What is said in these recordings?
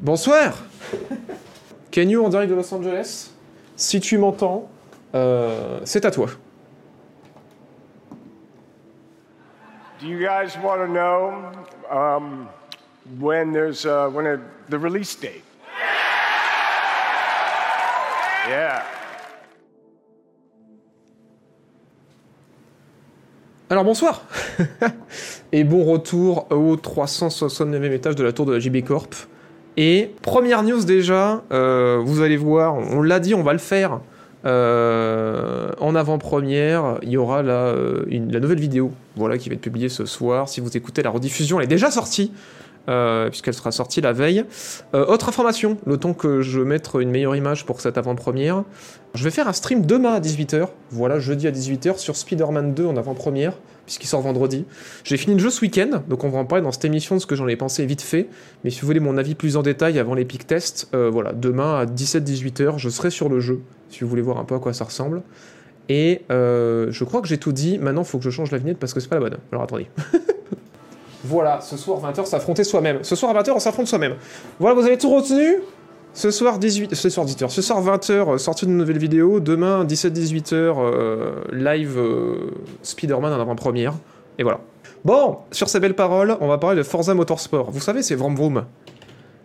Bonsoir Kenyu en direct de Los Angeles. Si tu m'entends, euh, c'est à toi. Do you guys want to know um, when there's uh, when a, the release date? Yeah. Alors bonsoir Et bon retour au 369e étage de la tour de la JB Corp. Et première news déjà, euh, vous allez voir, on l'a dit, on va le faire. Euh, en avant-première, il y aura la, euh, la nouvelle vidéo voilà, qui va être publiée ce soir. Si vous écoutez la rediffusion, elle est déjà sortie, puisqu'elle sera sortie la veille. Autre information, le temps que je mette une meilleure image pour cette avant-première, je vais faire un stream demain à 18h, voilà, jeudi à 18h, sur Spider-Man 2 en avant-première, puisqu'il sort vendredi. J'ai fini le jeu ce week-end, donc on va en parler dans cette émission de ce que j'en ai pensé vite fait. Mais si vous voulez mon avis plus en détail avant les pic tests, euh, voilà, demain à 17-18h, je serai sur le jeu, si vous voulez voir un peu à quoi ça ressemble. Et euh, je crois que j'ai tout dit, maintenant il faut que je change la vignette parce que c'est pas la bonne. Alors attendez. voilà, ce soir 20h, s'affronter soi-même. Ce soir à 20h, on s'affronte soi-même. Voilà, vous avez tout retenu? Ce soir 18, ce soir 18h, ce soir 20h, sortie d'une nouvelle vidéo, demain 17-18h, euh, live euh, Spider-Man en avant-première, et voilà. Bon, sur ces belles paroles, on va parler de Forza Motorsport. Vous savez, c'est Vroom Vroom.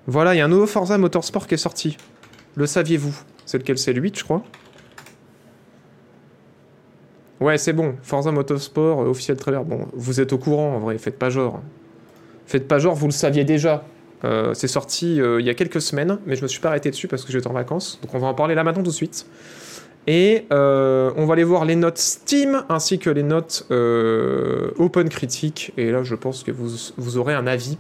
Voilà, il y a un nouveau Forza Motorsport qui est sorti. Le saviez-vous? C'est lequel? C'est le 8, je crois Ouais, c'est bon. Forza Motorsport, euh, officiel trailer. Bon, vous êtes au courant, en vrai, faites pas genre. Faites pas genre, vous le saviez déjà. Euh, c'est sorti euh, il y a quelques semaines, mais je me suis pas arrêté dessus parce que j'étais en vacances. Donc on va en parler là maintenant tout de suite. Et euh, on va aller voir les notes Steam ainsi que les notes Open Critic. Et là, je pense que vous, vous aurez un avis.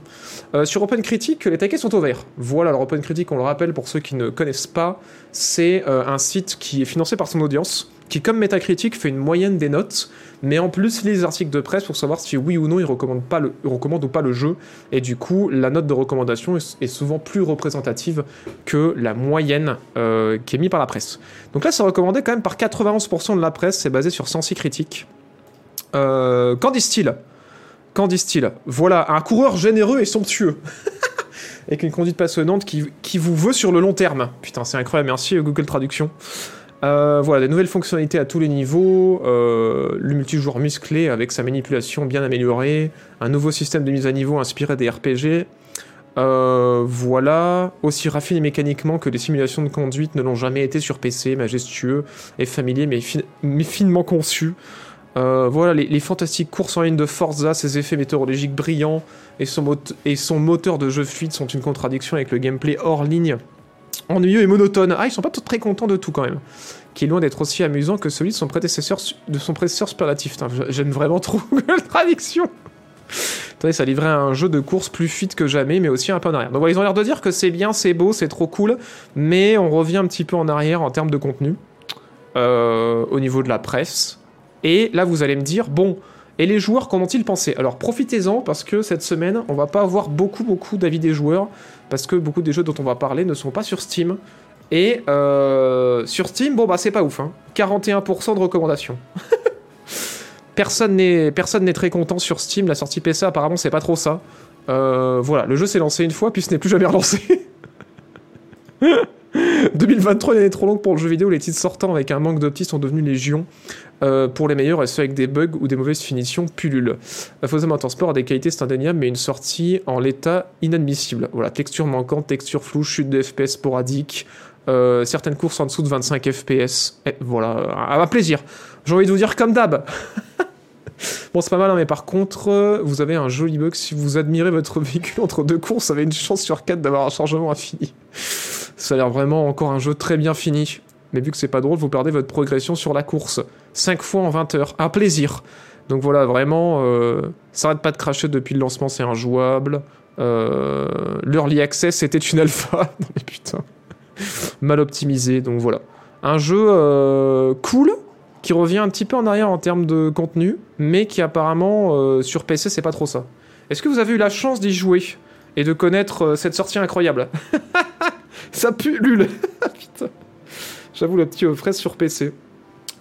Sur Open Critic, les taquets sont au vert. Voilà, alors Open Critic, on le rappelle pour ceux qui ne connaissent pas, c'est un site qui est financé par son audience, qui, comme Metacritic, fait une moyenne des notes, mais en plus lit les articles de presse pour savoir si oui ou non il recommande, pas le, il recommande ou pas le jeu. Et du coup, la note de recommandation est, souvent plus représentative que la moyenne euh, qui est mise par la presse. Donc là, c'est recommandé quand même par 91% de la presse, c'est basé sur Sensi Critique. Euh, Qu'en disent-ils? Qu'en disent-ils? Voilà, un coureur généreux et somptueux. Avec une conduite passionnante qui, qui vous veut sur le long terme. Putain, c'est incroyable, merci Google Traduction. Euh, voilà, des nouvelles fonctionnalités à tous les niveaux, euh, le multijoueur musclé avec sa manipulation bien améliorée, un nouveau système de mise à niveau inspiré des RPG. Euh, voilà, aussi raffiné mécaniquement que les simulations de conduite ne l'ont jamais été sur PC, majestueux et familier mais, fi- mais finement conçu. Voilà, les, fantastiques courses en ligne de Forza, ses effets météorologiques brillants et son, et son moteur de jeu fluide sont une contradiction avec le gameplay hors ligne, ennuyeux et monotone. Ah, ils sont pas très contents de tout quand même. Qui est loin d'être aussi amusant que celui de son prédécesseur, de son prédécesseur superlatif. J'aime vraiment trop la traduction. Attendez, ça livrait un jeu de course plus fluide que jamais, mais aussi un peu en arrière. Donc ils ont l'air de dire que c'est bien, c'est beau, c'est trop cool, mais on revient un petit peu en arrière en termes de contenu euh, au niveau de la presse. Et là, vous allez me dire, bon, et les joueurs, qu'en ont-ils pensé? Alors profitez-en, parce que cette semaine, on va pas avoir beaucoup, beaucoup d'avis des joueurs, parce que beaucoup des jeux dont on va parler ne sont pas sur Steam. Et euh, sur Steam, bon bah c'est pas ouf, hein. 41% de recommandations. personne n'est très content sur Steam. La sortie PC apparemment c'est pas trop ça. Euh, voilà, le jeu s'est lancé une fois puis ce n'est plus jamais relancé. 2023 une année trop longue pour le jeu vidéo. Les titres sortants avec un manque d'opti sont devenus légion. Euh, pour les meilleurs et ceux avec des bugs ou des mauvaises finitions pullulent. Forza Motorsport a des qualités c'est indéniable mais une sortie en l'état inadmissible. Voilà, texture manquante, texture floue, chute de FPS sporadique, euh, certaines courses en dessous de 25 FPS. Et voilà, à ma plaisir. J'ai envie de vous dire comme d'hab. bon, c'est pas mal, hein, mais par contre, euh, vous avez un joli bug. Si vous admirez votre véhicule entre deux courses, vous avez une chance sur 4 d'avoir un chargement infini. Ça a l'air vraiment encore un jeu très bien fini. Mais vu que c'est pas drôle, vous perdez votre progression sur la course. 5 fois en 20 heures. Un plaisir. Donc voilà, vraiment, euh, ça arrête pas de cracher depuis le lancement, c'est injouable. Euh, L'early access c'était une alpha. non mais putain. Mal optimisé, donc voilà. Un jeu euh, cool, qui revient un petit peu en arrière en termes de contenu, mais qui apparemment euh, sur PC c'est pas trop ça. Est-ce que vous avez eu la chance d'y jouer et de connaître cette sortie incroyable? Ça pullule Putain. J'avoue, le petit fraise sur PC.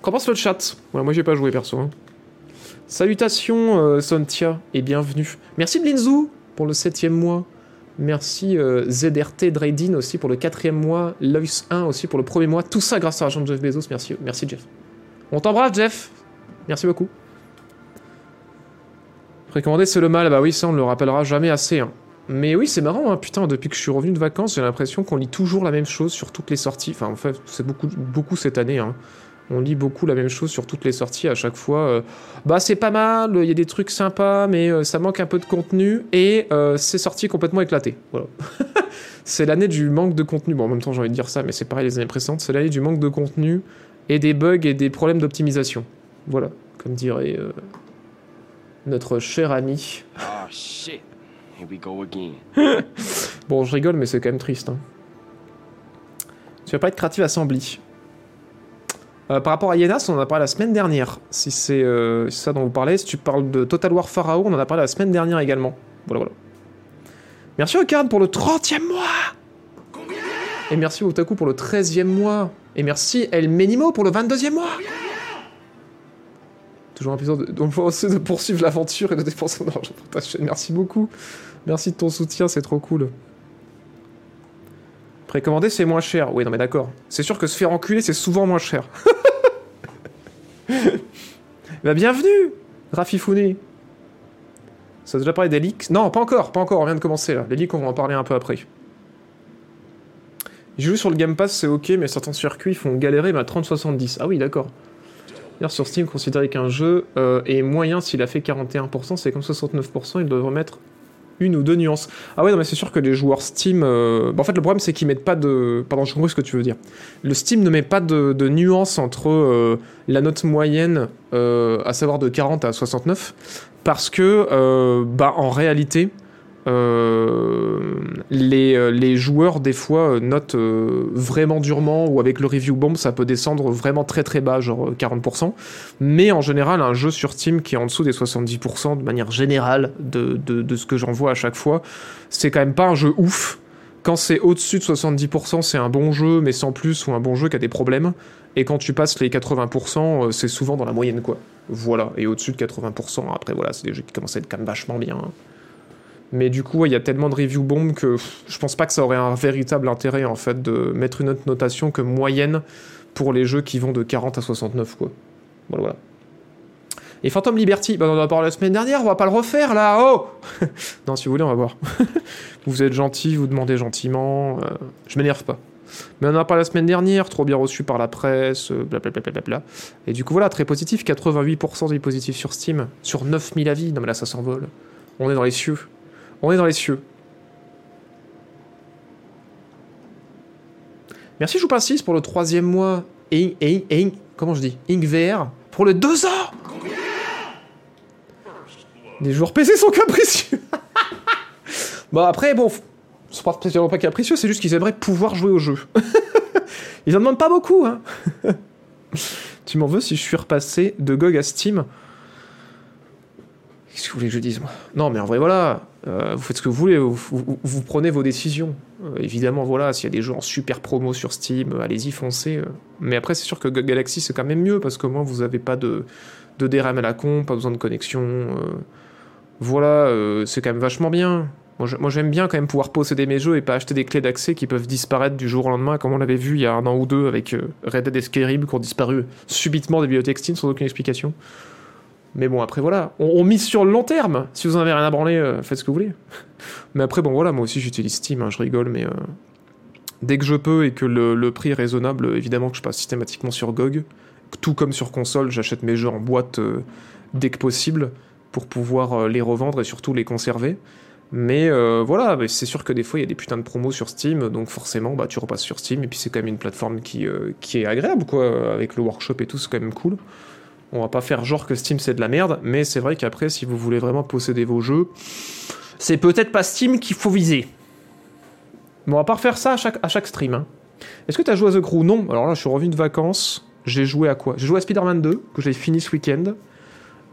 Qu'en pense le chat Voilà, Moi j'ai pas joué perso. hein. Salutations euh, Sontia et bienvenue. Merci Blinzou pour le septième mois. Merci euh, ZRT Dradin aussi pour le quatrième mois. Lois 1 aussi pour le premier mois. Tout ça grâce à l'argent de Jeff Bezos. Merci, merci Jeff. On t'embrasse, Jeff. Merci beaucoup. Précommandé, c'est le mal. Bah oui, ça, on ne le rappellera jamais assez. hein. Mais oui, c'est marrant, hein. putain, depuis que je suis revenu de vacances, j'ai l'impression qu'on lit toujours la même chose sur toutes les sorties. Enfin, en fait, c'est beaucoup, beaucoup cette année. hein. On lit beaucoup la même chose sur toutes les sorties à chaque fois. euh, bah, c'est pas mal, il y a des trucs sympas, mais euh, ça manque un peu de contenu et euh, c'est sorti complètement éclaté. Voilà. c'est l'année du manque de contenu. Bon, en même temps, j'ai envie de dire ça, mais c'est pareil les années précédentes. C'est l'année du manque de contenu et des bugs et des problèmes d'optimisation. Voilà, comme dirait euh, notre cher ami. Oh shit. Here we go again. Bon, je rigole, mais c'est quand même triste. hein. Tu vas pas être créatif Assembly. Euh, par rapport à Yenas, on en a parlé la semaine dernière. Si c'est euh, ça dont vous parlez, si tu parles de Total War Pharaoh, on en a parlé la semaine dernière également. Voilà, voilà. Merci Okarn pour le 30e mois Et merci Otaku pour le 13e mois Et merci El Menimo pour le 22e mois Toujours un plaisir de, poursuivre l'aventure et de dépenser pour ta chaîne. Merci beaucoup. Merci de ton soutien, c'est trop cool. Précommander, c'est moins cher. Oui, non, mais d'accord. C'est sûr que se faire enculer, c'est souvent moins cher. bah, bienvenue, Rafifouné. Ça a déjà parlé des leaks? Non, pas encore, pas encore, on vient de commencer là. Les leaks, on va en parler un peu après. Vu sur le Game Pass, c'est ok, mais certains circuits font galérer à 30-70. Ah oui, d'accord. D'ailleurs, sur Steam, considérer qu'un jeu euh, est moyen s'il a fait 41%, c'est comme 69%, il devrait mettre une ou deux nuances. Ah ouais, non, mais c'est sûr que les joueurs Steam. euh, bah, en fait, le problème, c'est qu'ils mettent pas de. Pardon, je comprends ce que tu veux dire. Le Steam ne met pas de, nuance entre euh, la note moyenne, euh, à savoir de 40 à 69, parce que, bah, en réalité. Euh, les, euh, les joueurs des fois euh, notent vraiment durement ou avec le review bomb ça peut descendre vraiment très très bas genre euh, 40% mais en général un jeu sur Steam qui est en dessous des 70% de manière générale de, ce que j'en vois à chaque fois c'est quand même pas un jeu ouf. Quand c'est au-dessus de 70% c'est un bon jeu mais sans plus ou un bon jeu qui a des problèmes. Et quand tu passes les 80% euh, c'est souvent dans la moyenne quoi. Voilà. Et au-dessus de 80% après voilà c'est des jeux qui commencent à être quand même vachement bien mais du coup, il y a tellement de review bombes que je pense pas que ça aurait un véritable intérêt en fait de mettre une autre notation que moyenne pour les jeux qui vont de 40 à 69 quoi. Voilà. Et Phantom Liberty, bah, on en a parlé la semaine dernière, on va pas le refaire là, oh Non, si vous voulez, on va voir. vous êtes gentil, vous demandez gentiment, euh, je m'énerve pas. Mais on en a parlé la semaine dernière, trop bien reçu par la presse, euh, blablabla. Bla, bla, bla. Et du coup, voilà, très positif, 88% des positifs sur Steam, sur 9000 avis, non mais là ça s'envole. On est dans les cieux. On est dans les cieux. Merci Choupa 6 pour le troisième mois. Et, et, et, comment je dis? InkVR pour le 2 ans Les joueurs PC sont capricieux Bon après, bon, c'est pas spécialement pas capricieux, c'est juste qu'ils aimeraient pouvoir jouer au jeu. Ils en demandent pas beaucoup, hein Tu m'en veux si je suis repassé de GOG à Steam? Qu'est-ce que vous voulez que je dise Non, mais en vrai, voilà. euh, vous faites ce que vous voulez, vous, prenez vos décisions. Euh, évidemment, voilà, s'il y a des jeux en super promo sur Steam, euh, allez-y, foncez. Mais après, c'est sûr que Galaxy, c'est quand même mieux, parce qu'au moins, vous avez pas de, de DRM à la con, pas besoin de connexion. Voilà, c'est quand même vachement bien. Moi, j'aime bien quand même pouvoir posséder mes jeux et pas acheter des clés d'accès qui peuvent disparaître du jour au lendemain, comme on l'avait vu il y a un an ou deux avec Red Dead et Skyrim, qui ont disparu subitement des bibliothèques Steam sans aucune explication. Mais bon, après, voilà. On, mise sur le long terme. Si vous en avez rien à branler, euh, faites ce que vous voulez. mais après, bon, voilà, moi aussi, j'utilise Steam, hein, je rigole, mais euh, dès que je peux et que le, prix est raisonnable, évidemment que je passe systématiquement sur GOG. Tout comme sur console, j'achète mes jeux en boîte euh, dès que possible pour pouvoir euh, les revendre et surtout les conserver. Mais voilà, c'est sûr que des fois il y a des putains de promos sur Steam, donc forcément bah, tu repasses sur Steam et puis c'est quand même une plateforme qui, qui est agréable quoi, avec le workshop et tout, c'est quand même cool. On va pas faire genre que Steam c'est de la merde, mais c'est vrai qu'après si vous voulez vraiment posséder vos jeux, c'est peut-être pas Steam qu'il faut viser. Mais on va pas refaire ça à chaque, à stream. hein. Est-ce que tu as joué à The Crew? Non. Alors là je suis revenu de vacances, j'ai joué à quoi? J'ai joué à Spider-Man 2, que j'ai fini ce week-end.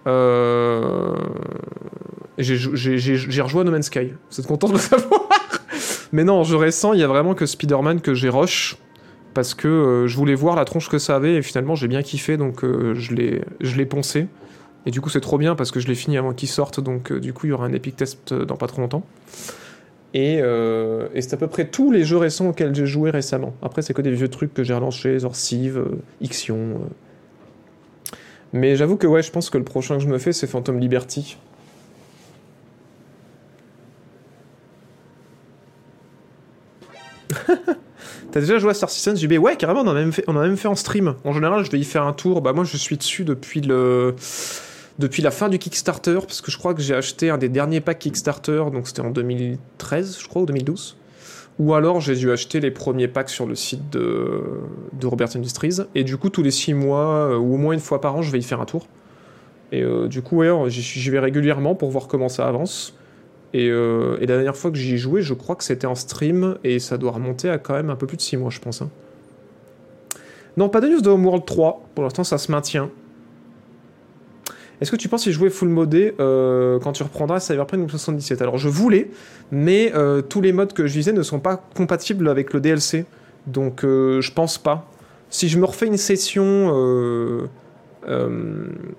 Euh... J'ai à No Man's Sky. Vous êtes content de le savoir? Mais non, jeu récent, il y a vraiment que Spider-Man que j'ai rush. Parce que euh, je voulais voir la tronche que ça avait et finalement j'ai bien kiffé donc euh, je l'ai poncé. Et du coup c'est trop bien parce que je l'ai fini avant qu'il sorte donc euh, du coup il y aura un epic test dans pas trop longtemps. Et, c'est à peu près tous les jeux récents auxquels j'ai joué récemment. Après, c'est que des vieux trucs que j'ai relancés, genre Civ, euh, Ixion. Mais j'avoue que ouais, je pense que le prochain que je me fais, c'est Phantom Liberty. T'as déjà joué à Star Citizen JB Ouais, carrément, on en, a même fait, on en a même fait en stream. En général, je vais y faire un tour. Bah, moi, je suis dessus depuis le. Depuis la fin du Kickstarter, parce que je crois que j'ai acheté un des derniers packs Kickstarter, donc c'était en 2013, je crois, ou 2012. Ou alors j'ai dû acheter les premiers packs sur le site de, de Robert Industries. Et du coup, tous les 6 mois, euh, ou au moins une fois par an, je vais y faire un tour. Et euh, du coup, j'y vais régulièrement pour voir comment ça avance. Et, euh, et la dernière fois que j'y ai joué, je crois que c'était en stream, et ça doit remonter à quand même un peu plus de 6 mois, je pense. hein. Non, pas de news de Homeworld 3. Pour l'instant, ça se maintient. Est-ce que tu penses y jouer full modé euh, quand tu reprendras Cyberpunk 2077 Alors, je voulais, mais euh, tous les modes que je visais ne sont pas compatibles avec le DLC. Donc, je pense pas. Si je me refais une session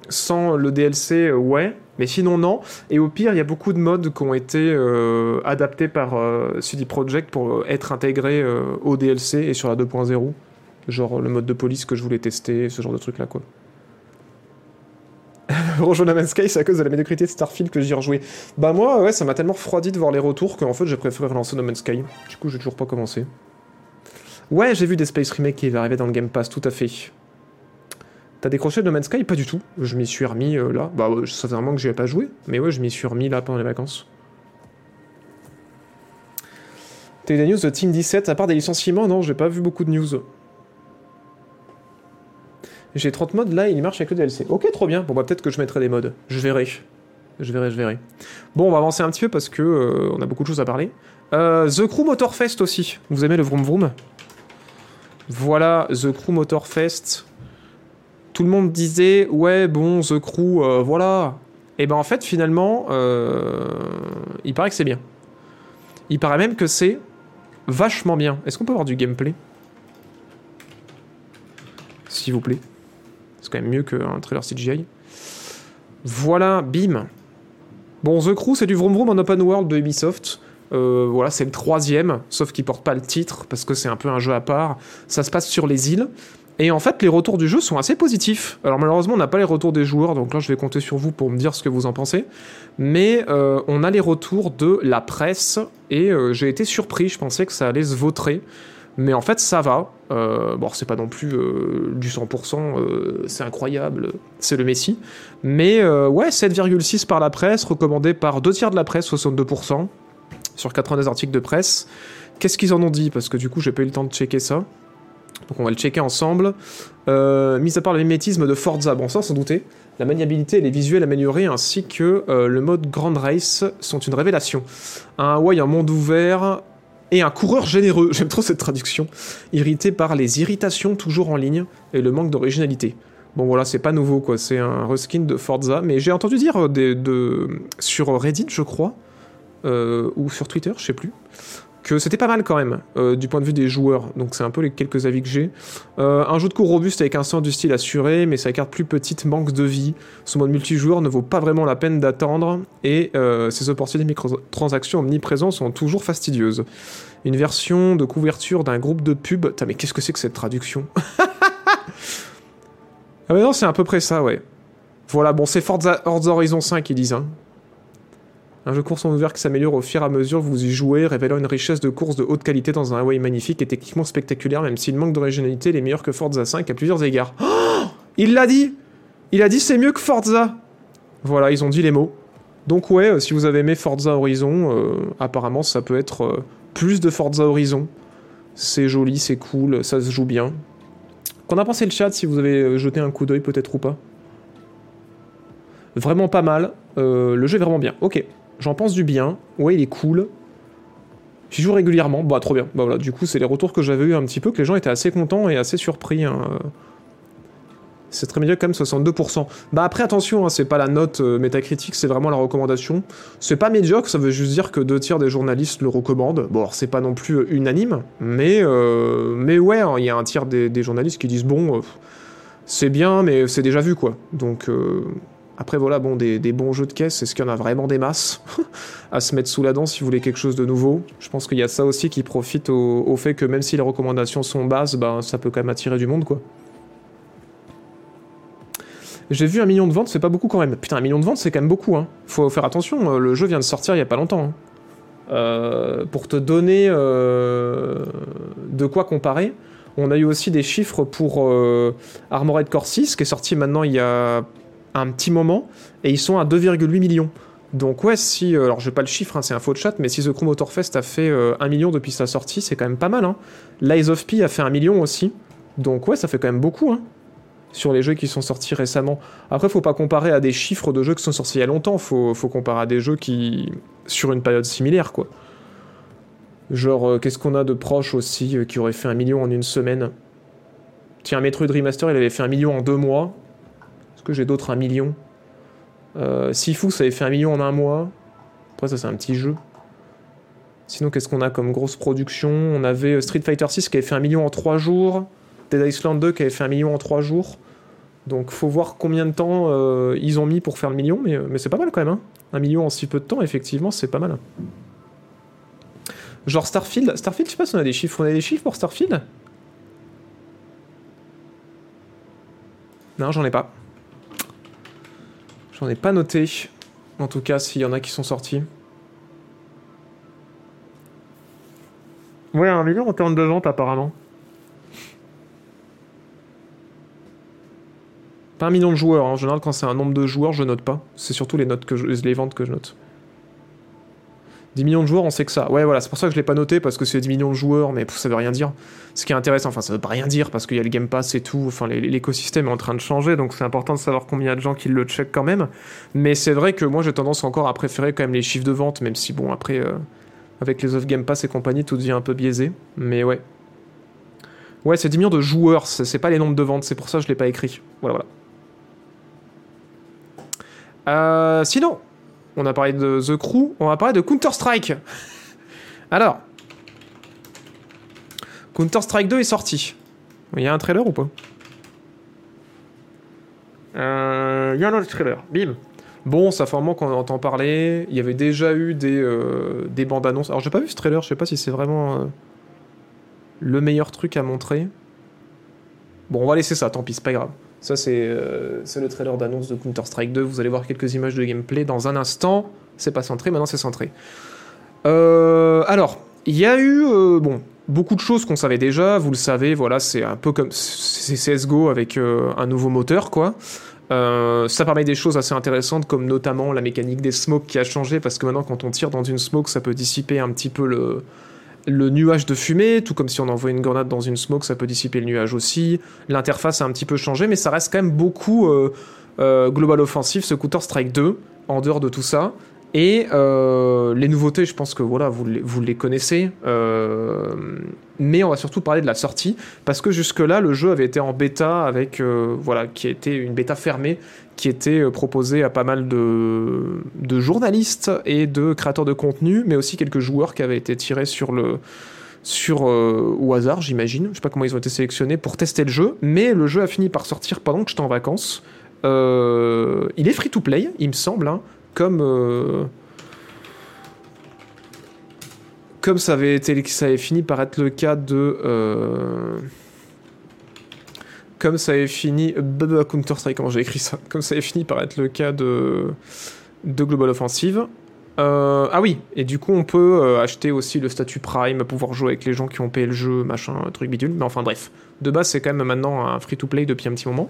sans le DLC, ouais. Mais sinon, non. Et au pire, il y a beaucoup de modes qui ont été euh, adaptés par euh, CD Projekt pour euh, être intégrés euh, au DLC et sur la 2.0. Genre le mode de police que je voulais tester, ce genre de truc là, quoi. No Man's Sky, c'est à cause de la médiocrité de Starfield que j'y ai rejoué. Bah, moi, ouais, ça m'a tellement refroidi de voir les retours qu'en fait, j'ai préféré relancer No Sky. Du coup, j'ai toujours pas commencé. Ouais, j'ai vu des Space Remake qui arrivaient dans le Game Pass, tout à fait. T'as décroché No Man's Sky? Pas du tout. Je m'y suis remis euh, là. Bah, ça fait vraiment que j'y ai pas joué. Mais ouais, je m'y suis remis là pendant les vacances. T'as eu des news de Team 17 à part des licenciements? Non, j'ai pas vu beaucoup de news. J'ai 30 modes là, il marche avec le DLC. Ok, trop bien. Bon, bah peut-être que je mettrai des modes. Je verrai. Je verrai, je verrai. Bon, on va avancer un petit peu parce que euh, on a beaucoup de choses à parler. Euh, The Crew Motorfest aussi. Vous aimez le vroom vroom? Voilà, The Crew Motorfest. Tout le monde disait, ouais, bon, The Crew, euh, voilà. Et ben en fait, finalement, euh, il paraît que c'est bien. Il paraît même que c'est vachement bien. Est-ce qu'on peut avoir du gameplay? S'il vous plaît. C'est quand même mieux qu'un trailer CGI. Voilà, bim. Bon, The Crew, c'est du vroom vroom en open world de Ubisoft. Euh, voilà, c'est le troisième, sauf qu'il porte pas le titre parce que c'est un peu un jeu à part. Ça se passe sur les îles. Et en fait, les retours du jeu sont assez positifs. Alors malheureusement, on n'a pas les retours des joueurs, donc là, je vais compter sur vous pour me dire ce que vous en pensez. Mais euh, on a les retours de la presse, et euh, j'ai été surpris. Je pensais que ça allait se vautrer. Mais en fait, ça va. Euh, bon, c'est pas non plus du 100%, euh, c'est incroyable, c'est le Messi. Mais ouais, 7,6 par la presse, recommandé par deux tiers de la presse, 62%, sur 90 articles de presse. Qu'est-ce qu'ils en ont dit? Parce que du coup, j'ai pas eu le temps de checker ça. Donc on va le checker ensemble. Euh, mis à part le mimétisme de Forza, bon ça sans douter, la maniabilité et les visuels améliorés ainsi que euh, le mode Grand Race sont une révélation. Un Hawaii en monde ouvert et un coureur généreux, j'aime trop cette traduction, irrité par les irritations toujours en ligne et le manque d'originalité. Bon voilà, c'est pas nouveau quoi, c'est un reskin de Forza, mais j'ai entendu dire des- de, sur Reddit je crois, euh, ou sur Twitter, je sais plus, que c'était pas mal quand même, euh, du point de vue des joueurs. Donc c'est un peu les quelques avis que j'ai. Euh, un jeu de cours robuste avec un sens du style assuré, mais sa carte plus petite manque de vie. Son mode multijoueur ne vaut pas vraiment la peine d'attendre, et euh, ses opportunités de microtransactions omniprésentes sont toujours fastidieuses. Une version de couverture d'un groupe de pub. Putain, mais qu'est-ce que c'est que cette traduction? Ah mais non, c'est à peu près ça, ouais. Voilà, bon, c'est Forza Horizon 5 ils disent, hein. Un jeu course en ouvert qui s'améliore au fur et à mesure vous y jouez, révélant une richesse de course de haute qualité dans un Hawaii magnifique et techniquement spectaculaire, même s'il manque d'originalité, il est meilleur que Forza 5 à plusieurs égards. Oh il l'a dit Il a dit c'est mieux que Forza Voilà, ils ont dit les mots. Donc ouais, euh, si vous avez aimé Forza Horizon, euh, apparemment ça peut être euh, plus de Forza Horizon. C'est joli, c'est cool, ça se joue bien. Qu'en a pensé le chat si vous avez jeté un coup d'œil peut-être ou pas? Vraiment pas mal. Le jeu est vraiment bien. Ok, j'en pense du bien. Ouais, il est cool. J'y joue régulièrement. Bah, trop bien. Bah voilà, du coup, c'est les retours que j'avais eu un petit peu, que les gens étaient assez contents et assez surpris. hein. C'est très médiocre, quand même, 62%. Bah après, attention, hein, c'est pas la note euh, métacritique, c'est vraiment la recommandation. C'est pas médiocre, ça veut juste dire que deux tiers des journalistes le recommandent. Bon, c'est pas non plus euh, unanime, mais, euh, mais ouais, hein, il y a un tiers des, des journalistes qui disent bon, euh, c'est bien, mais c'est déjà vu, quoi. Donc, Après, voilà, bon, des, bons jeux de caisse, est-ce qu'il y en a vraiment des masses à se mettre sous la dent si vous voulez quelque chose de nouveau? Je pense qu'il y a ça aussi qui profite au, fait que même si les recommandations sont basses, bah, ça peut quand même attirer du monde, quoi. J'ai vu un million de ventes, c'est pas beaucoup quand même. Putain, un million de ventes, c'est quand même beaucoup. Hein. Faut faire attention, euh, le jeu vient de sortir il y a pas longtemps. hein. Euh, pour te donner euh, de quoi comparer, on a eu aussi des chiffres pour Armored Core 6, qui est sorti maintenant il y a un petit moment, et ils sont à 2,8 millions. Donc ouais, si, euh, alors j'ai pas le chiffre, hein, c'est un faux chat, mais si The Crew Motorfest a fait euh, 1 million depuis sa sortie, c'est quand même pas mal. Hein. Lies of P a fait 1 million aussi. Donc ouais, ça fait quand même beaucoup. Hein sur les jeux qui sont sortis récemment. Après, faut pas comparer à des chiffres de jeux qui sont sortis il y a longtemps, faut, faut comparer à des jeux qui. sur une période similaire, quoi. Genre, euh, qu'est-ce qu'on a de proche aussi euh, qui aurait fait un million en une semaine? Tiens, Metroid Remaster, il avait fait un million en deux mois. Que j'ai d'autres un million? Euh, Sifu, ça avait fait un million en un mois. Après, ça, c'est un petit jeu. Sinon, qu'est-ce qu'on a comme grosse production? On avait euh, Street Fighter 6 qui avait fait un million en trois jours. Dead Island 2 qui avait fait un million en 3 jours. Donc faut voir combien de temps euh, ils ont mis pour faire le million, mais, mais c'est pas mal quand même. Hein. Un million en si peu de temps, effectivement, c'est pas mal. Genre Starfield, Starfield, je sais pas si on a des chiffres. On a des chiffres pour Starfield? Non, j'en ai pas. J'en ai pas noté. En tout cas, s'il y en a qui sont sortis. Ouais, un million en termes de vente apparemment. Pas un million de joueurs. hein. En général, quand c'est un nombre de joueurs, je note pas. C'est surtout les notes que je- les ventes que je note. 10 millions de joueurs, on sait que ça. Ouais, voilà, c'est pour ça que je l'ai pas noté parce que c'est 10 millions de joueurs, mais ça veut rien dire. Ce qui est intéressant, enfin, ça veut pas rien dire parce qu'il y a le Game Pass et tout. Enfin, l'écosystème est en train de changer, donc c'est important de savoir combien de gens qui le checkent quand même. Mais c'est vrai que moi, j'ai tendance encore à préférer quand même les chiffres de vente, même si bon, après, euh, avec les off Game Pass et compagnie, tout devient un peu biaisé. Mais ouais. Ouais, c'est 10 millions de joueurs, c'est pas les nombres de ventes, c'est pour ça que je l'ai pas écrit. Voilà, voilà. Euh, sinon, on a parlé de The Crew, on va parler de Counter-Strike. Alors, Counter-Strike 2 est sorti. Il y a un trailer ou pas? Euh, Il y a un autre trailer, bim. Bon, ça fait un moment qu'on en entend parler. Il y avait déjà eu des, euh, des bandes annonces. Alors, j'ai pas vu ce trailer, je sais pas si c'est vraiment euh, le meilleur truc à montrer. Bon, on va laisser ça, tant pis, c'est pas grave. Ça, c'est euh, c'est le trailer d'annonce de Counter-Strike 2. Vous allez voir quelques images de gameplay dans un instant. C'est pas centré, maintenant c'est centré. Euh, alors, il y a eu euh, bon, beaucoup de choses qu'on savait déjà. Vous le savez, voilà, c'est un peu comme CSGO avec un nouveau moteur, quoi. Ça permet des choses assez intéressantes, comme notamment la mécanique des smokes qui a changé, parce que maintenant, quand on tire dans une smoke, ça peut dissiper un petit peu le, le nuage de fumée, tout comme si on envoie une grenade dans une smoke, ça peut dissiper le nuage aussi. L'interface a un petit peu changé, mais ça reste quand même beaucoup euh, euh, global offensif, ce Counter-Strike 2, en dehors de tout ça. Et euh, les nouveautés, je pense que voilà, vous les, vous les connaissez. Mais on va surtout parler de la sortie, parce que jusque-là, le jeu avait été en bêta avec, voilà, qui était une bêta fermée, qui était euh, proposée à pas mal de, de journalistes et de créateurs de contenu, mais aussi quelques joueurs qui avaient été tirés sur le sur euh, au hasard, j'imagine. Je sais pas comment ils ont été sélectionnés pour tester le jeu, mais le jeu a fini par sortir pendant que j'étais en vacances. Euh, il est free to play, il me semble, hein, comme comme ça avait été, ça avait fini par être le cas de comme ça avait fini Counter Strike, comment j'ai écrit ça Comme ça avait fini par être le cas de de Global Offensive. Euh, ah oui, et du coup on peut euh, acheter aussi le statut Prime, pouvoir jouer avec les gens qui ont payé le jeu, machin, truc bidule. Mais enfin bref, de base c'est quand même maintenant un free-to-play depuis un petit moment.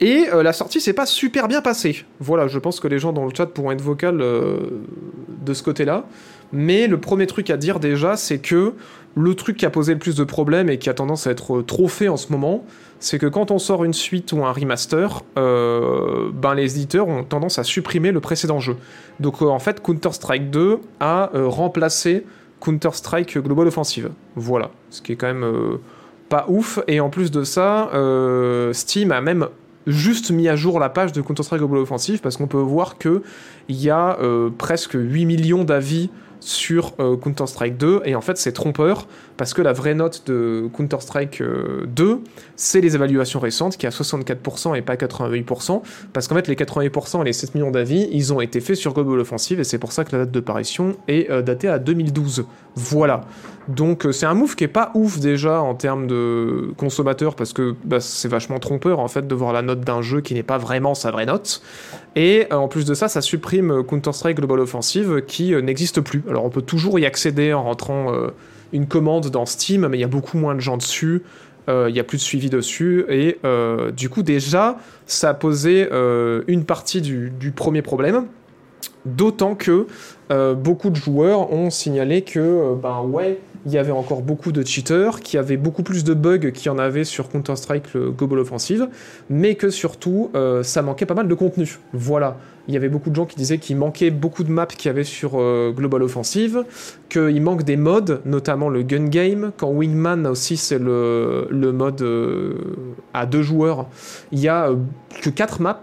Et euh, la sortie s'est pas super bien passée. Voilà, je pense que les gens dans le chat pourront être vocales de ce côté-là. Mais le premier truc à dire déjà, c'est que le truc qui a posé le plus de problèmes et qui a tendance à être trop fait en ce moment, c'est que quand on sort une suite ou un remaster, euh, ben les éditeurs ont tendance à supprimer le précédent jeu. Donc euh, en fait, Counter-Strike 2 a euh, remplacé Counter-Strike Global Offensive. Voilà, ce qui est quand même pas ouf. Et en plus de ça, Steam a même juste mis à jour la page de Counter-Strike Global Offensive parce qu'on peut voir que il y a presque 8 millions d'avis sur euh, Counter-Strike 2 et en fait c'est trompeur parce que la vraie note de Counter-Strike 2 c'est les évaluations récentes qui est à 64% et pas 88% parce qu'en fait les 88% et les 7 millions d'avis ils ont été faits sur Global Offensive et c'est pour ça que la date de parution est datée à 2012 voilà. Donc c'est un move qui est pas ouf déjà en termes de consommateurs parce que bah, c'est vachement trompeur en fait de voir la note d'un jeu qui n'est pas vraiment sa vraie note. Et en plus de ça ça supprime Counter-Strike Global Offensive qui n'existe plus. Alors on peut toujours y accéder en rentrant euh, une commande dans Steam, mais il y a beaucoup moins de gens dessus, euh, il n'y a plus de suivi dessus, et euh, du coup déjà, ça a posé une partie du, premier problème, d'autant que beaucoup de joueurs ont signalé que, ben ouais, il y avait encore beaucoup de cheaters, qu'il y avait beaucoup plus de bugs qu'il y en avait sur Counter-Strike Global Offensive, mais que surtout, ça manquait pas mal de contenu. Voilà il y avait beaucoup de gens qui disaient qu'il manquait beaucoup de maps qu'il y avait sur euh, Global Offensive, qu'il manque des modes, notamment le gun game. Quand Wingman aussi, c'est le, le mode euh, à deux joueurs, il y a euh, que quatre maps.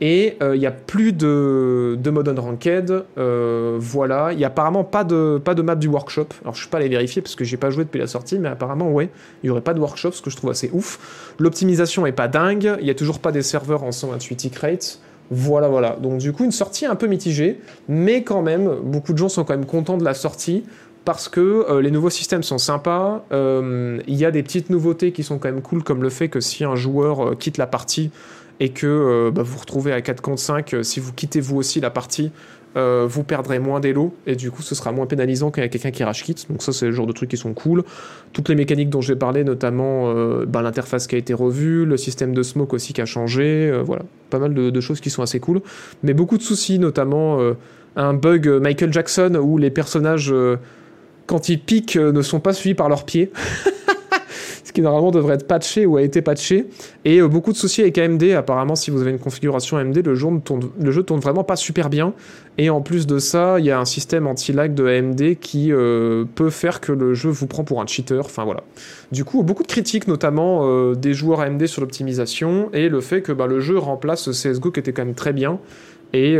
Et il n'y a plus de, de mode unranked, voilà. Il n'y a apparemment pas de, pas de map du workshop. Alors je suis pas allé vérifier parce que j'ai pas joué depuis la sortie, mais apparemment ouais, il n'y aurait pas de workshop, ce que je trouve assez ouf. L'optimisation est pas dingue, il n'y a toujours pas des serveurs en 128 tick rates. Voilà, voilà. Donc du coup, une sortie un peu mitigée, mais quand même, beaucoup de gens sont quand même contents de la sortie parce que euh, les nouveaux systèmes sont sympas. Euh, il y a des petites nouveautés qui sont quand même cool, comme le fait que si un joueur euh, quitte la partie et que bah, vous vous retrouvez à 4 contre 5, si vous quittez vous aussi la partie, euh, vous perdrez moins d'élo et du coup ce sera moins pénalisant a quelqu'un qui rage quitte. Donc ça c'est le genre de trucs qui sont cool. Toutes les mécaniques dont j'ai parlé, notamment euh, ben, l'interface qui a été revue, le système de smoke aussi qui a changé, euh, voilà, pas mal de, de, choses qui sont assez cool. Mais beaucoup de soucis, notamment un bug Michael Jackson où les personnages quand ils piquent ne sont pas suivis par leurs pieds. qui normalement devrait être patché ou a été patché. Et euh, beaucoup de soucis avec AMD. Apparemment, si vous avez une configuration AMD, le jeu, jeu tourne vraiment pas super bien. Et en plus de ça, il y a un système anti-lag de AMD qui euh, peut faire que le jeu vous prend pour un cheater. Enfin voilà. Du coup, beaucoup de critiques, notamment euh, des joueurs AMD sur l'optimisation et le fait que bah, le jeu remplace CSGO qui était quand même très bien et,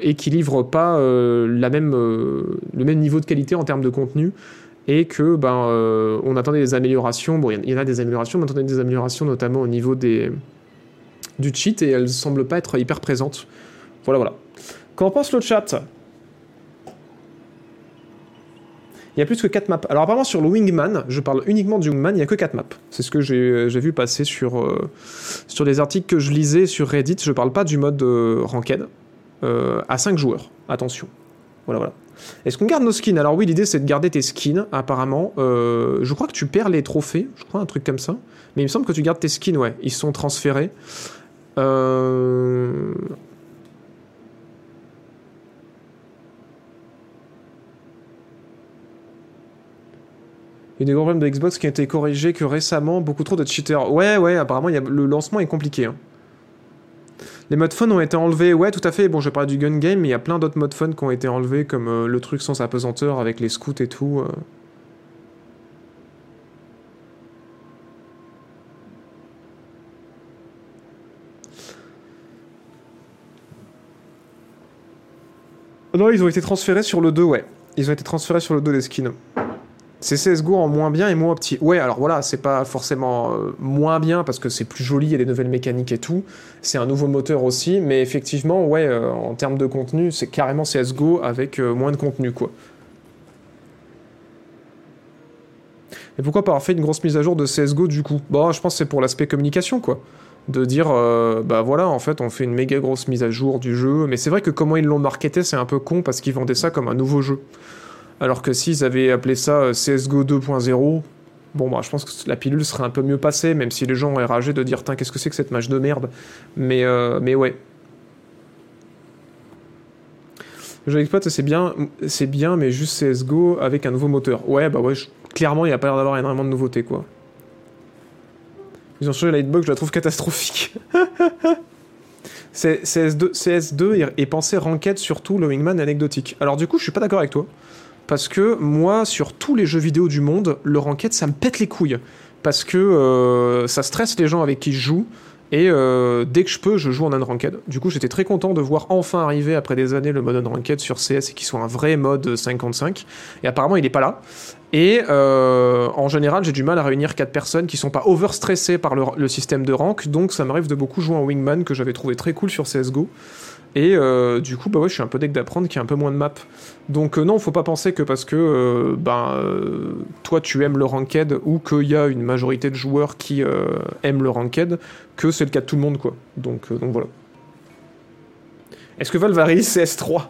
et qui livre pas le même niveau de qualité en termes de contenu et que ben euh, on attendait des améliorations. Bon, il y, en a des améliorations, mais on attendait des améliorations notamment au niveau des du cheat et elles semblent pas être hyper présentes. Voilà, voilà. Qu'en pense le chat? Il y a plus que 4 maps. Alors apparemment sur le Wingman, je parle uniquement du Wingman, il n'y a que 4 maps. C'est ce que j'ai vu passer sur, euh, sur les articles que je lisais sur Reddit. Je parle pas du mode euh, Ranked. à 5 joueurs, attention. Voilà, voilà. Est-ce qu'on garde nos skins? Alors oui, l'idée c'est de garder tes skins, apparemment. Euh, je crois que tu perds les trophées, je crois, un truc comme ça. Mais il me semble que tu gardes tes skins, ouais. Ils sont transférés. Euh... Il y a des gros problèmes de Xbox qui ont été corrigés que récemment, beaucoup trop de cheaters. Ouais, ouais, apparemment, y a... le lancement est compliqué. Hein. Les modes fun ont été enlevés, ouais, tout à fait. Bon, je parle du gun game, mais il y a plein d'autres modes fun qui ont été enlevés, comme euh, le truc sans apesanteur avec les scouts et tout. Euh. Non, ils ont été transférés sur le 2, ouais. Ils ont été transférés sur le 2 des skins. C'est CSGO en moins bien et moins petit. Ouais, alors voilà, c'est pas forcément euh, moins bien parce que c'est plus joli, il y a des nouvelles mécaniques et tout. C'est un nouveau moteur aussi, mais effectivement, ouais, euh, en termes de contenu, c'est carrément CSGO avec euh, moins de contenu, quoi. Et pourquoi pas avoir fait une grosse mise à jour de CSGO du coup? Bon, je pense que c'est pour l'aspect communication, quoi. De dire, bah voilà, en fait, on fait une méga grosse mise à jour du jeu. Mais c'est vrai que comment ils l'ont marketé, c'est un peu con parce qu'ils vendaient ça comme un nouveau jeu. Alors que s'ils avaient appelé ça euh, CSGO 2.0, bon, bah, je pense que la pilule serait un peu mieux passée, même si les gens auraient ragé de dire, qu'est-ce que c'est que cette match de merde? Mais, euh, mais ouais. Le jeu Exploit, c'est bien, c'est bien, mais juste CSGO avec un nouveau moteur. Ouais, bah ouais, clairement, il n'y a pas l'air d'avoir énormément de nouveautés, quoi. Ils ont changé la hitbox, je la trouve catastrophique. CS2, CS2 est pensé ranked surtout le wingman anecdotique. Alors du coup, je suis pas d'accord avec toi parce que moi, sur tous les jeux vidéo du monde, le ranked, ça me pète les couilles. Parce que euh, ça stresse les gens avec qui je joue. Et euh, dès que je peux, je joue en unranked. Du coup, j'étais très content de voir enfin arriver après des années le mode unranked sur CS et qu'il soit un vrai mode 55. Et apparemment, il n'est pas là. Et euh, en général, j'ai du mal à réunir 4 personnes qui sont pas overstressées par le, le système de rank. Donc, ça m'arrive de beaucoup jouer en wingman que j'avais trouvé très cool sur CSGO. Et euh, du coup, bah ouais, je suis un peu deck d'apprendre qu'il y a un peu moins de maps. Donc euh, non, faut pas penser que parce que euh, ben, toi tu aimes le ranked ou qu'il y a une majorité de joueurs qui aiment le ranked, que c'est le cas de tout le monde quoi. Donc, donc voilà. Est-ce que Valve va release CS3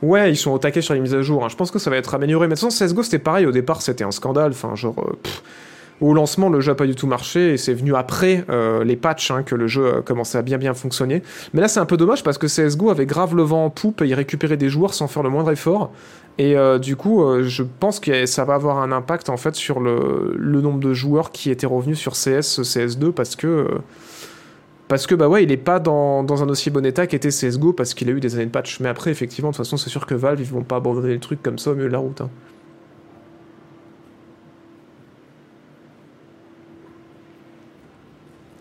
Ouais, ils sont au taquet sur les mises à jour. hein. Je pense que ça va être amélioré. Mais de toute façon, CSGO c'était pareil. Au départ, c'était un scandale. Enfin, genre. Au lancement, le jeu n'a pas du tout marché et c'est venu après euh, les patchs hein, que le jeu a commencé à bien bien fonctionner. Mais là, c'est un peu dommage parce que CSGO avait grave le vent en poupe et il récupérait des joueurs sans faire le moindre effort. Et euh, du coup, euh, je pense que ça va avoir un impact en fait sur le, nombre de joueurs qui étaient revenus sur CS, CS2 parce que. euh, parce que bah ouais, il est pas dans, dans un aussi bon état qu'était CSGO parce qu'il a eu des années de patch. Mais après, effectivement, de toute façon, c'est sûr que Valve, ils vont pas abandonner le truc comme ça au milieu de la route. hein.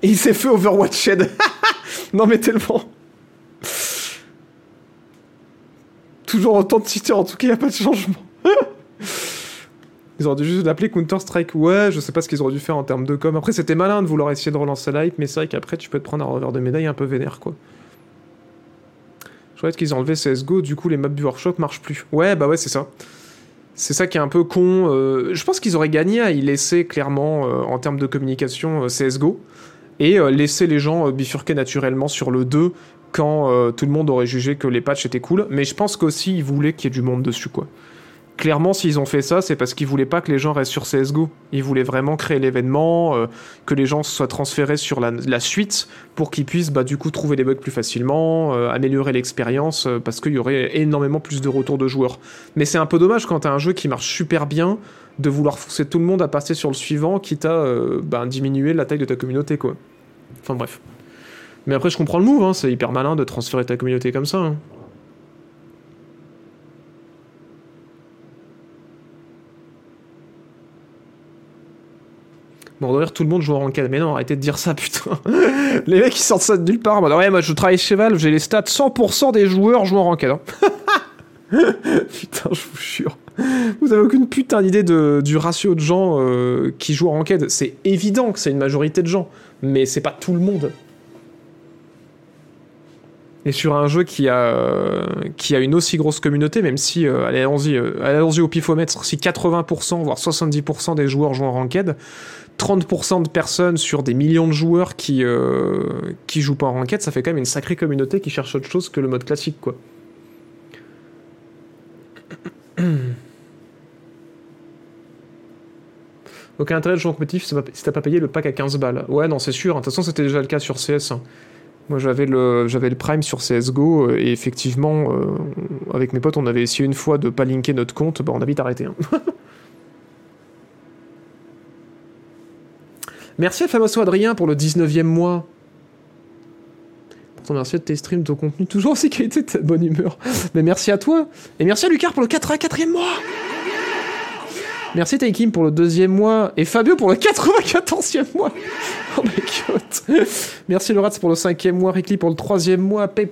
Et il s'est fait Overwatched. non mais tellement. Toujours autant de titres, en tout cas, il n'y a pas de changement. ils auraient dû juste l'appeler Counter-Strike. Ouais, je sais pas ce qu'ils auraient dû faire en termes de com. Après, c'était malin de vouloir essayer de relancer la hype, mais c'est vrai qu'après, tu peux te prendre un revers de médaille un peu vénère, quoi. Je regarde qu'ils ont enlevé CSGO, du coup, les maps du workshop marchent plus. Ouais, bah ouais, c'est ça. C'est ça qui est un peu con. euh, je pense qu'ils auraient gagné à y laisser clairement, euh, en termes de communication, euh, CSGO et euh, laisser les gens euh, bifurquer naturellement sur le 2 quand euh, tout le monde aurait jugé que les patchs étaient cool. Mais je pense qu'aussi ils voulaient qu'il y ait du monde dessus, quoi. Clairement, s'ils ont fait ça, c'est parce qu'ils voulaient pas que les gens restent sur CSGO. Ils voulaient vraiment créer l'événement, que les gens soient transférés sur la, suite pour qu'ils puissent bah, du coup trouver les bugs plus facilement, améliorer l'expérience, parce qu'il y aurait énormément plus de retours de joueurs. Mais c'est un peu dommage quand t'as un jeu qui marche super bien de vouloir forcer tout le monde à passer sur le suivant, quitte à bah, diminuer la taille de ta communauté, quoi. Enfin bref. Mais après, je comprends le move, hein, c'est hyper malin de transférer ta communauté comme ça. hein. Bon, d'ailleurs, tout le monde joue en ranked. Mais non, arrêtez de dire ça, putain. Les mecs, ils sortent ça de nulle part. ouais, moi, je travaille chez Valve, j'ai les stats 100% des joueurs jouent en ranked. hein. putain, je vous jure. Vous avez aucune putain d'idée du ratio de gens euh, qui jouent en ranked. C'est évident que c'est une majorité de gens, mais c'est pas tout le monde. Et sur un jeu qui a, euh, une aussi grosse communauté, même si, euh, allez, allons-y, au pifomètre, si 80%, voire 70% des joueurs jouent en ranked, 30% de personnes sur des millions de joueurs qui, qui jouent pas en ranked, ça fait quand même une sacrée communauté qui cherche autre chose que le mode classique, quoi. Aucun intérêt de jouer en compétitif si t'as pas- payé le pack à 15 balles. Ouais, non, c'est sûr. De toute façon, c'était déjà le cas sur CS. hein. Moi, j'avais le, j'avais le Prime sur CSGO, euh, et effectivement, euh, avec mes potes, on avait essayé une fois de pas linker notre compte, bah, on a vite arrêté. hein. merci à Famoso Adrien pour le 19e mois. Merci de tes streams, ton contenu, toujours aussi qualité de ta bonne humeur. Mais merci à toi. Et merci à Lucas pour le 84e mois. Merci Taikim pour le deuxième mois et Fabio pour le 94e mois. Oh my god. Merci le Rats pour le cinquième mois, Rickly pour le troisième mois, Pep,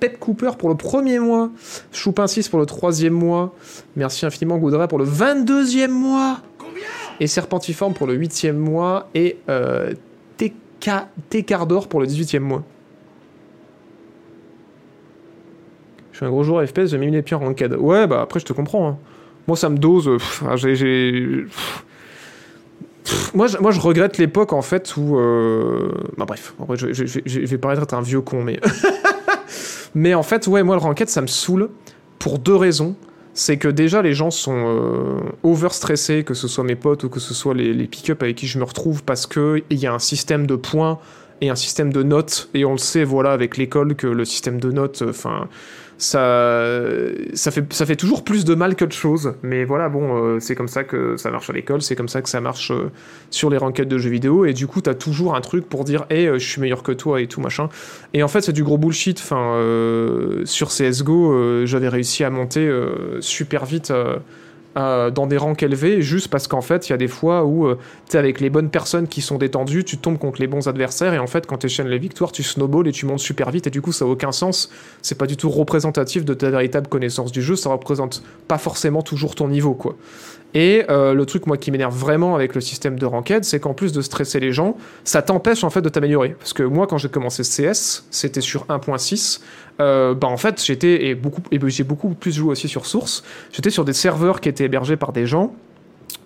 Pep Cooper pour le premier mois, Choupin 6 pour le troisième mois. Merci infiniment Goudra pour le 22e mois. Et Serpentiforme pour le huitième mois et euh, Técardor pour le 18e mois. Je suis un gros joueur FPS, j'ai mis les pieds en ranked. Ouais, bah après je te comprends. hein. Moi, ça me dose. euh, ah, Moi je, regrette l'époque en fait où. euh, Bah, bref, en vrai, je, vais paraître être un vieux con, mais. mais en fait, ouais, moi, le ranked, ça me saoule pour deux raisons. C'est que déjà, les gens sont euh, over-stressés, que ce soit mes potes ou que ce soit les, les pick-up avec qui je me retrouve, parce qu'il y a un système de points et un système de notes. Et on le sait, voilà, avec l'école, que le système de notes, enfin ça, ça, fait, ça fait toujours plus de mal qu'autre chose. Mais voilà, bon, euh, c'est comme ça que ça marche à l'école, c'est comme ça que ça marche euh, sur les ranked de jeux vidéo. Et du coup, t'as toujours un truc pour dire, hé, je suis meilleur que toi et tout machin. Et en fait, c'est du gros bullshit. Enfin, euh, sur CSGO, euh, j'avais réussi à monter euh, super vite. Euh, dans des rangs élevés, juste parce qu'en fait, il y a des fois où, euh, avec les bonnes personnes qui sont détendues, tu tombes contre les bons adversaires, et en fait, quand tu les victoires, tu snowballs et tu montes super vite, et du coup, ça n'a aucun sens. C'est pas du tout représentatif de ta véritable connaissance du jeu, ça représente pas forcément toujours ton niveau, quoi. Et euh, le truc, moi, qui m'énerve vraiment avec le système de ranked, c'est qu'en plus de stresser les gens, ça t'empêche en fait de t'améliorer. Parce que moi, quand j'ai commencé CS, c'était sur 1.6. Euh, bah en fait, j'étais beaucoup j'ai beaucoup plus joué aussi sur Source. J'étais sur des serveurs qui étaient hébergés par des gens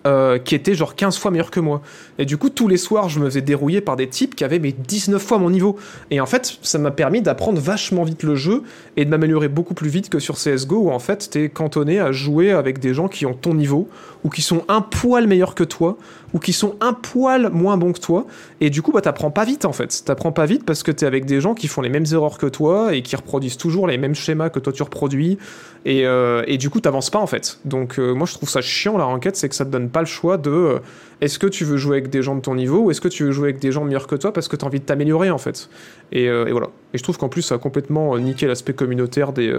euh, qui étaient genre 15 fois meilleurs que moi. Et du coup, tous les soirs, je me faisais dérouiller par des types qui avaient mes 19 fois mon niveau. Et en fait, ça m'a permis d'apprendre vachement vite le jeu et de m'améliorer beaucoup plus vite que sur CSGO où en fait, t'es cantonné à jouer avec des gens qui ont ton niveau ou qui sont un poil meilleurs que toi ou qui sont un poil moins bons que toi. Et du coup, bah, t'apprends pas vite en fait. T'apprends pas vite parce que t'es avec des gens qui font les mêmes erreurs que toi et qui reproduisent toujours les mêmes schémas que toi tu reproduis. Et, euh, du coup, t'avances pas en fait. Donc, euh, moi, je trouve ça chiant la ranked, c'est que ça te donne pas le choix de euh, est-ce que tu veux jouer avec des gens de ton niveau ou est-ce que tu veux jouer avec des gens meilleurs que toi parce que t'as envie de t'améliorer en fait. Et, voilà. Je trouve qu'en plus, ça a complètement niqué l'aspect communautaire des,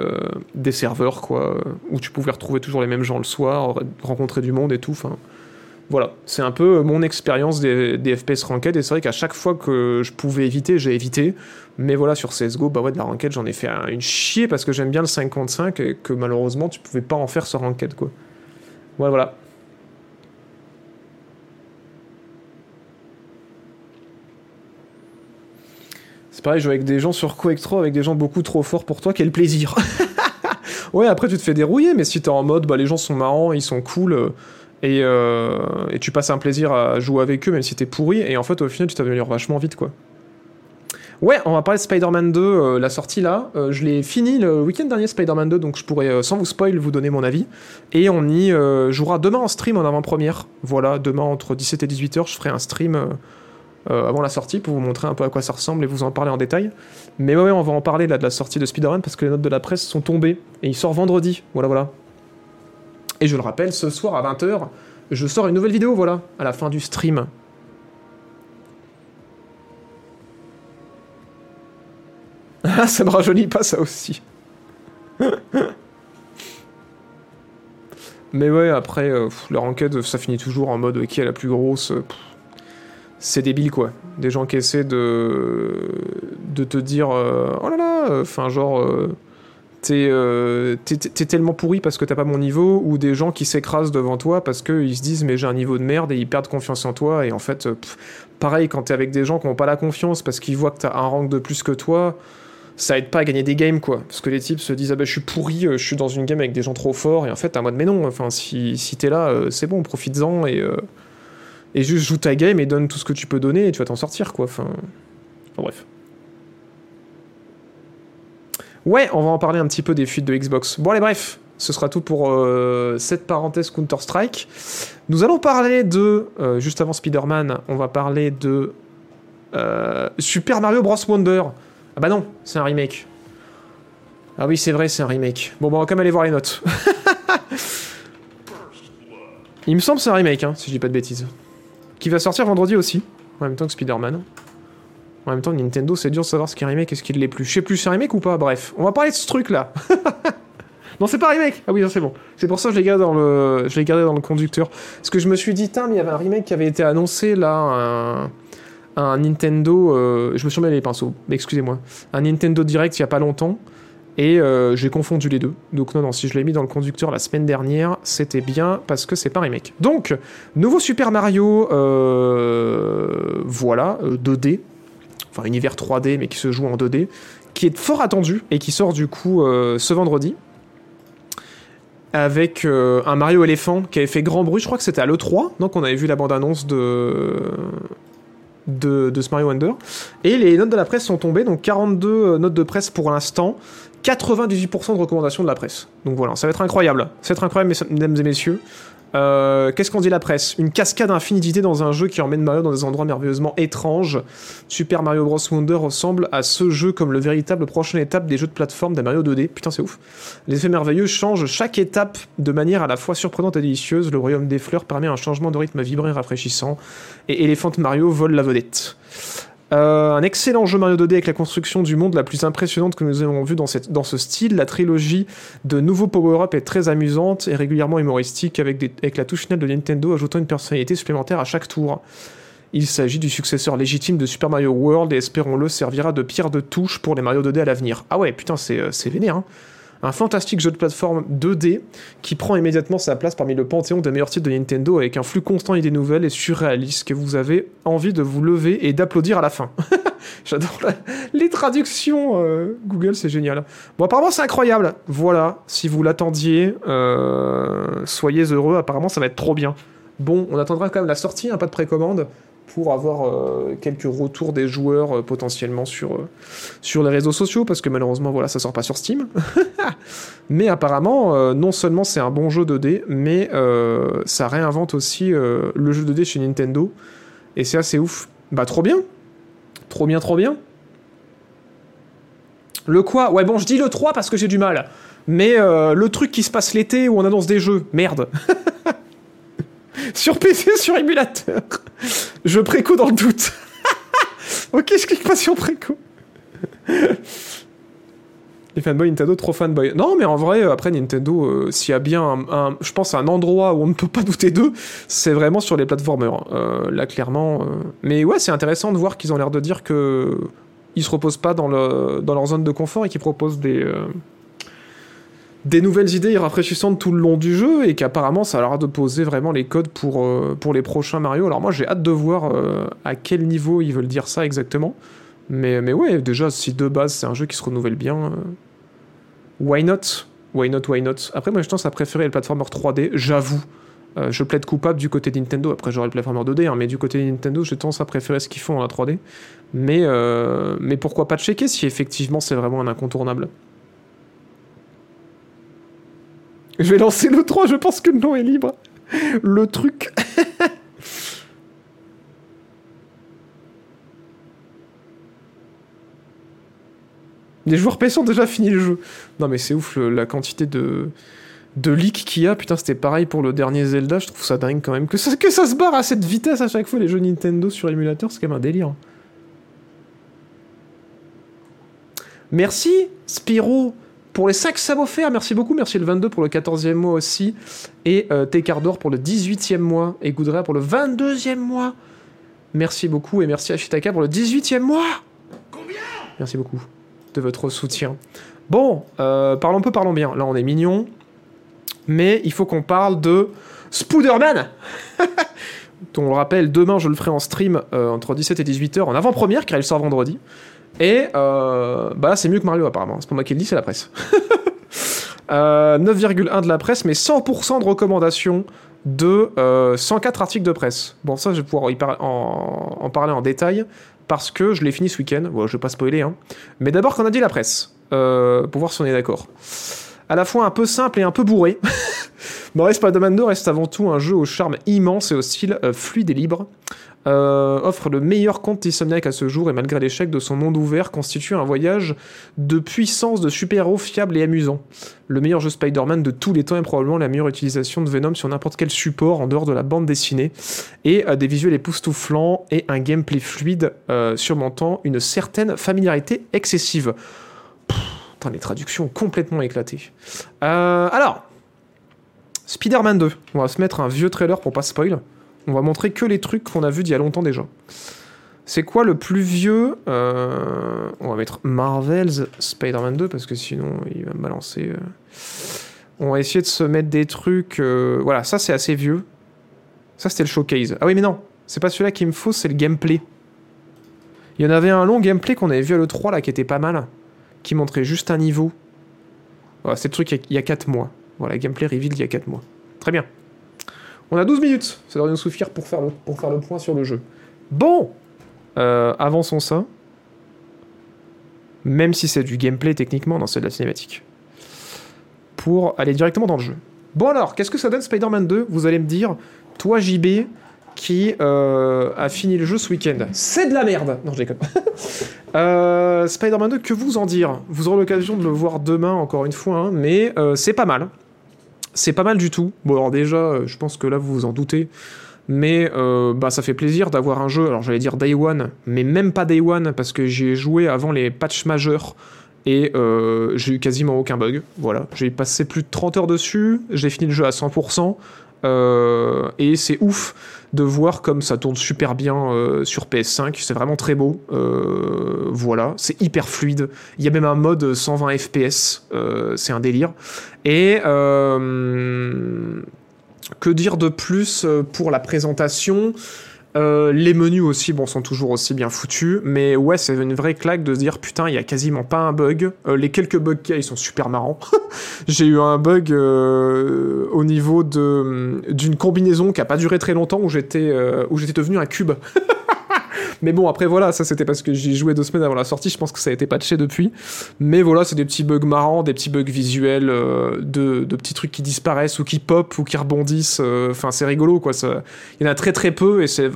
des serveurs, quoi, où tu pouvais retrouver toujours les mêmes gens le soir, rencontrer du monde et tout. Enfin, voilà, c'est un peu mon expérience des, FPS ranked, et c'est vrai qu'à chaque fois que je pouvais éviter, j'ai évité. Mais voilà, sur CSGO, bah ouais, de la ranked, j'en ai fait un- une chier parce que j'aime bien le 5 contre 5 et que malheureusement, tu pouvais pas en faire sur ranked, quoi. Ouais, voilà. C'est pareil, jouer avec des gens sur Quake 3, avec des gens beaucoup trop forts pour toi, quel plaisir Ouais, après tu te fais dérouiller, mais si t'es en mode, bah les gens sont marrants, ils sont cool, euh, et, euh, et tu passes un plaisir à jouer avec eux, même si t'es pourri, et en fait au final tu t'améliores vachement vite, quoi. Ouais, on va parler de Spider-Man 2, euh, la sortie là. Euh, je l'ai fini le week-end dernier, Spider-Man 2, donc je pourrais, sans vous spoil, vous donner mon avis. Et on y jouera demain en stream en avant-première. Voilà, demain entre 17 et 18h, je ferai un stream avant la sortie pour vous montrer un peu à quoi ça ressemble et vous en parler en détail. Mais ouais, on va en parler là de la sortie de Spider-Man parce que les notes de la presse sont tombées. Et il sort vendredi. Voilà, voilà. Et je le rappelle, ce soir à 20h, je sors une nouvelle vidéo, voilà, à la fin du stream. Ah, ça me rajeunit pas ça aussi. Mais ouais, après, euh, pff, leur enquête, ça finit toujours en mode euh, qui est la plus grosse. euh, c'est débile quoi. Des gens qui essaient de, de te dire euh, oh là là, enfin genre t'es euh, t'es- tellement pourri parce que t'as pas mon niveau, ou des gens qui s'écrasent devant toi parce qu'ils se disent mais j'ai un niveau de merde et ils perdent confiance en toi et en fait euh, pareil quand t'es avec des gens qui ont pas la confiance parce qu'ils voient que t'as un rank de plus que toi. Ça aide pas à gagner des games quoi, parce que les types se disent ah bah je suis pourri, euh, je suis dans une game avec des gens trop forts et en fait t'es en mode mais non, enfin si, t'es là c'est bon, profites-en et et juste joue ta game et donne tout ce que tu peux donner et tu vas t'en sortir quoi. Enfin, enfin, bref. Ouais, on va en parler un petit peu des fuites de Xbox. Bon allez bref, ce sera tout pour euh, cette parenthèse Counter Strike. Nous allons parler de euh, juste avant Spider-Man, on va parler de euh, Super Mario Bros Wonder. Ah bah non, c'est un remake. Ah oui, c'est vrai, c'est un remake. Bon, bah, on va quand même aller voir les notes. Il me semble que c'est un remake, hein, si je dis pas de bêtises qui va sortir vendredi aussi, en même temps que Spider-Man. En même temps, Nintendo, c'est dur de savoir ce qui est un remake et ce qui l'est plus. Je sais plus, c'est un remake ou pas Bref, on va parler de ce truc-là. non, c'est pas un remake Ah oui, c'est bon. C'est pour ça que je l'ai gardé dans le, je gardé dans le conducteur. Parce que je me suis dit, tiens, mais il y avait un remake qui avait été annoncé là, un, Nintendo. euh, je me suis remis les pinceaux, excusez-moi. Un Nintendo Direct il y a pas longtemps. Et euh, j'ai confondu les deux. Donc non, non, si je l'ai mis dans le conducteur la semaine dernière, c'était bien parce que c'est pas un remake. Donc, nouveau Super Mario, euh, voilà, euh, 2D, enfin univers 3D mais qui se joue en 2D, qui est fort attendu et qui sort du coup euh, ce vendredi. Avec euh, un Mario éléphant qui avait fait grand bruit, je crois que c'était à l'E3, donc on avait vu la bande-annonce de... De, de ce Mario Wonder. Et les notes de la presse sont tombées, donc 42 notes de presse pour l'instant, 98% de recommandations de la presse. Donc voilà, ça va être incroyable. Ça va être incroyable, mesdames et messieurs. Euh, Qu'est-ce qu'on dit la presse? Une cascade infinie d'idées dans un jeu qui emmène Mario dans des endroits merveilleusement étranges. Super Mario Bros. Wonder ressemble à ce jeu comme le véritable prochaine étape des jeux de plateforme des Mario 2D. Putain, c'est ouf. Les effets merveilleux changent chaque étape de manière à la fois surprenante et délicieuse. Le royaume des fleurs permet un changement de rythme vibrant et rafraîchissant. Et Elephant Mario vole la vedette. Euh, un excellent jeu Mario 2D avec la construction du monde la plus impressionnante que nous avons vu dans, ce style. La trilogie de nouveaux power-up est très amusante et régulièrement humoristique avec, des- la touche finale de Nintendo ajoutant une personnalité supplémentaire à chaque tour. Il s'agit du successeur légitime de Super Mario World et espérons-le servira de pierre de touche pour les Mario 2D à l'avenir. Ah ouais, putain, c'est euh, vénère. Hein. Un fantastique jeu de plateforme 2D qui prend immédiatement sa place parmi le panthéon des meilleurs titres de Nintendo avec un flux constant d'idées nouvelles et surréalistes que vous avez envie de vous lever et d'applaudir à la fin. J'adore les traductions euh, Google, c'est génial. Bon, apparemment, c'est incroyable. Voilà, si vous l'attendiez, euh, soyez heureux. Apparemment, ça va être trop bien. Bon, on attendra quand même la sortie, hein, pas de précommande, pour avoir euh, quelques retours des joueurs euh, potentiellement sur, euh, sur les réseaux sociaux, parce que malheureusement, voilà, ça sort pas sur Steam. mais apparemment, non seulement c'est un bon jeu 2D, mais ça réinvente aussi le jeu 2D chez Nintendo. Et c'est assez ouf. Bah, trop bien. Trop bien, trop bien. Le quoi? Ouais, bon, je dis le 3 parce que j'ai du mal. Mais le truc qui se passe l'été où on annonce des jeux, merde. sur PC, sur émulateur. Je préco dans le doute. ok, je clique pas sur préco. Les fanboys Nintendo, trop fanboy. Non, mais en vrai, après Nintendo, euh, s'il y a bien, un, je pense, un endroit où on ne peut pas douter d'eux, c'est vraiment sur les platformers. Euh, là, clairement. euh, Mais ouais, c'est intéressant de voir qu'ils ont l'air de dire que ils se reposent pas dans, le, dans leur zone de confort et qu'ils proposent des, euh, des nouvelles idées rafraîchissantes tout le long du jeu et qu'apparemment ça a de poser vraiment les codes pour, euh, pour les prochains Mario. Alors moi j'ai hâte de voir euh, à quel niveau ils veulent dire ça exactement. Mais, mais ouais, déjà si de base c'est un jeu qui se renouvelle bien, euh, why not? Why not, why not? Après moi je tendance à préférer les platformers 3D, j'avoue. Je plaide coupable du côté de Nintendo, après j'aurai le platformer 2D, hein, mais du côté de Nintendo j'ai tendance à préférer ce qu'ils font en la 3D. Mais, mais pourquoi pas checker si effectivement c'est vraiment un incontournable? Je vais lancer le 3, je pense que le nom est libre. Le truc. Les joueurs PC ont déjà fini le jeu. Non mais c'est ouf la quantité de de leaks qu'il y a. Putain, c'était pareil pour le dernier Zelda. Je trouve ça dingue quand même que ça, que ça se barre à cette vitesse à chaque fois les jeux Nintendo sur émulateur. C'est quand même un délire. Merci Spiro pour les 5 subs offerts. Merci beaucoup. Merci le 22 pour le 14e mois aussi. Et euh, Tekardor pour le 18e mois. Et Goudrea pour le 22e mois. Merci beaucoup. Et merci à Shitaka pour le 18e mois. Merci beaucoup de votre soutien. Bon, euh, parlons peu, parlons bien. Là, on est mignon. Mais il faut qu'on parle de Spooderman On le rappelle, demain, je le ferai en stream euh, entre 17 et 18h en avant-première, car il sort vendredi. Et euh, bah c'est mieux que Mario apparemment. C'est pas moi qui le dis, c'est la presse. Euh, 9,1 de la presse, mais 100% de recommandations de euh, 104 articles de presse. Bon, ça, je vais pouvoir en, parler en détail parce que je l'ai fini ce week-end. Bon, je vais pas spoiler, hein. Mais d'abord, qu'en a dit la presse euh, Pour voir si on est d'accord. À la fois un peu simple et un peu bourré. Mario Spider-Man 2 reste avant tout un jeu au charme immense et au style euh, fluide et libre. Euh, offre le meilleur compte d'Insomniac à ce jour et malgré l'échec de son monde ouvert constitue un voyage de puissance de super-héros fiable et amusant. Le meilleur jeu Spider-Man de tous les temps est probablement la meilleure utilisation de Venom sur n'importe quel support en dehors de la bande dessinée et des visuels époustouflants et un gameplay fluide euh, surmontant une certaine familiarité excessive. Les traductions complètement éclatées. Euh, alors, Spider-Man 2. On va se mettre un vieux trailer pour pas spoil. On va montrer que les trucs qu'on a vus d'il y a longtemps déjà. C'est quoi le plus vieux Euh, On va mettre Marvel's Spider-Man 2 parce que sinon il va me balancer. euh. On va essayer de se mettre des trucs. euh, Voilà, ça c'est assez vieux. Ça c'était le showcase. Ah oui, mais non, c'est pas celui-là qu'il me faut, c'est le gameplay. Il y en avait un long gameplay qu'on avait vu à l'E3 là qui était pas mal, qui montrait juste un niveau. Voilà, c'est le truc il y a 4 mois. Voilà, gameplay reveal il y a 4 mois. Très bien. On a 12 minutes, ça devrait nous suffire pour faire le, point sur le jeu. Bon Euh, Avançons ça. Même si c'est du gameplay techniquement, non, c'est de la cinématique. Pour aller directement dans le jeu. Bon alors, qu'est-ce que ça donne Spider-Man 2 Vous allez me dire, toi JB, qui euh, a fini le jeu ce week-end. C'est de la merde Non, je déconne. Euh, Spider-Man 2, que vous en dire? Vous aurez l'occasion de le voir demain, encore une fois, hein, mais c'est pas mal. C'est pas mal du tout. Bon, alors déjà, euh, je pense que là, vous vous en doutez. mais euh, bah, ça fait plaisir d'avoir un jeu, alors j'allais dire Day One, mais même pas Day One, parce que j'ai joué avant les patchs majeurs, et euh, j'ai eu quasiment aucun bug. Voilà, j'ai passé plus de 30 heures dessus, j'ai fini le jeu à 100%, euh, et c'est ouf de voir comme ça tourne super bien euh, sur PS5, c'est vraiment très beau. Euh, voilà, c'est hyper fluide. Il y a même un mode 120 FPS, euh, c'est un délire. Et que dire de plus pour la présentation? Euh, les menus aussi, bon, sont toujours aussi bien foutus, mais ouais, c'est une vraie claque de se dire putain, il y a quasiment pas un bug. Euh, les quelques bugs qu'il y a, ils sont super marrants. J'ai eu un bug euh, au niveau de d'une combinaison qui a pas duré très longtemps où j'étais où j'étais devenu un cube. Mais bon, après voilà, ça c'était parce que j'y joué deux semaines avant la sortie, je pense que ça a été patché depuis. Mais voilà, c'est des petits bugs marrants, des petits bugs visuels, euh, de, petits trucs qui disparaissent ou qui pop ou qui rebondissent. euh, Enfin, c'est rigolo quoi. Il y en a très très peu et c'est.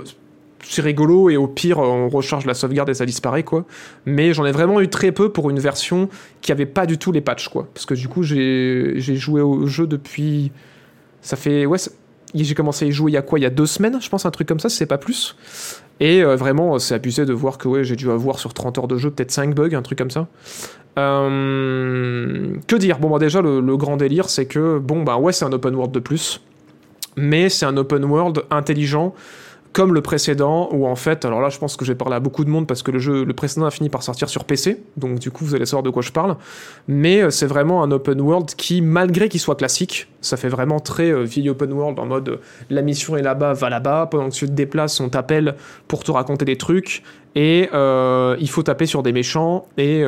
Rigolo et au pire on recharge la sauvegarde et ça disparaît quoi. Mais j'en ai vraiment eu très peu pour une version qui avait pas du tout les patchs quoi. Parce que du coup j'ai joué au jeu depuis. Ça fait. Ouais, j'ai commencé à y jouer il y a quoi? Il y a deux semaines, je pense, un truc comme ça, c'est pas plus. Et euh, vraiment, c'est abusé de voir que j'ai dû avoir sur 30 heures de jeu peut-être 5 bugs, un truc comme ça. Euh, que dire? Bon, bah, déjà, le, le grand délire, c'est que, bon, bah ouais, c'est un open world de plus. Mais c'est un open world intelligent, comme le précédent, où en fait, alors là, je pense que j'ai parlé à beaucoup de monde parce que le jeu, le précédent a fini par sortir sur PC, donc du coup, vous allez savoir de quoi je parle. Mais euh, c'est vraiment un open world qui, malgré qu'il soit classique, ça fait vraiment très euh, vieil open world en mode euh, la mission est là-bas, va là-bas, pendant que tu te déplaces, on t'appelle pour te raconter des trucs, et euh, il faut taper sur des méchants et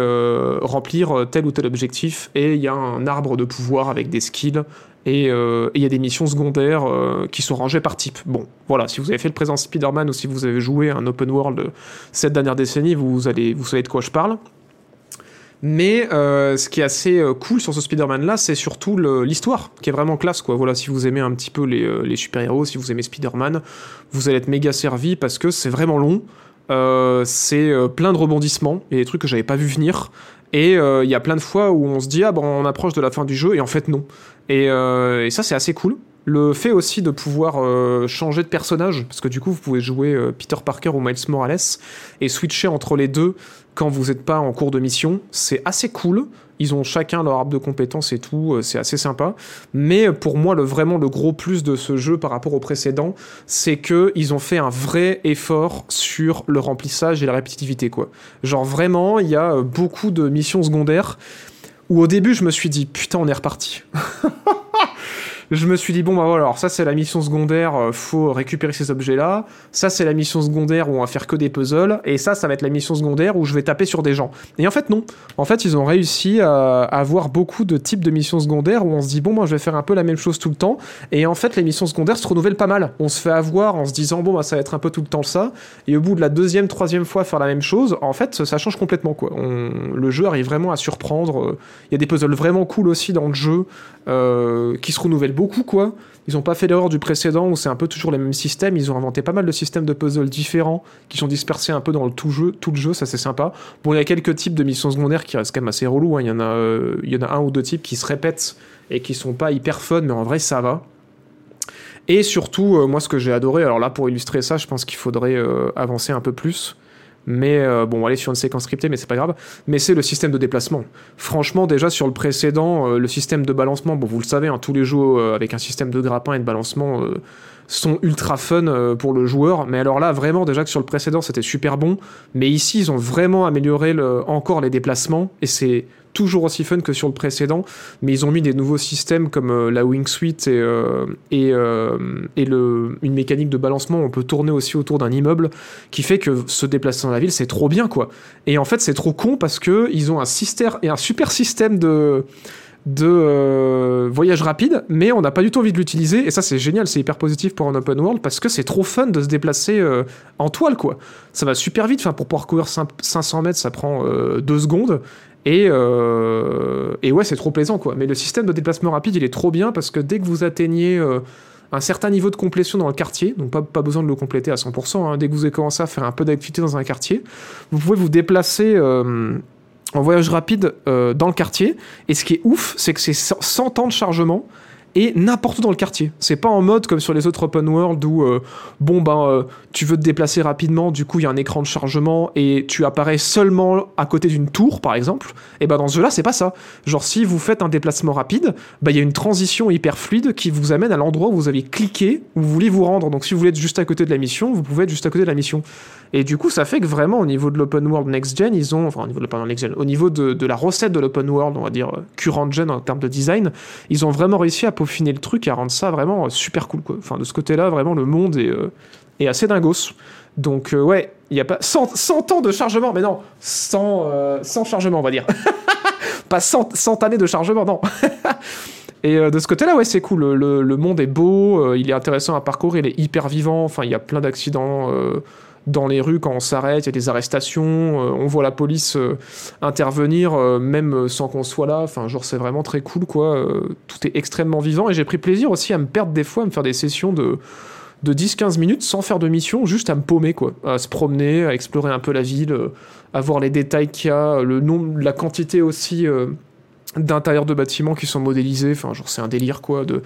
remplir tel ou tel objectif, et il y a un arbre de pouvoir avec des skills, et euh, et il y a des missions secondaires euh, qui sont rangées par type. Bon, voilà, si vous avez fait le présent Spider-Man ou si vous avez joué un open world cette dernière décennie, vous, savez de quoi je parle. Mais euh, ce qui est assez cool sur ce Spider-Man là, c'est surtout l'histoire, qui est vraiment classe. Voilà, si vous aimez un petit peu les, les super-héros, si vous aimez Spider-Man, vous allez être méga servi parce que c'est vraiment long. C'est plein de rebondissements, a des trucs que j'avais pas vu venir. Et il y a plein de fois où on se dit ah bon on approche de la fin du jeu et en fait non. Et, euh, et ça c'est assez cool. Le fait aussi de pouvoir euh, changer de personnage, parce que du coup vous pouvez jouer euh, Peter Parker ou Miles Morales et switcher entre les deux quand vous n'êtes pas en cours de mission, c'est assez cool. Ils ont chacun leur arbre de compétences et tout, euh, c'est assez sympa. Mais pour moi, le, vraiment le gros plus de ce jeu par rapport au précédent, c'est que ils ont fait un vrai effort sur le remplissage et la répétitivité, quoi. Genre vraiment, il y a beaucoup de missions secondaires où au début je me suis dit putain on est reparti. je me suis dit bon bah voilà alors ça c'est la mission secondaire euh, faut récupérer ces objets là ça c'est la mission secondaire où on va faire que des puzzles. Et ça ça va être la mission secondaire où je vais taper sur des gens. Et en fait non. En fait ils ont réussi à, avoir beaucoup de types de missions secondaires où on se dit bon moi je vais faire un peu la même chose tout le temps. Et en fait les missions secondaires se renouvellent pas mal. On se fait avoir en se disant bon bah ça va être un peu tout le temps ça. Et au bout de la deuxième troisième fois faire la même chose en fait ça change complètement quoi. Le jeu arrive vraiment à surprendre. Il y a des puzzles vraiment cool aussi dans le jeu euh, qui se renouvellent beaucoup quoi. Ils ont pas fait l'erreur du précédent où c'est un peu toujours les mêmes systèmes. Ils ont inventé pas mal de systèmes de puzzles différents qui sont dispersés un peu dans le tout jeu, tout le jeu. Ça c'est sympa. Bon, il y a quelques types de missions secondaires qui restent quand même assez relous. hein. Il y en a, euh, un ou deux types qui se répètent et qui sont pas hyper fun, mais en vrai ça va. Et surtout, euh, moi ce que j'ai adoré, alors là pour illustrer ça, je pense qu'il faudrait euh, avancer un peu plus. Mais euh, bon, on va aller sur une séquence scriptée, mais c'est pas grave. Mais c'est le système de déplacement. Franchement, déjà sur le précédent, euh, le système de balancement, bon, vous le savez, hein, tous les jeux euh, avec un système de grappin et de balancement sont ultra fun pour le joueur. Mais alors là, vraiment, déjà que sur le précédent, c'était super bon. Mais ici, ils ont vraiment amélioré encore les déplacements. Et c'est toujours aussi fun que sur le précédent. Mais ils ont mis des nouveaux systèmes comme euh, la wingsuit et, euh, et, euh, le, une mécanique de balancement. On peut tourner aussi autour d'un immeuble qui fait que se déplacer dans la ville, c'est trop bien, quoi. Et en fait, c'est trop con parce que ils ont un et un super système de euh, voyage rapide, mais on n'a pas du tout envie de l'utiliser. Et ça, c'est génial, c'est hyper positif pour un open world parce que c'est trop fun de se déplacer euh, en toile, quoi. Ça va super vite. Enfin, pour pouvoir courir cin- 500 mètres, ça prend 2 secondes. Et, euh, et ouais, c'est trop plaisant, quoi. Mais le système de déplacement rapide, il est trop bien parce que dès que vous atteignez euh, un certain niveau de complétion dans le quartier, donc pas, pas besoin de le compléter à 100%, hein, dès que vous avez commencé à faire un peu d'activité dans un quartier, vous pouvez vous déplacer euh, en voyage rapide dans le quartier. Et ce qui est ouf, c'est que c'est 100 100 temps de chargement. Et n'importe où dans le quartier. C'est pas en mode comme sur les autres open world où, euh, bon, ben, euh, tu veux te déplacer rapidement, du coup, il y a un écran de chargement et tu apparais seulement à côté d'une tour, par exemple. Et ben, dans ce jeu-là, c'est pas ça. Genre, si vous faites un déplacement rapide, ben, il y a une transition hyper fluide qui vous amène à l'endroit où vous avez cliqué, où vous voulez vous rendre. Donc, si vous voulez être juste à côté de la mission, vous pouvez être juste à côté de la mission. Et du coup, ça fait que vraiment, au niveau de l'open world next gen, ils ont, enfin, au niveau de l'open world next gen, au niveau de, la recette de l'open world, on va dire, euh, current gen en termes de design, ils ont vraiment réussi à peaufiner le truc et à rendre ça vraiment euh, super cool. Enfin, de ce côté-là, vraiment, le monde est, euh, est assez dingos. Donc, ouais, il n'y a pas 100, 100 ans de chargement, mais non, 100, euh, 100 chargement, on va dire. pas 100, 100 années de chargement, non. Et de ce côté-là, ouais, c'est cool. Le, le monde est beau, il est intéressant à parcourir, il est hyper vivant. Enfin, il y a plein d'accidents dans les rues quand on s'arrête, il y a des arrestations, euh, on voit la police euh, intervenir, euh, même sans qu'on soit là. Enfin, genre, c'est vraiment très cool, quoi. Tout est extrêmement vivant et j'ai pris plaisir aussi à me perdre des fois, à me faire des sessions de de 10-15 minutes sans faire de mission, juste à me paumer, quoi. À se promener, à explorer un peu la ville, à voir les détails qu'il y a, le nombre, la quantité aussi d'intérieurs de bâtiments qui sont modélisés. Enfin, genre, c'est un délire, quoi, de,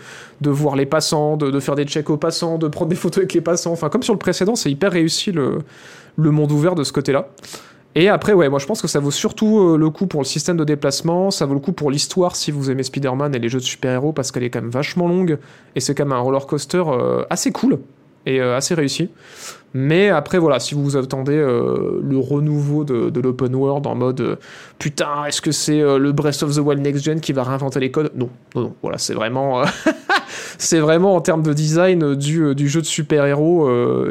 voir les passants, de, faire des checks aux passants, de prendre des photos avec les passants. Enfin, comme sur le précédent, c'est hyper réussi le, le monde ouvert de ce côté-là. Et après, ouais, moi je pense que ça vaut surtout euh, le coup pour le système de déplacement, ça vaut le coup pour l'histoire si vous aimez Spider-Man et les jeux de super-héros parce qu'elle est quand même vachement longue et c'est quand même un roller coaster euh, assez cool et euh, assez réussi. Mais après, voilà, si vous vous attendez euh, le renouveau de, l'open world en mode euh, putain, est-ce que c'est le Breath of the Wild Next Gen qui va réinventer les codes? Non, non, non, voilà, c'est vraiment. c'est vraiment en termes de design du, du jeu de super-héros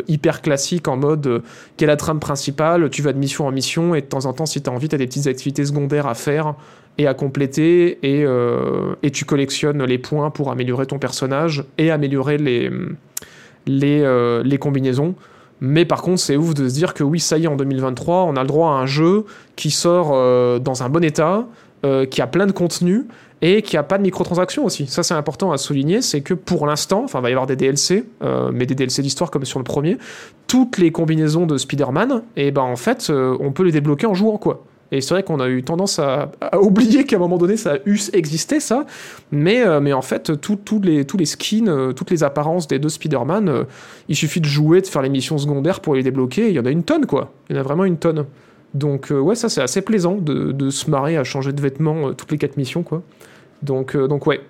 hyper classique en mode quelle est la trame principale, tu vas de mission en mission et de temps en temps, si tu as envie, tu as des petites activités secondaires à faire et à compléter et, et tu collectionnes les points pour améliorer ton personnage et améliorer les, les, euh, les combinaisons. Mais par contre, c'est ouf de se dire que oui, ça y est, en 2023, on a le droit à un jeu qui sort euh, dans un bon état, euh, qui a plein de contenu et qui a pas de microtransactions aussi. Ça, c'est important à souligner, c'est que pour l'instant, enfin, va y avoir des DLC, mais des DLC d'histoire comme sur le premier, toutes les combinaisons de Spider-Man, et ben en fait, on peut les débloquer en jouant, quoi. Et c'est vrai qu'on a eu tendance à, oublier qu'à un moment donné, ça a eu existé, ça. Mais, euh, mais en fait, tout les, tous les skins, euh, toutes les apparences des deux Spider-Man, euh, il suffit de jouer, de faire les missions secondaires pour les débloquer. Il y en a une tonne, quoi. Il y en a vraiment une tonne. Donc, ouais, ça, c'est assez plaisant de, se marrer à changer de vêtements toutes les quatre missions, quoi. Donc, donc ouais.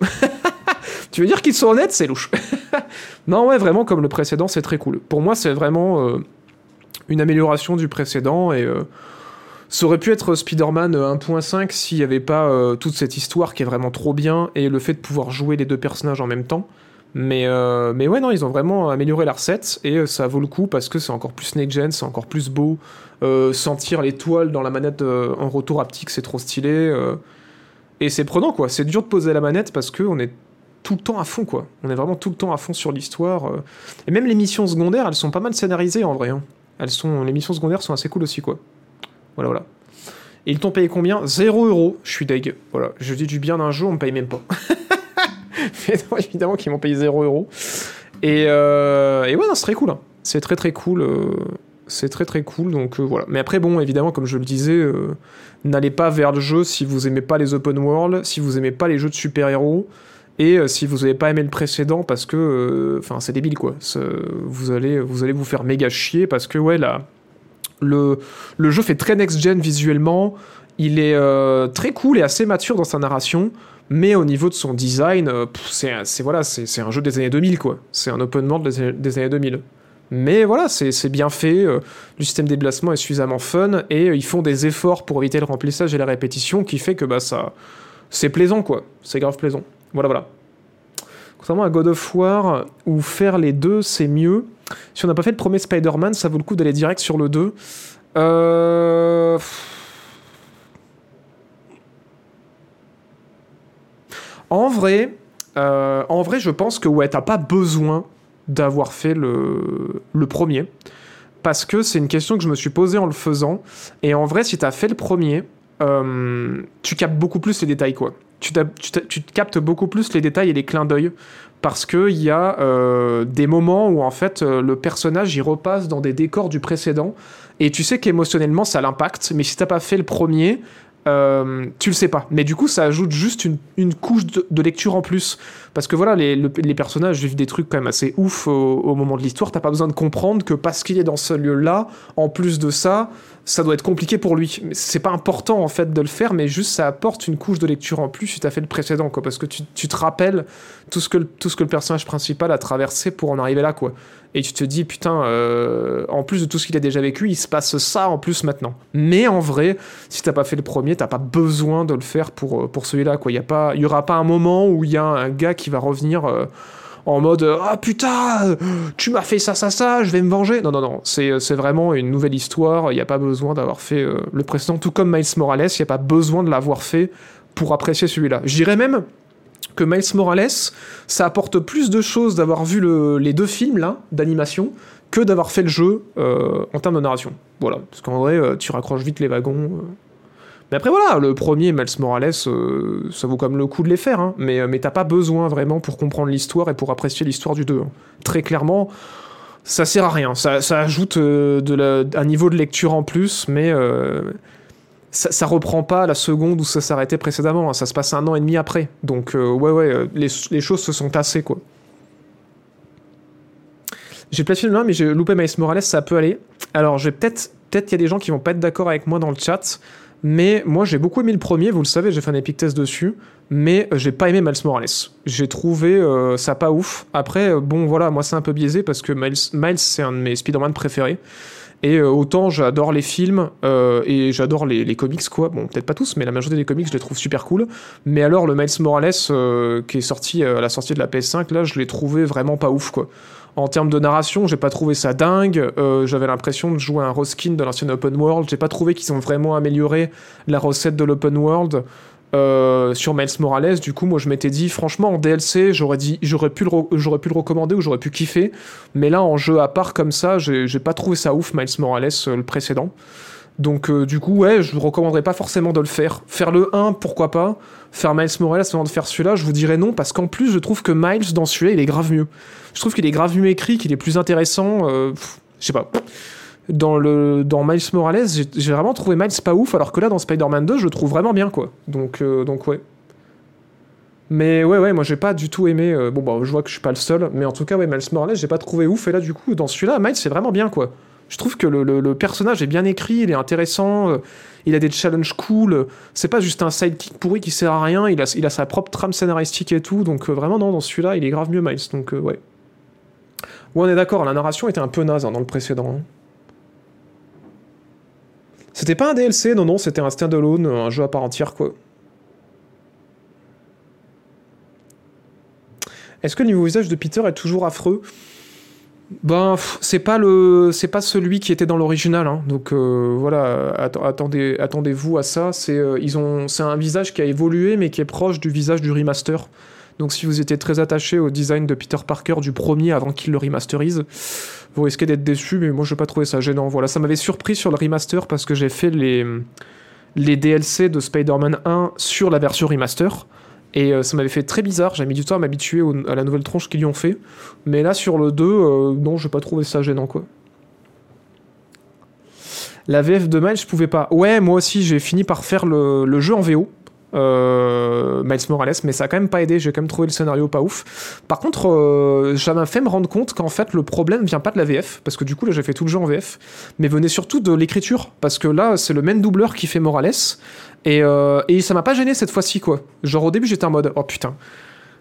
tu veux dire qu'ils sont honnêtes C'est louche. non, ouais, vraiment, comme le précédent, c'est très cool. Pour moi, c'est vraiment une amélioration du précédent et. Euh, ça aurait pu être Spider-Man euh, 1.5 s'il n'y avait pas euh, toute cette histoire qui est vraiment trop bien et le fait de pouvoir jouer les deux personnages en même temps. Mais, euh, mais ouais, non, ils ont vraiment amélioré la recette et euh, ça vaut le coup parce que c'est encore plus next-gen, c'est encore plus beau. Euh, sentir les toiles dans la manette euh, en retour haptique, c'est trop stylé. euh, et c'est prenant, quoi. C'est dur de poser la manette parce qu'on est tout le temps à fond, quoi. On est vraiment tout le temps à fond sur l'histoire. euh. Et même les missions secondaires, elles sont pas mal scénarisées en vrai. hein. Elles sont, les missions secondaires sont assez cool aussi, quoi. Voilà, voilà. Et ils t'ont payé combien? 0 euros. Je suis deg. Voilà. Je dis du bien d'un jeu, on me paye même pas. Mais non, évidemment qu'ils m'ont payé 0 euros. Et, euh, ouais, c'est très cool. hein. C'est très très cool. euh, c'est très très cool. Donc euh, voilà. Mais après, bon, évidemment, comme je le disais, euh, n'allez pas vers le jeu si vous aimez pas les open world, si vous aimez pas les jeux de super-héros. Et si vous n'avez pas aimé le précédent, parce que, enfin, c'est débile quoi. Vous allez, vous allez vous faire méga chier parce que ouais là, le, jeu fait très next-gen visuellement. Il est euh, très cool et assez mature dans sa narration. Mais au niveau de son design, euh, c'est voilà, un jeu des années 2000 quoi. C'est un open world des, années- des années 2000. Mais voilà, c'est bien fait. euh, le système de déplacement est suffisamment fun et euh, ils font des efforts pour éviter le remplissage et la répétition, qui fait que bah ça, c'est plaisant quoi. C'est grave plaisant. Voilà voilà. Contrairement à God of War, où faire les deux c'est mieux. Si on n'a pas fait le premier Spider-Man, ça vaut le coup d'aller direct sur le 2. Euh... En vrai, euh, en vrai, je pense que ouais, t'as pas besoin d'avoir fait le, premier. Parce que c'est une question que je me suis posée en le faisant. Et en vrai, si t'as fait le premier, euh, tu captes beaucoup plus les détails, quoi. Tu captes beaucoup plus les détails et les clins d'œil. Parce qu'il y a euh, des moments où, en fait, euh, le personnage, il repasse dans des décors du précédent. Et tu sais qu'émotionnellement, ça l'impacte. Mais si t'as pas fait le premier, euh, tu le sais pas. Mais du coup, ça ajoute juste une, couche de, lecture en plus. Parce que voilà, les, le- les personnages vivent des trucs quand même assez ouf au, moment de l'histoire. T'as pas besoin de comprendre que parce qu'il est dans ce lieu-là, en plus de ça, ça doit être compliqué pour lui. C'est pas important en fait de le faire, mais juste ça apporte une couche de lecture en plus si t'as fait le précédent, quoi. Parce que tu, te rappelles tout ce, que, tout ce que le personnage principal a traversé pour en arriver là, quoi. Et tu te dis, putain, euh, en plus de tout ce qu'il a déjà vécu, il se passe ça en plus maintenant. Mais en vrai, si t'as pas fait le premier, t'as pas besoin de le faire pour, euh, pour celui-là, quoi. Il y, a pas- il y aura pas un moment où il y a un gars qui va revenir. euh, en mode ah putain tu m'as fait ça ça ça je vais me venger non non non c'est c'est vraiment une nouvelle histoire il n'y a pas besoin d'avoir fait le précédent tout comme Miles Morales il n'y a pas besoin de l'avoir fait pour apprécier celui-là je dirais même que Miles Morales ça apporte plus de choses d'avoir vu le- les deux films d'animation que d'avoir fait le jeu euh, en termes de narration voilà parce qu'en vrai euh, tu raccroches vite les wagons euh. mais après voilà, le premier Miles Morales, ça vaut comme le coup de les faire, hein. mais, mais t'as pas besoin vraiment pour comprendre l'histoire et pour apprécier l'histoire du 2. hein. Très clairement, ça sert à rien. Ça, ajoute un niveau de lecture en plus, mais ça, reprend pas la seconde où ça s'arrêtait précédemment. hein. Ça se passe un an et demi après. Donc euh, ouais, ouais, euh, les, choses se sont tassées, quoi. J'ai platiné le 1, mais j'ai loupé Miles Morales, ça peut aller. Alors, je peut-être. Peut-être qu'il y a des gens qui vont pas être d'accord avec moi dans le chat, mais moi j'ai beaucoup aimé le premier, vous le savez, j'ai fait un epic test dessus, mais euh, j'ai pas aimé Miles Morales. J'ai trouvé ça pas ouf. Après, bon voilà, moi c'est un peu biaisé parce que Miles, Miles c'est un de mes Spider-Man préférés. Et euh, autant j'adore les films euh, et j'adore les, les comics, quoi. Bon, peut-être pas tous, mais la majorité des comics, je les trouve super cool. Mais alors, le Miles Morales euh, qui est sorti euh, à la sortie de la PS5, là, je l'ai trouvé vraiment pas ouf, quoi. En termes de narration, j'ai pas trouvé ça dingue. Euh, J'avais l'impression de jouer un reskin de l'ancienne open world. J'ai pas trouvé qu'ils ont vraiment amélioré la recette de l'open world. Euh, sur Miles Morales, du coup, moi je m'étais dit, franchement, en DLC, j'aurais dit, j'aurais pu, le j'aurais pu le recommander ou j'aurais pu kiffer. Mais là, en jeu à part comme ça, j'ai j'ai pas trouvé ça ouf, Miles Morales, euh, le précédent. Donc, euh, du coup, ouais, je vous recommanderais pas forcément de le faire. Faire le 1, pourquoi pas. Faire Miles Morales avant de faire celui-là, je vous dirais non, parce qu'en plus, je trouve que Miles, dans celui-là, il est grave mieux. Je trouve qu'il est grave mieux écrit, qu'il est plus intéressant. euh, je sais pas. Dans, le, dans Miles Morales, j'ai vraiment trouvé Miles pas ouf, alors que là, dans Spider-Man 2, je le trouve vraiment bien, quoi. Donc, euh, donc ouais. Mais ouais, ouais, moi j'ai pas du tout aimé. euh, bon, bah, je vois que je suis pas le seul, mais en tout cas, ouais, Miles Morales, j'ai pas trouvé ouf. Et là, du coup, dans celui-là, Miles, c'est vraiment bien, quoi. Je trouve que le, le- personnage est bien écrit, il est intéressant, euh, il a des challenges cool. euh, C'est pas juste un sidekick pourri qui sert à rien, il a, il a sa propre trame scénaristique et tout. Donc, vraiment, non, dans celui-là, il est grave mieux, Miles. Donc, ouais. Ouais, on est d'accord, la narration était un peu naze hein, dans le précédent. hein. C'était pas un DLC, non, non, c'était un standalone, un jeu à part entière, quoi. Est-ce que le niveau visage de Peter est toujours affreux? Ben, c'est pas le, c'est pas celui qui était dans l'original, hein. donc euh, voilà, att- attendez, attendez-vous à ça. C'est, euh, ils ont, c'est un visage qui a évolué, mais qui est proche du visage du remaster. Donc si vous étiez très attaché au design de Peter Parker du premier avant qu'il le remasterise, vous risquez d'être déçu, mais moi je n'ai pas trouvé ça gênant. Voilà, ça m'avait surpris sur le remaster parce que j'ai fait les, les DLC de Spider-Man 1 sur la version remaster. Et euh, ça m'avait fait très bizarre, j'ai mis du temps à m'habituer à la nouvelle tronche qu'ils lui ont fait. Mais là sur le 2, euh, non, j'ai pas trouvé ça gênant quoi. La VF de Miles, je pouvais pas. Ouais, moi aussi, j'ai fini par faire le, le jeu en VO. Euh, Miles Morales, mais ça a quand même pas aidé, j'ai quand même trouvé le scénario pas ouf. Par contre, euh, ça m'a fait me rendre compte qu'en fait le problème vient pas de la VF, parce que du coup là j'ai fait tout le jeu en VF, mais venait surtout de l'écriture, parce que là c'est le même doubleur qui fait Morales, et, euh, et ça m'a pas gêné cette fois-ci quoi. Genre au début j'étais en mode oh putain,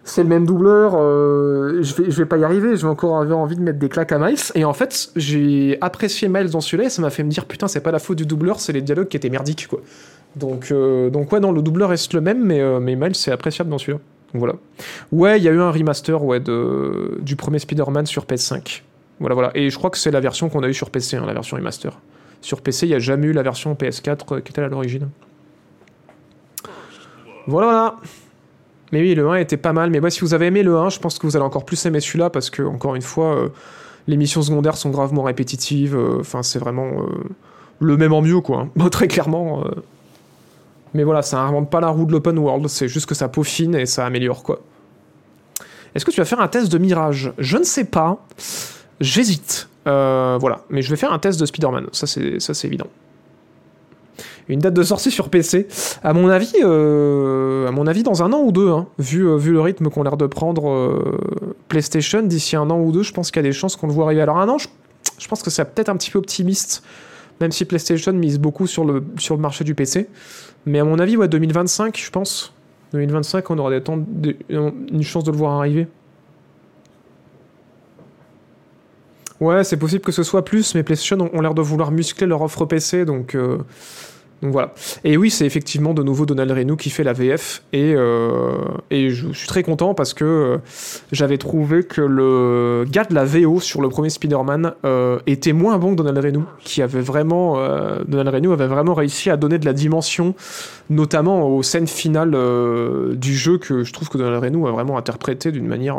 c'est le même doubleur, je, vais, pas y arriver, je vais encore avoir envie de mettre des claques à Miles, et en fait j'ai apprécié Miles dans celui-là, ça m'a fait me dire putain c'est pas la faute du doubleur, c'est les dialogues qui étaient merdiques quoi. Donc, euh, donc ouais, non, le doubleur reste le même, mais, euh, mais Miles, c'est appréciable dans celui-là. Voilà. Ouais, il y a eu un remaster ouais, de, du premier Spider-Man sur PS5. Voilà, voilà. Et je crois que c'est la version qu'on a eu sur PC, hein, la version remaster. Sur PC, il n'y a jamais eu la version PS4 euh, qui était à l'origine. Voilà, voilà. Mais oui, le 1 était pas mal. Mais ouais, si vous avez aimé le 1, je pense que vous allez encore plus aimer celui-là parce que, encore une fois, les missions secondaires sont gravement répétitives. Enfin, c'est vraiment le même en mieux, quoi. hein. Très clairement. Mais voilà, ça invente pas la roue de l'open world, c'est juste que ça peaufine et ça améliore quoi. Est-ce que tu vas faire un test de Mirage? Je ne sais pas. J'hésite. Euh, voilà, mais je vais faire un test de Spider-Man, ça c'est évident. une date de sortie sur PC. À mon avis, euh, à mon avis dans un an ou deux, hein, vu, euh, vu le rythme qu'ont l'air de prendre PlayStation, d'ici un an ou deux, je pense qu'il y a des chances qu'on le voit arriver. Alors un an, je, je pense que c'est peut-être un petit peu optimiste, même si PlayStation mise beaucoup sur le, sur le marché du PC. Mais à mon avis, ouais, 2025, je pense. 2025, on aura des des- une chance de le voir arriver. Ouais, c'est possible que ce soit plus, mais PlayStation ont, ont l'air de vouloir muscler leur offre PC, donc, euh, donc voilà. Et oui, c'est effectivement de nouveau Donald Renou qui fait la VF, et, euh, et je suis très content parce que euh, j'avais trouvé que le gars de la VO sur le premier Spider-Man euh, était moins bon que Donald Renou, qui avait vraiment, Donald Renou avait vraiment réussi à donner de la dimension, notamment aux scènes finales du jeu que je trouve que Donald Renou a vraiment interprété d'une manière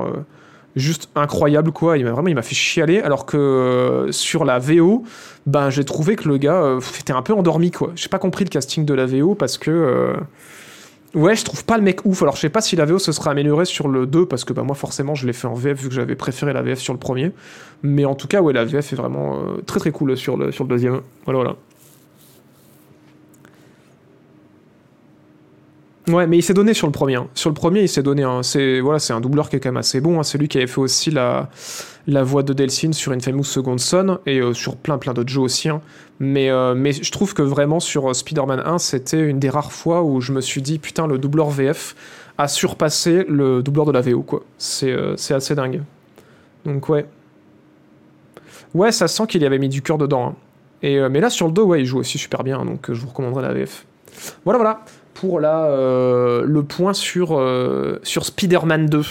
juste incroyable quoi. Il m'a vraiment fait chialer alors que euh, sur la VO ben j'ai trouvé que le gars euh, était un peu endormi quoi. J'ai pas compris le casting de la VO parce que euh, ouais je trouve pas le mec ouf. Alors je sais pas si la VO se sera améliorée sur le 2 parce que bah moi forcément je l'ai fait en VF vu que j'avais préféré la VF sur le premier. Mais en tout cas ouais la VF est vraiment très très cool sur le, sur le deuxième. Voilà voilà Ouais, mais il s'est donné sur le premier. hein. Sur le premier, il s'est donné. un- C'est voilà, c'est un doubleur qui est quand même assez bon. hein. C'est lui qui avait fait aussi la, la voix de Delphine sur Infamous Second Son et euh, sur plein plein d'autres jeux aussi. hein. Mais, euh, mais je trouve que vraiment sur euh, Spider-Man 1, c'était une des rares fois où je me suis dit putain, le doubleur VF a surpassé le doubleur de la VO quoi. C'est euh, assez dingue. Donc ouais. Ouais, ça sent qu'il y avait mis du cœur dedans. hein. Et, mais là sur le 2, ouais, il joue aussi super bien. Donc je vous recommanderais la VF. Voilà, voilà pour la, euh, le point sur, euh, Spider-Man 2.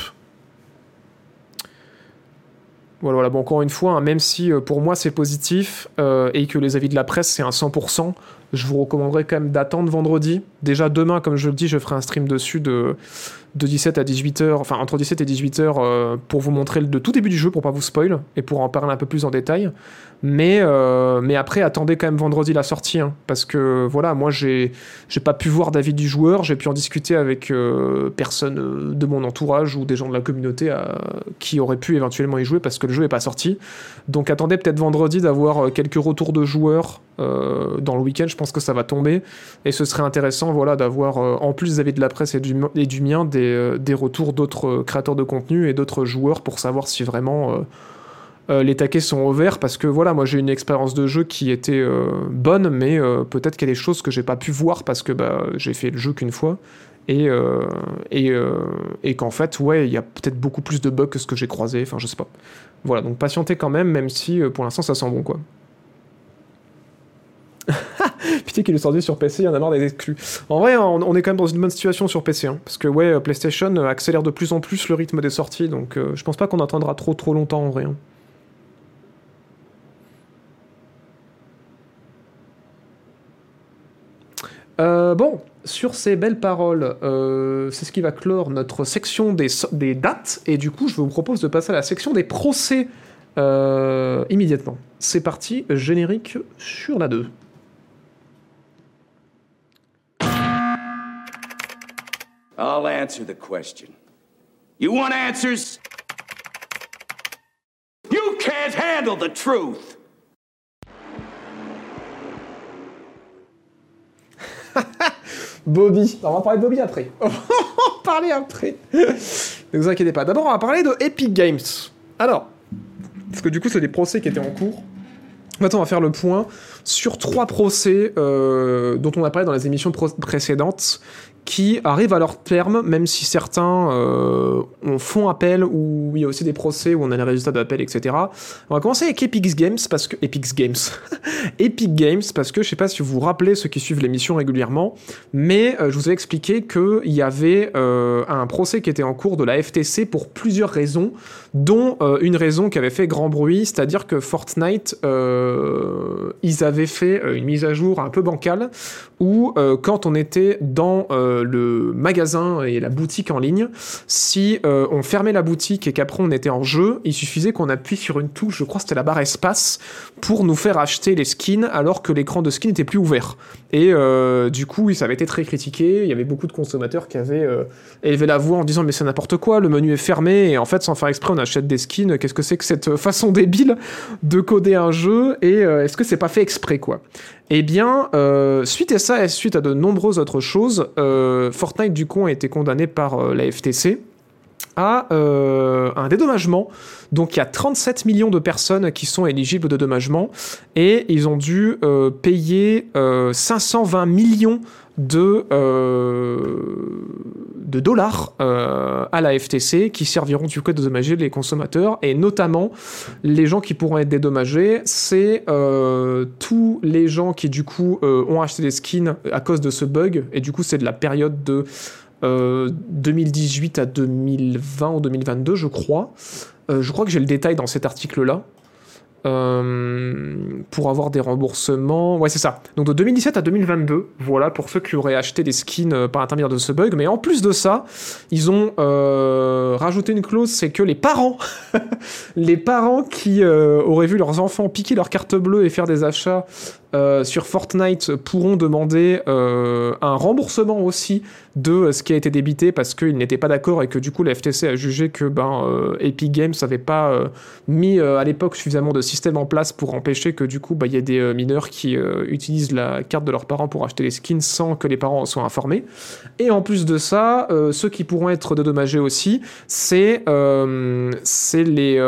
Voilà. Bon, encore une fois, hein, même si euh, pour moi c'est positif et que les avis de la presse c'est un 100%, je vous recommanderais quand même d'attendre vendredi. Déjà demain, comme je le dis, je ferai un stream dessus de, de 17 à 18h, enfin entre 17 et 18h euh, pour vous montrer le tout début du jeu pour pas vous spoil et pour en parler un peu plus en détail. Mais, euh, mais après, attendez quand même vendredi la sortie, hein, parce que voilà, moi j'ai j'ai pas pu voir d'avis du joueur, j'ai pu en discuter avec euh, personne de mon entourage ou des gens de la communauté qui auraient pu éventuellement y jouer parce que le jeu est pas sorti. Donc attendez peut-être vendredi d'avoir quelques retours de joueurs dans le week-end, je pense que ça va tomber et ce serait intéressant voilà d'avoir en plus des avis de la presse et du, et du mien des, euh, des retours d'autres euh, créateurs de contenu et d'autres joueurs pour savoir si vraiment euh, les taquets sont au parce que voilà, moi j'ai une expérience de jeu qui était bonne, mais peut-être qu'il y a des choses que j'ai pas pu voir parce que bah, j'ai fait le jeu qu'une fois et, et, qu'en fait, ouais, il y a peut-être beaucoup plus de bugs que ce que j'ai croisé, enfin je sais pas. Voilà, donc patientez quand même, même si pour l'instant ça sent bon quoi. Putain qu'il est sorti sur PC, il y en a marre des exclus. En vrai, on, est quand même dans une bonne situation sur PC, hein, parce que ouais, euh, PlayStation euh, accélère de plus en plus le rythme des sorties, donc euh, je pense pas qu'on attendra trop trop longtemps en vrai. hein. Bon, sur ces belles paroles, c'est ce qui va clore notre section des, dates, et du coup, je vous propose de passer à la section des procès immédiatement. C'est parti, générique sur la 2. I'll answer the question. You want answers? You can't handle the truth! Bobby. on va parler de Bobby après. on va parler après. ne vous inquiétez pas. D'abord, on va parler de Epic Games. Alors, parce que du coup, c'est des procès qui étaient en cours. Maintenant, on va faire le point sur trois procès euh, dont on a parlé dans les émissions précédentes qui arrivent à leur terme, même si certains euh, font appel, ou il y a aussi des procès où on a les résultats d'appel, etc. On va commencer avec Epic Games, parce que... Epic Games. Epic Games, parce que je sais pas si vous vous rappelez, ceux qui suivent l'émission régulièrement, mais euh, je vous ai expliqué qu'il y avait euh, un procès qui était en cours de la FTC pour plusieurs raisons, dont euh, une raison qui avait fait grand bruit, c'est-à-dire que Fortnite, euh, ils avaient fait euh, une mise à jour un peu bancale, où euh, quand on était dans le magasin et la boutique en ligne, si on fermait la boutique et qu'après on était en jeu, il suffisait qu'on appuie sur une touche, je crois que c'était la barre espace, pour nous faire acheter les skins alors que l'écran de skin n'était plus ouvert. Et euh, du coup, ça avait été très critiqué. Il y avait beaucoup de consommateurs qui avaient euh, élevé la voix en disant mais c'est n'importe quoi, le menu est fermé. Et en fait, sans faire exprès, on achète des skins. Qu'est-ce que c'est que cette façon débile de coder un jeu? Et est-ce que c'est pas fait exprès, quoi? Eh bien, suite à ça et suite à de nombreuses autres choses, Fortnite, du coup, a été condamné par la FTC à un dédommagement. Donc il y a 37 millions de personnes qui sont éligibles au dédommagement et ils ont dû payer 520 millions de, euh, dollars euh, à la FTC qui serviront du coup à dédommager les consommateurs et notamment les gens qui pourront être dédommagés, c'est euh, tous les gens qui du coup ont acheté des skins à cause de ce bug et du coup c'est de la période de 2018 à 2020 ou 2022 je crois. je crois que j'ai le détail dans cet article là. Euh, pour avoir des remboursements. Ouais, c'est ça. Donc de 2017 à 2022, voilà, pour ceux qui auraient acheté des skins euh, par intermédiaire de ce bug. Mais en plus de ça, ils ont euh, rajouté une clause, c'est que les parents, les parents qui auraient vu leurs enfants piquer leur carte bleue et faire des achats sur Fortnite pourront demander un remboursement aussi de ce qui a été débité parce qu'ils n'étaient pas d'accord et que du coup la FTC a jugé que ben, Epic Games n'avait pas mis à l'époque suffisamment de système en place pour empêcher que du coup, bah, il y ait des euh, mineurs qui euh, utilisent la carte de leurs parents pour acheter les skins sans que les parents en soient informés. Et en plus de ça, euh, ceux qui pourront être dédommagés aussi, c'est c'est les,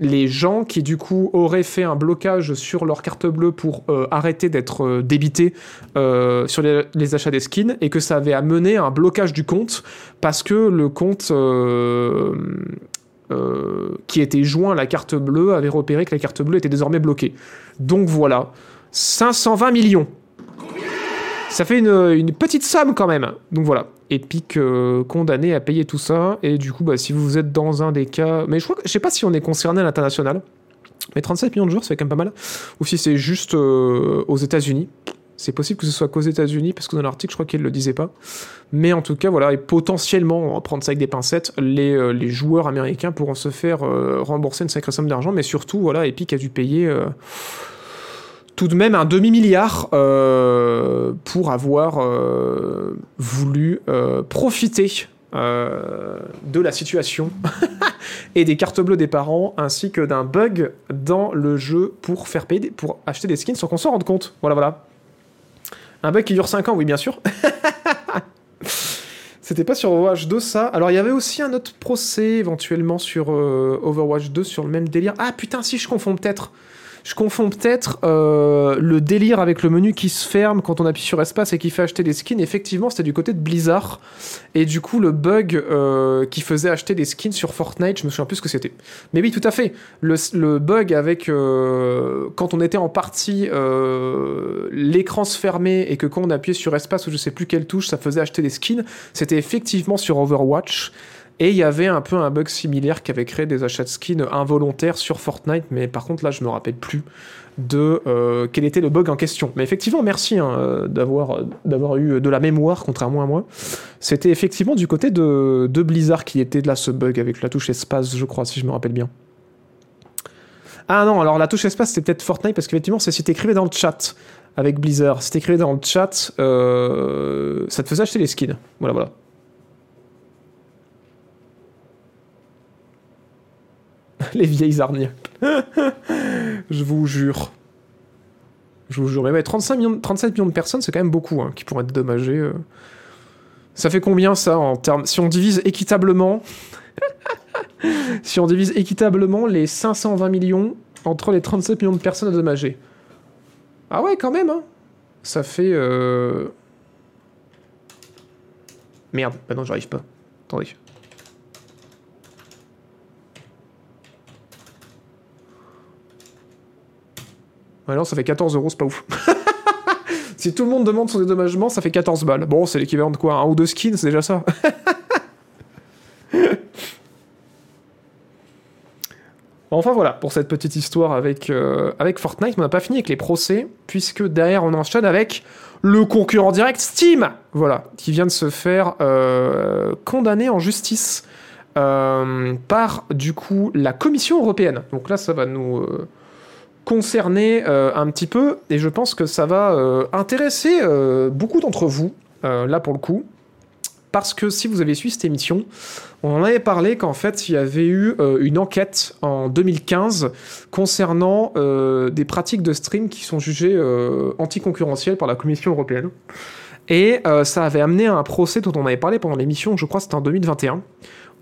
les gens qui du coup auraient fait un blocage sur leur carte bleue pour arrêter d'être débités sur les, achats des skins et que ça avait amené un blocage du compte parce que le compte euh, qui était joint à la carte bleue avait repéré que la carte bleue était désormais bloquée. Donc voilà, 520 millions. Ça fait une, petite somme quand même. Donc voilà, Epic euh, condamné à payer tout ça. Et du coup, bah, si vous êtes dans un des cas... Mais je crois que, je sais pas si on est concerné à l'international. Mais 37 millions de joueurs, c'est quand même pas mal. Ou si c'est juste euh, aux États-Unis. C'est possible que ce soit qu'aux États-Unis, parce que dans l'article, je crois qu'il ne le disait pas. Mais en tout cas, voilà, et potentiellement, on va prendre ça avec des pincettes, les, euh, joueurs américains pourront se faire euh, rembourser une sacrée somme d'argent, mais surtout, voilà, Epic a dû payer tout de même un demi-milliard pour avoir voulu profiter de la situation et des cartes bleues des parents, ainsi que d'un bug dans le jeu pour faire payer, pour acheter des skins sans qu'on s'en rende compte. Voilà, voilà. Un bug qui dure 5 ans, oui, bien sûr. C'était pas sur Overwatch 2 ça. Alors il y avait aussi un autre procès éventuellement sur euh, Overwatch 2 sur le même délire. Ah putain si je confonds peut-être. Je confonds peut-être euh, le délire avec le menu qui se ferme quand on appuie sur espace et qui fait acheter des skins. Effectivement, c'était du côté de Blizzard. Et du coup, le bug euh, qui faisait acheter des skins sur Fortnite, je me souviens plus ce que c'était. Mais oui, tout à fait. Le, bug avec euh, quand on était en partie, l'écran se fermait et que quand on appuyait sur espace ou je sais plus quelle touche, ça faisait acheter des skins. C'était effectivement sur Overwatch. Et il y avait un peu un bug similaire qui avait créé des achats de skins involontaires sur Fortnite, mais par contre là je me rappelle plus de euh, quel était le bug en question. Mais effectivement, merci hein, euh, d'avoir, d'avoir eu de la mémoire, contrairement à moi. C'était effectivement du côté de, Blizzard qui était là ce bug avec la touche espace, je crois, si je me rappelle bien. Ah non, alors la touche espace c'était peut-être Fortnite parce qu'effectivement c'est si t'écrivais dans le chat avec Blizzard, si t'écrivais dans le chat, euh, ça te faisait acheter les skins. Voilà, voilà. les vieilles arnières. je vous jure. Je vous jure. Mais 35 millions, 37 millions de personnes, c'est quand même beaucoup hein, qui pourraient être dommagées. Euh. Ça fait combien ça en termes. Si on divise équitablement. si on divise équitablement les 520 millions entre les 37 millions de personnes dommagées. Ah ouais, quand même, hein. Ça fait. Euh... Merde, bah non, j'arrive pas. Attendez. Non, ça fait 14 euros, c'est pas ouf. si tout le monde demande son dédommagement, ça fait 14 balles. Bon, c'est l'équivalent de quoi Un ou deux skins, c'est déjà ça. enfin voilà, pour cette petite histoire avec, euh, avec Fortnite, on n'a pas fini avec les procès, puisque derrière on enchaîne avec le concurrent direct Steam, voilà, qui vient de se faire euh, condamner en justice euh, par du coup la Commission européenne. Donc là, ça va nous concerné euh, un petit peu, et je pense que ça va euh, intéresser euh, beaucoup d'entre vous, là pour le coup. parce que si vous avez suivi cette émission, on en avait parlé qu'en fait, il y avait eu une enquête en 2015 concernant des pratiques de stream qui sont jugées anticoncurrentielles par la Commission européenne. Et ça avait amené à un procès dont on avait parlé pendant l'émission, je crois c'était en 2021,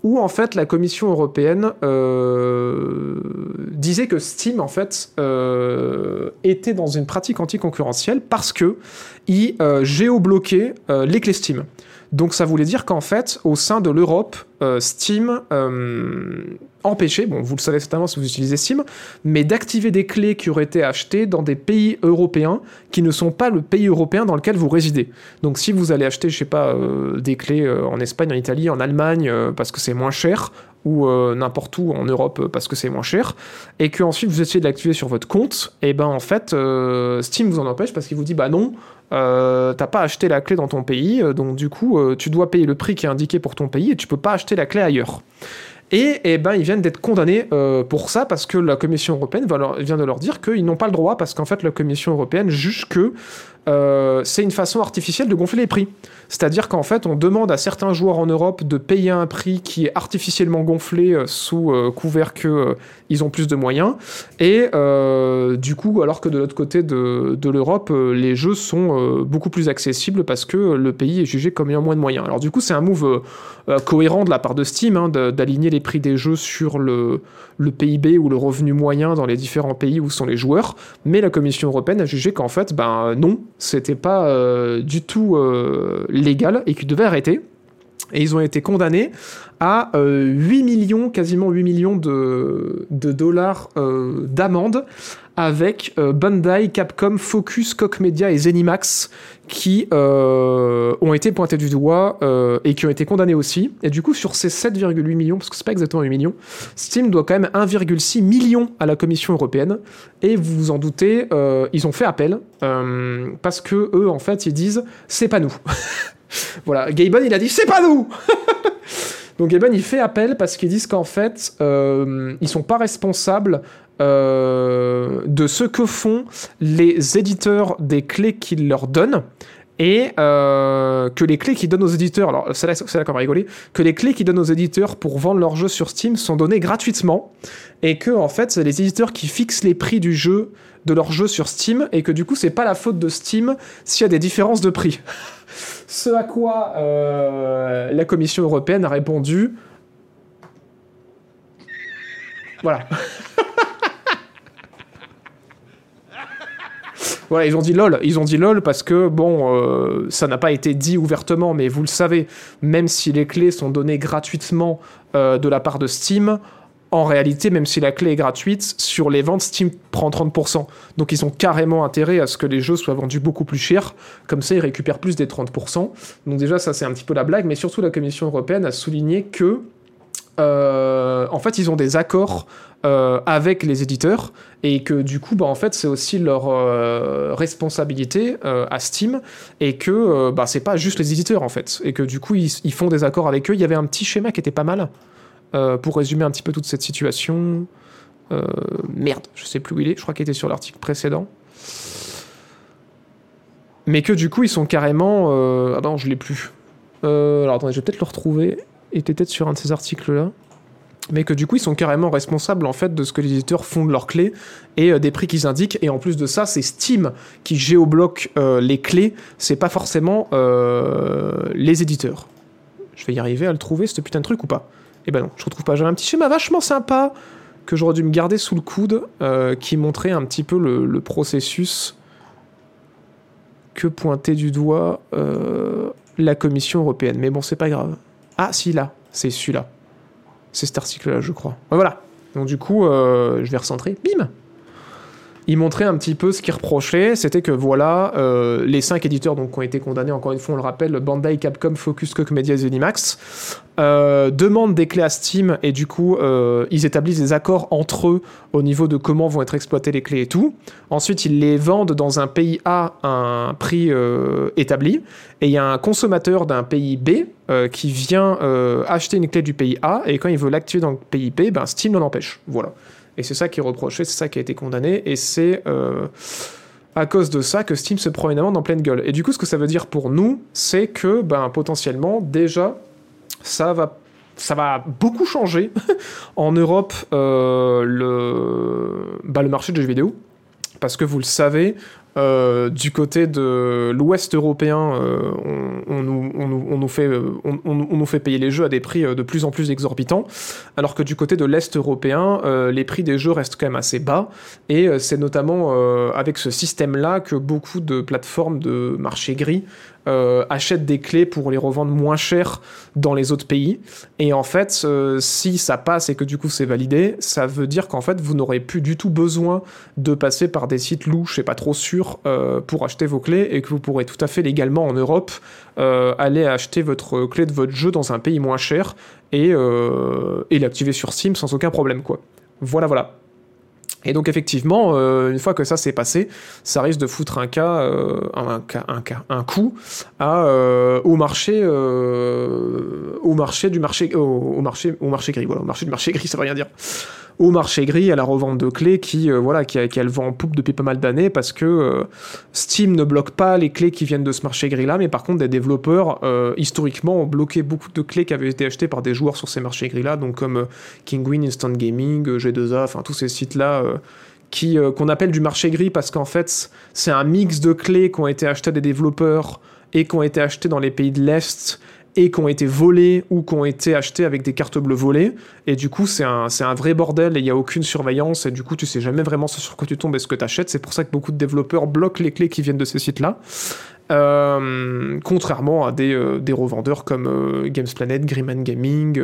où en fait la Commission européenne euh, disait que Steam en fait euh, était dans une pratique anticoncurrentielle parce que il euh, géobloquait les clés Steam. Donc ça voulait dire qu'en fait, au sein de l'Europe, euh, Steam euh, empêchait, bon vous le savez certainement si vous utilisez Steam, mais d'activer des clés qui auraient été achetées dans des pays européens qui ne sont pas le pays européen dans lequel vous résidez. Donc si vous allez acheter, je sais pas, euh, des clés en Espagne, en Italie, en Allemagne, parce que c'est moins cher, ou n'importe où en Europe parce que c'est moins cher, et que ensuite vous essayez de l'activer sur votre compte, et ben en fait Steam vous en empêche parce qu'il vous dit bah non, euh, t'as pas acheté la clé dans ton pays, euh, donc du coup euh, tu dois payer le prix qui est indiqué pour ton pays et tu peux pas acheter la clé ailleurs. Et eh ben, ils viennent d'être condamnés pour ça parce que la Commission européenne vient de leur dire qu'ils n'ont pas le droit parce qu'en fait la Commission européenne juge que euh, c'est une façon artificielle de gonfler les prix. C'est-à-dire qu'en fait on demande à certains joueurs en Europe de payer un prix qui est artificiellement gonflé euh, sous euh, couvert euh, ils ont plus de moyens. Et du coup, alors que de l'autre côté de, l'Europe, les jeux sont beaucoup plus accessibles parce que le pays est jugé comme ayant moins de moyens. Alors du coup, c'est un move cohérent de la part de Steam hein, d'aligner les prix des jeux sur le, le PIB ou le revenu moyen dans les différents pays où sont les joueurs. Mais la Commission européenne a jugé qu'en fait, ben non, c'était pas euh, du tout euh, légal et qu'ils devaient arrêter. Et ils ont été condamnés à euh, 8 millions, quasiment 8 millions de, dollars euh, d'amende avec euh, Bandai, Capcom, Focus, Koch Media et Zenimax qui euh, ont été pointés du doigt euh, et qui ont été condamnés aussi. Et du coup, sur ces 7,8 millions, parce que c'est pas exactement 8 millions, Steam doit quand même 1,6 million à la Commission européenne. Et vous vous en doutez, euh, ils ont fait appel euh, parce que eux, en fait, ils disent c'est pas nous. voilà, Gaben, il a dit c'est pas nous. Donc Gaben, il fait appel parce qu'ils disent qu'en fait, euh, ils sont pas responsables euh, de ce que font les éditeurs des clés qu'ils leur donnent et euh, que les clés qu'ils donnent aux éditeurs, alors c'est là, qu'on va rigoler, que les clés qu'ils donnent aux éditeurs pour vendre leurs jeux sur Steam sont données gratuitement et que en fait c'est les éditeurs qui fixent les prix du jeu de leur jeu sur Steam et que du coup c'est pas la faute de Steam s'il y a des différences de prix. Ce à quoi euh, la Commission européenne a répondu. Voilà. Voilà, ils ont dit lol. Ils ont dit lol parce que, bon, euh, ça n'a pas été dit ouvertement, mais vous le savez, même si les clés sont données gratuitement euh, de la part de Steam, en réalité, même si la clé est gratuite, sur les ventes, Steam prend 30%. Donc ils ont carrément intérêt à ce que les jeux soient vendus beaucoup plus cher. Comme ça, ils récupèrent plus des 30%. Donc déjà, ça, c'est un petit peu la blague. Mais surtout, la Commission européenne a souligné que, euh, en fait, ils ont des accords euh, avec les éditeurs et que du coup, bah, en fait, c'est aussi leur euh, responsabilité à Steam et que bah, c'est pas juste les éditeurs en fait et que du coup, ils font des accords avec eux. Il y avait un petit schéma qui était pas mal euh, pour résumer un petit peu toute cette situation. Euh, merde, je sais plus où il est. Je crois qu'il était sur l'article précédent. Mais que du coup, ils sont carrément. euh, Ah non, je l'ai plus. Alors attendez, je vais peut-être le retrouver. Il était peut-être sur un de ces articles-là. Mais que du coup, ils sont carrément responsables en fait de ce que les éditeurs font de leurs clés et des prix qu'ils indiquent. Et en plus de ça, c'est Steam qui géobloque les clés. C'est pas forcément les éditeurs. Je vais y arriver à le trouver, ce putain de truc ou pas? Eh ben non, je retrouve pas. J'avais un petit schéma vachement sympa que j'aurais dû me garder sous le coude euh, qui montrait un petit peu le, processus que pointait du doigt euh, la Commission européenne. Mais bon, c'est pas grave. Ah, si, là, c'est celui-là. C'est cet article-là, je crois. Voilà. Donc, du coup, euh, je vais recentrer. Bim il montrait un petit peu ce qu'il reprochait, c'était que voilà, euh, les cinq éditeurs donc, qui ont été condamnés, encore une fois, on le rappelle, Bandai, Capcom, Focus, Koch Media et euh, demandent des clés à Steam et du coup, euh, ils établissent des accords entre eux au niveau de comment vont être exploitées les clés et tout. Ensuite, ils les vendent dans un pays A à un prix établi et il y a un consommateur d'un pays B qui vient acheter une clé du pays A et quand il veut l'activer dans le pays B, ben Steam l'en empêche. Voilà. Et c'est ça qui est reproché, c'est ça qui a été condamné, et c'est euh, à cause de ça que Steam se prend une amende en pleine gueule. Et du coup, ce que ça veut dire pour nous, c'est que ben, potentiellement, déjà, ça va, ça va beaucoup changer en Europe euh, le, bah, le marché de jeux vidéo. Parce que vous le savez, euh, du côté de l'Ouest européen, on, nous, fait, payer les jeux à des prix euh, de plus en plus exorbitants, alors que du côté de l'Est européen, euh, les prix des jeux restent quand même assez bas, et euh, c'est notamment avec ce système-là que beaucoup de plateformes de marché gris euh, achètent des clés pour les revendre moins cher dans les autres pays. Et en fait, euh, si ça passe et que du coup c'est validé, ça veut dire qu'en fait vous n'aurez plus du tout besoin de passer par des sites louches et pas trop sûrs euh, pour acheter vos clés et que vous pourrez tout à fait légalement en Europe aller acheter votre clé de votre jeu dans un pays moins cher et, et l'activer sur Steam sans aucun problème quoi. Voilà voilà. Et donc effectivement, euh, une fois que ça s'est passé, ça risque de foutre un cas, euh, un, cas, un, cas, un coup à, euh, au marché, euh, au marché du marché, au, au marché, au marché gris. Voilà, au marché du marché gris, ça veut rien dire. Au marché gris, à la revente de clés qui, euh, voilà, qui, qui en poupe depuis pas mal d'années parce que euh, Steam ne bloque pas les clés qui viennent de ce marché gris là, mais par contre des développeurs euh, historiquement ont bloqué beaucoup de clés qui avaient été achetées par des joueurs sur ces marchés gris là, donc comme Kingwin, Instant Gaming, euh, G2A, enfin tous ces sites là. euh, qui qu'on appelle du marché gris parce qu'en fait c'est un mix de clés qui ont été achetées à des développeurs et qui ont été achetées dans les pays de l'Est et qui ont été volées ou qui ont été achetées avec des cartes bleues volées. Et du coup, c'est un, un vrai bordel et il n'y a aucune surveillance. Et du coup, tu sais jamais vraiment ce sur quoi tu tombes et ce que tu achètes. C'est pour ça que beaucoup de développeurs bloquent les clés qui viennent de ces sites-là. Euh, contrairement à des, euh, des revendeurs comme euh, Games Planet, Gaming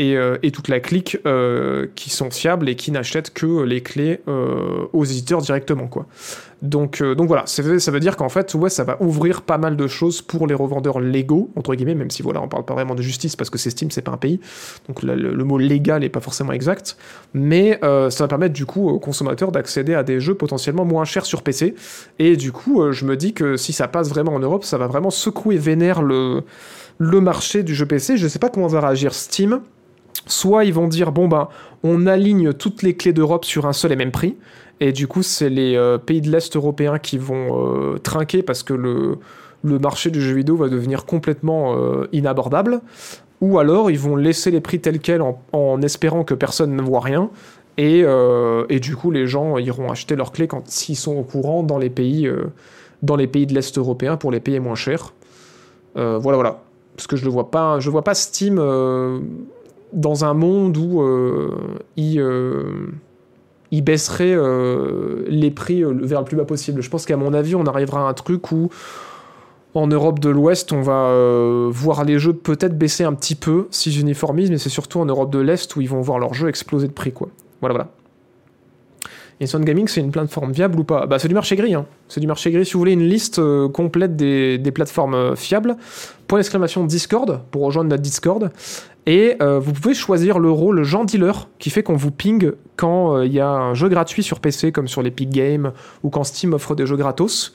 et, euh, et toute la clique euh, qui sont fiables et qui n'achètent que les clés euh, aux éditeurs directement. Quoi. Donc, donc voilà, ça veut, dire qu'en fait, ouais, ça va ouvrir pas mal de choses pour les revendeurs légaux, entre guillemets, même si voilà, on parle pas vraiment de justice parce que c'est Steam, c'est pas un pays. Donc le, le mot légal est pas forcément exact. Mais ça va permettre du coup aux consommateurs d'accéder à des jeux potentiellement moins chers sur PC. Et du coup, je me dis que si ça passe vraiment en Europe, ça va vraiment secouer vénère le, le marché du jeu PC. Je sais pas comment va réagir Steam. Soit ils vont dire bon ben on aligne toutes les clés d'Europe sur un seul et même prix et du coup c'est les euh, pays de l'Est européens qui vont euh, trinquer parce que le, marché du jeu vidéo va devenir complètement euh, inabordable. Ou alors ils vont laisser les prix tels quels en, espérant que personne ne voit rien et, du coup les gens iront acheter leurs clés quand s'ils sont au courant dans les pays de l'Est européen pour les payer moins cher. Voilà voilà. Parce que je le vois pas je vois pas Steam dans un monde où euh, il, euh, il baisserait euh, les prix vers le plus bas possible. Je pense qu'à mon avis, on arrivera à un truc où en Europe de l'Ouest, on va voir les jeux peut-être baisser un petit peu si j'uniformise, mais c'est surtout en Europe de l'Est où ils vont voir leurs jeux exploser de prix. Quoi. Voilà, voilà. Instant Gaming, c'est une plateforme viable ou pas? Bah, c'est du marché gris. Hein. C'est du marché gris. Si vous voulez une liste euh, complète des, des plateformes euh, fiables, point d'exclamation Discord pour rejoindre notre Discord. Et euh, vous pouvez choisir le rôle Jean Dealer qui fait qu'on vous ping quand il y a un jeu gratuit sur PC comme sur l'Epic Game ou quand Steam offre des jeux gratos.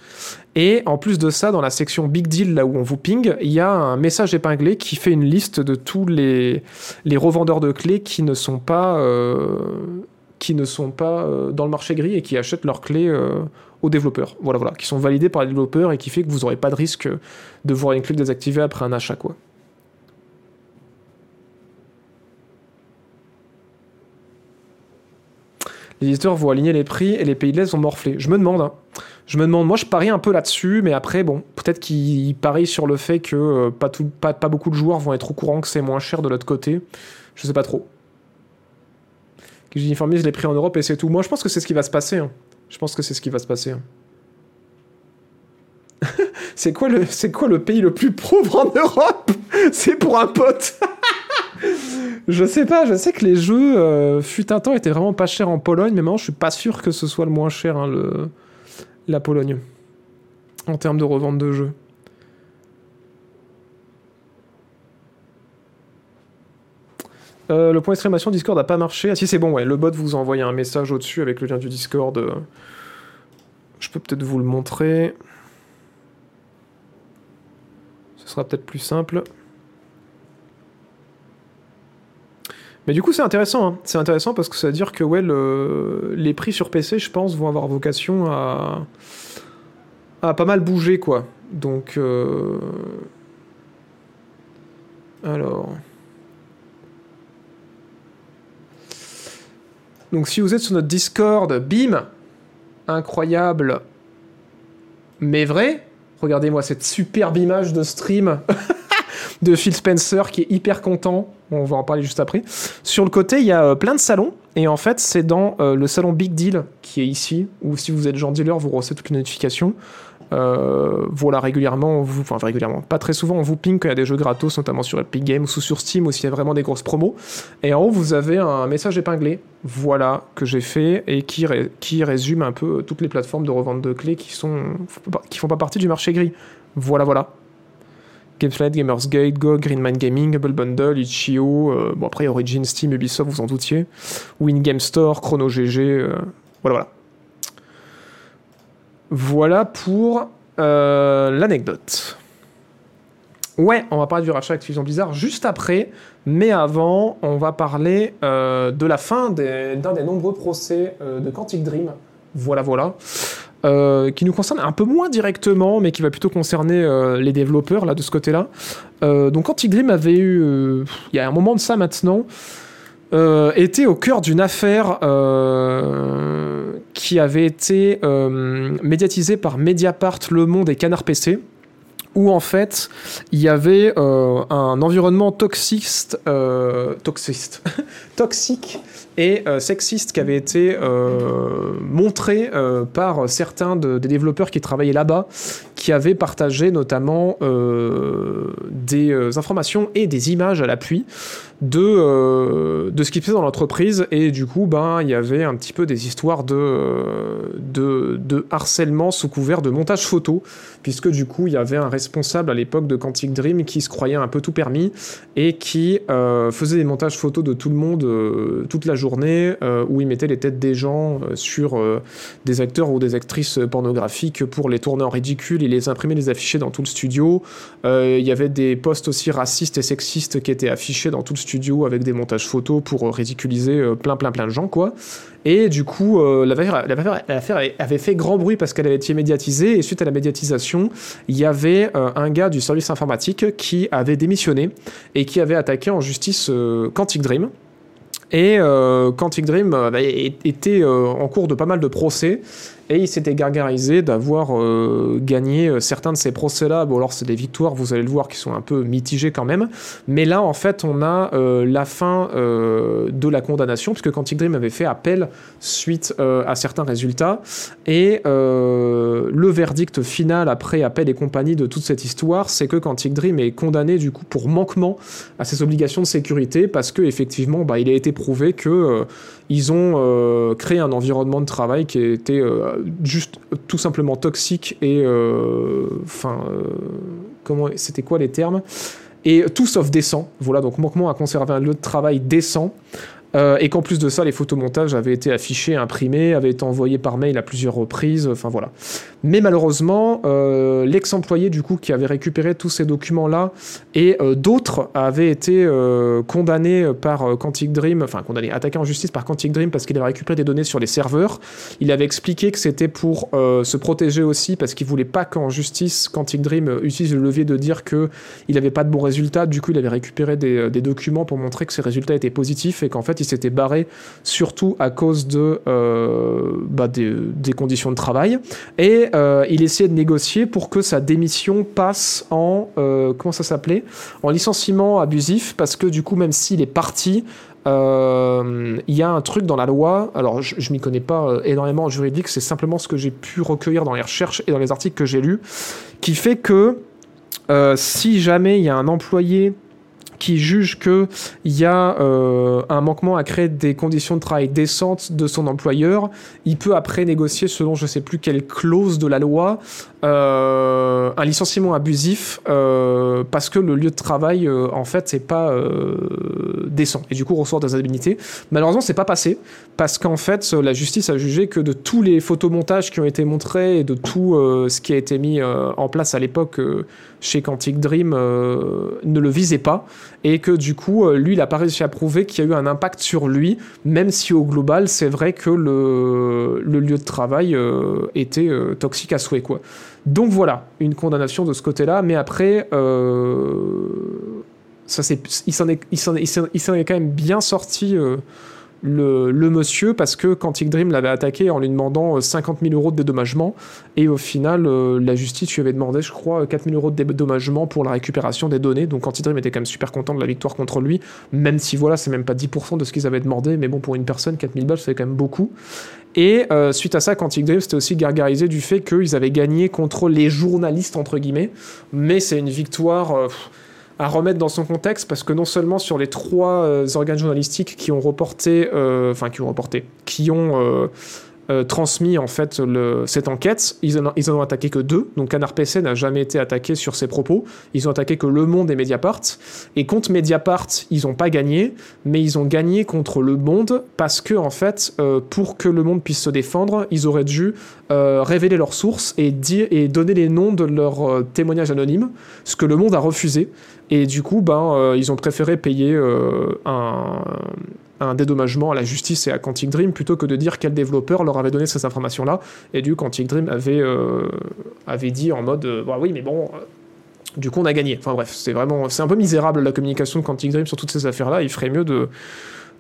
Et en plus de ça, dans la section Big Deal, là où on vous ping, il y a un message épinglé qui fait une liste de tous les, les revendeurs de clés qui ne sont pas, qui ne sont pas euh, dans le marché gris et qui achètent leurs clés euh, aux développeurs. Voilà, voilà, qui sont validés par les développeurs et qui fait que vous n'aurez pas de risque de voir une clé désactivée après un achat, quoi. Les éditeurs vont aligner les prix et les pays de l'Est vont morfler. Je me demande. hein. Je me demande. Moi, je parie un peu là-dessus, mais après, bon, peut-être qu'ils parient sur le fait que euh, pas, tout, pas, pas beaucoup de joueurs vont être au courant que c'est moins cher de l'autre côté. Je sais pas trop. Qu'ils uniformisent les prix en Europe et c'est tout. Moi, je pense que c'est ce qui va se passer. hein. Je pense que c'est ce qui va se passer. hein. c'est quoi, le, quoi le pays le plus pauvre en Europe? C'est pour un pote Je sais pas, je sais que les jeux, euh, fut un temps, étaient vraiment pas chers en Pologne, mais maintenant je suis pas sûr que ce soit le moins cher, hein, le... la Pologne, en termes de revente de jeux. Euh, le point d'exclamation Discord a pas marché. Ah si c'est bon, ouais, le bot vous a envoyé un message au-dessus avec le lien du Discord. Je peux peut-être vous le montrer. Ce sera peut-être plus simple. Mais du coup, c'est intéressant. hein. C'est intéressant parce que ça veut dire que ouais, le- les prix sur PC, je pense, vont avoir vocation à, pas mal bougé, quoi. Donc. euh, Alors. Donc, si vous êtes sur notre Discord, bim Incroyable, mais vrai. Regardez-moi cette superbe image de stream de Phil Spencer qui est hyper content. On va en parler juste après. Sur le côté, il y a euh, plein de salons. Et en fait, c'est dans euh, le salon Big Deal qui est ici, où si vous êtes genre dealer, vous recevez toutes les notifications. Euh, voilà, régulièrement, enfin régulièrement, pas très souvent, on vous ping quand il y a des jeux gratos, notamment sur Epic Games ou sur Steam, ou s'il y a vraiment des grosses promos. Et en haut, vous avez un message épinglé, voilà, que j'ai fait et qui, ré- qui résume un peu toutes les plateformes de revente de clés qui sont qui font pas partie du marché gris. Voilà, voilà. Gamesnet, Gamersgate, Go, Greenman Gaming, Hubble Bundle, Itch.io, euh, bon après Origin, Steam, Ubisoft, vous en doutiez, Win Game Store, Chrono GG, euh, voilà, voilà. Voilà pour euh, l'anecdote. Ouais, on va parler du rachat Activision Blizzard juste après, mais avant, on va parler euh, de la fin d'un des, nombreux procès euh, de Quantic Dream. Voilà, voilà. Qui nous concerne un peu moins directement, mais qui va plutôt concerner les développeurs là de ce côté-là. Donc Quantic Dream avait eu, il y a un moment de ça maintenant, euh, était au cœur d'une affaire euh, qui avait été euh, médiatisée par Mediapart, Le Monde et Canard PC où en fait il y avait un environnement toxiste, toxique et sexiste qui avait été montré par certains de- des développeurs qui travaillaient là-bas, qui avaient partagé notamment des informations et des images à l'appui de, euh, de ce qui se faisait dans l'entreprise. Et du coup ben il y avait un petit peu des histoires de, euh, de, de harcèlement sous couvert de montage photo. Puisque du coup il y avait un responsable à l'époque de Quantic Dream qui se croyait un peu tout permis et qui euh, faisait des montages photos de tout le monde toute la journée où il mettait les têtes des gens sur des acteurs ou des actrices pornographiques pour les tourner en ridicule. Et les imprimer, les afficher dans tout le studio. Il y avait des posts aussi racistes et sexistes qui étaient affichés dans tout le studio avec des montages photos pour euh, ridiculiser euh, plein plein plein de gens quoi. Et du coup, euh, l'affaire avait fait grand bruit parce qu'elle avait été médiatisée. Et suite à la médiatisation, il y avait un gars du service informatique qui avait démissionné et qui avait attaqué en justice Quantic Dream. Et Quantic Dream bah, était en cours de pas mal de procès et il s'était gargarisé d'avoir euh, gagné euh, certains de ces procès-là. Bon, alors c'est des victoires, vous allez le voir, qui sont un peu mitigées quand même. Mais là, en fait, on a euh, la fin de la condamnation, puisque Quantic Dream avait fait appel suite à certains résultats. Et le verdict final, après appel et compagnie de toute cette histoire, c'est que Quantic Dream est condamné du coup pour manquement à ses obligations de sécurité, parce que effectivement, bah, il a été prouvé que ils ont euh, créé un environnement de travail qui était euh, juste tout simplement toxique et euh, enfin comment c'était quoi les termes? Et tout sauf décent. Voilà donc manquement à conserver un lieu de travail décent Euh, et qu'en plus de ça, les photomontages avaient été affichés, imprimés, avaient été envoyés par mail à plusieurs reprises, enfin voilà. Mais malheureusement, euh, l'ex-employé du coup qui avait récupéré tous ces documents-là et euh, d'autres avaient été euh, condamnés par Quantic Dream, enfin condamnés, attaqués en justice par Quantic Dream parce qu'il avait récupéré des données sur les serveurs. Il avait expliqué que c'était pour se protéger aussi parce qu'il voulait pas qu'en justice Quantic Dream utilise le levier de dire que il avait pas de bons résultats. Du coup, il avait récupéré des, documents pour montrer que ses résultats étaient positifs et qu'en fait, s'était barré surtout à cause de euh, bah, des, conditions de travail. Et euh, il essayait de négocier pour que sa démission passe en euh, comment ça s'appelait? En licenciement abusif parce que du coup, même s'il est parti, il y a un truc dans la loi, alors je, je m'y connais pas énormément en juridique, c'est simplement ce que j'ai pu recueillir dans les recherches et dans les articles que j'ai lus, qui fait que si jamais il y a un employé qui juge que il y a euh, un manquement à créer des conditions de travail décentes de son employeur, il peut après négocier selon je sais plus quelle clause de la loi euh, un licenciement abusif euh, parce que le lieu de travail en fait c'est pas décent et du coup ressort des indemnités. Malheureusement c'est pas passé parce qu'en fait la justice a jugé que de tous les photomontages qui ont été montrés et de tout ce qui a été mis en place à l'époque chez Quantic Dream ne le visait pas et que du coup, lui, il a pas réussi à prouver qu'il y a eu un impact sur lui, même si au global, c'est vrai que le, lieu de travail était toxique à souhait, quoi. Donc voilà, une condamnation de ce côté-là, mais après, ça il s'en est, est, est, quand même bien sorti le, monsieur parce que Quantic Dream l'avait attaqué en lui demandant 50 euh, 000 euros de dédommagement et au final euh, la justice lui avait demandé je crois 4 000 euros de dédommagement pour la récupération des données donc Quantic Dream était quand même super content de la victoire contre lui même si voilà c'est même pas 10% de ce qu'ils avaient demandé mais bon pour une personne 4 000 balles c'est quand même beaucoup et euh, suite à ça, Quantic Dream c'était aussi gargarisé du fait qu'ils avaient gagné contre les journalistes, entre guillemets. Mais c'est une victoire à remettre dans son contexte parce que non seulement sur les trois euh, organes journalistiques qui ont reporté, euh, enfin qui ont reporté, qui ont euh, transmis en fait cette enquête. Ils en, ils ont attaqué que deux. Donc Canard PC n'a jamais été attaqué sur ses propos. Ils ont attaqué que Le Monde et Mediapart. Et contre Mediapart, ils n'ont pas gagné, mais ils ont gagné contre Le Monde parce que en fait, euh, pour que Le Monde puisse se défendre, ils auraient dû euh, révéler leurs sources et dire et donner les noms de leurs témoignages anonymes, ce que Le Monde a refusé. Et du coup, ben, ils ont préféré payer un un dédommagement à la justice et à Quantic Dream plutôt que de dire quel développeur leur avait donné ces informations-là. Et du Quantic Dream avait, euh, dit en mode euh, bah oui, mais bon, euh, du coup on a gagné. Enfin bref, c'est vraiment c'est un peu misérable la communication de Quantic Dream sur toutes ces affaires-là. Il ferait mieux de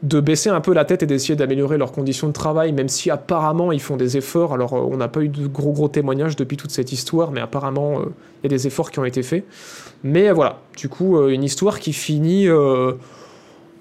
de baisser un peu la tête et d'essayer d'améliorer leurs conditions de travail, même si apparemment ils font des efforts. Alors on n'a pas eu de gros gros témoignages depuis toute cette histoire, mais apparemment il y a des efforts qui ont été faits. Mais voilà, du coup une histoire qui finit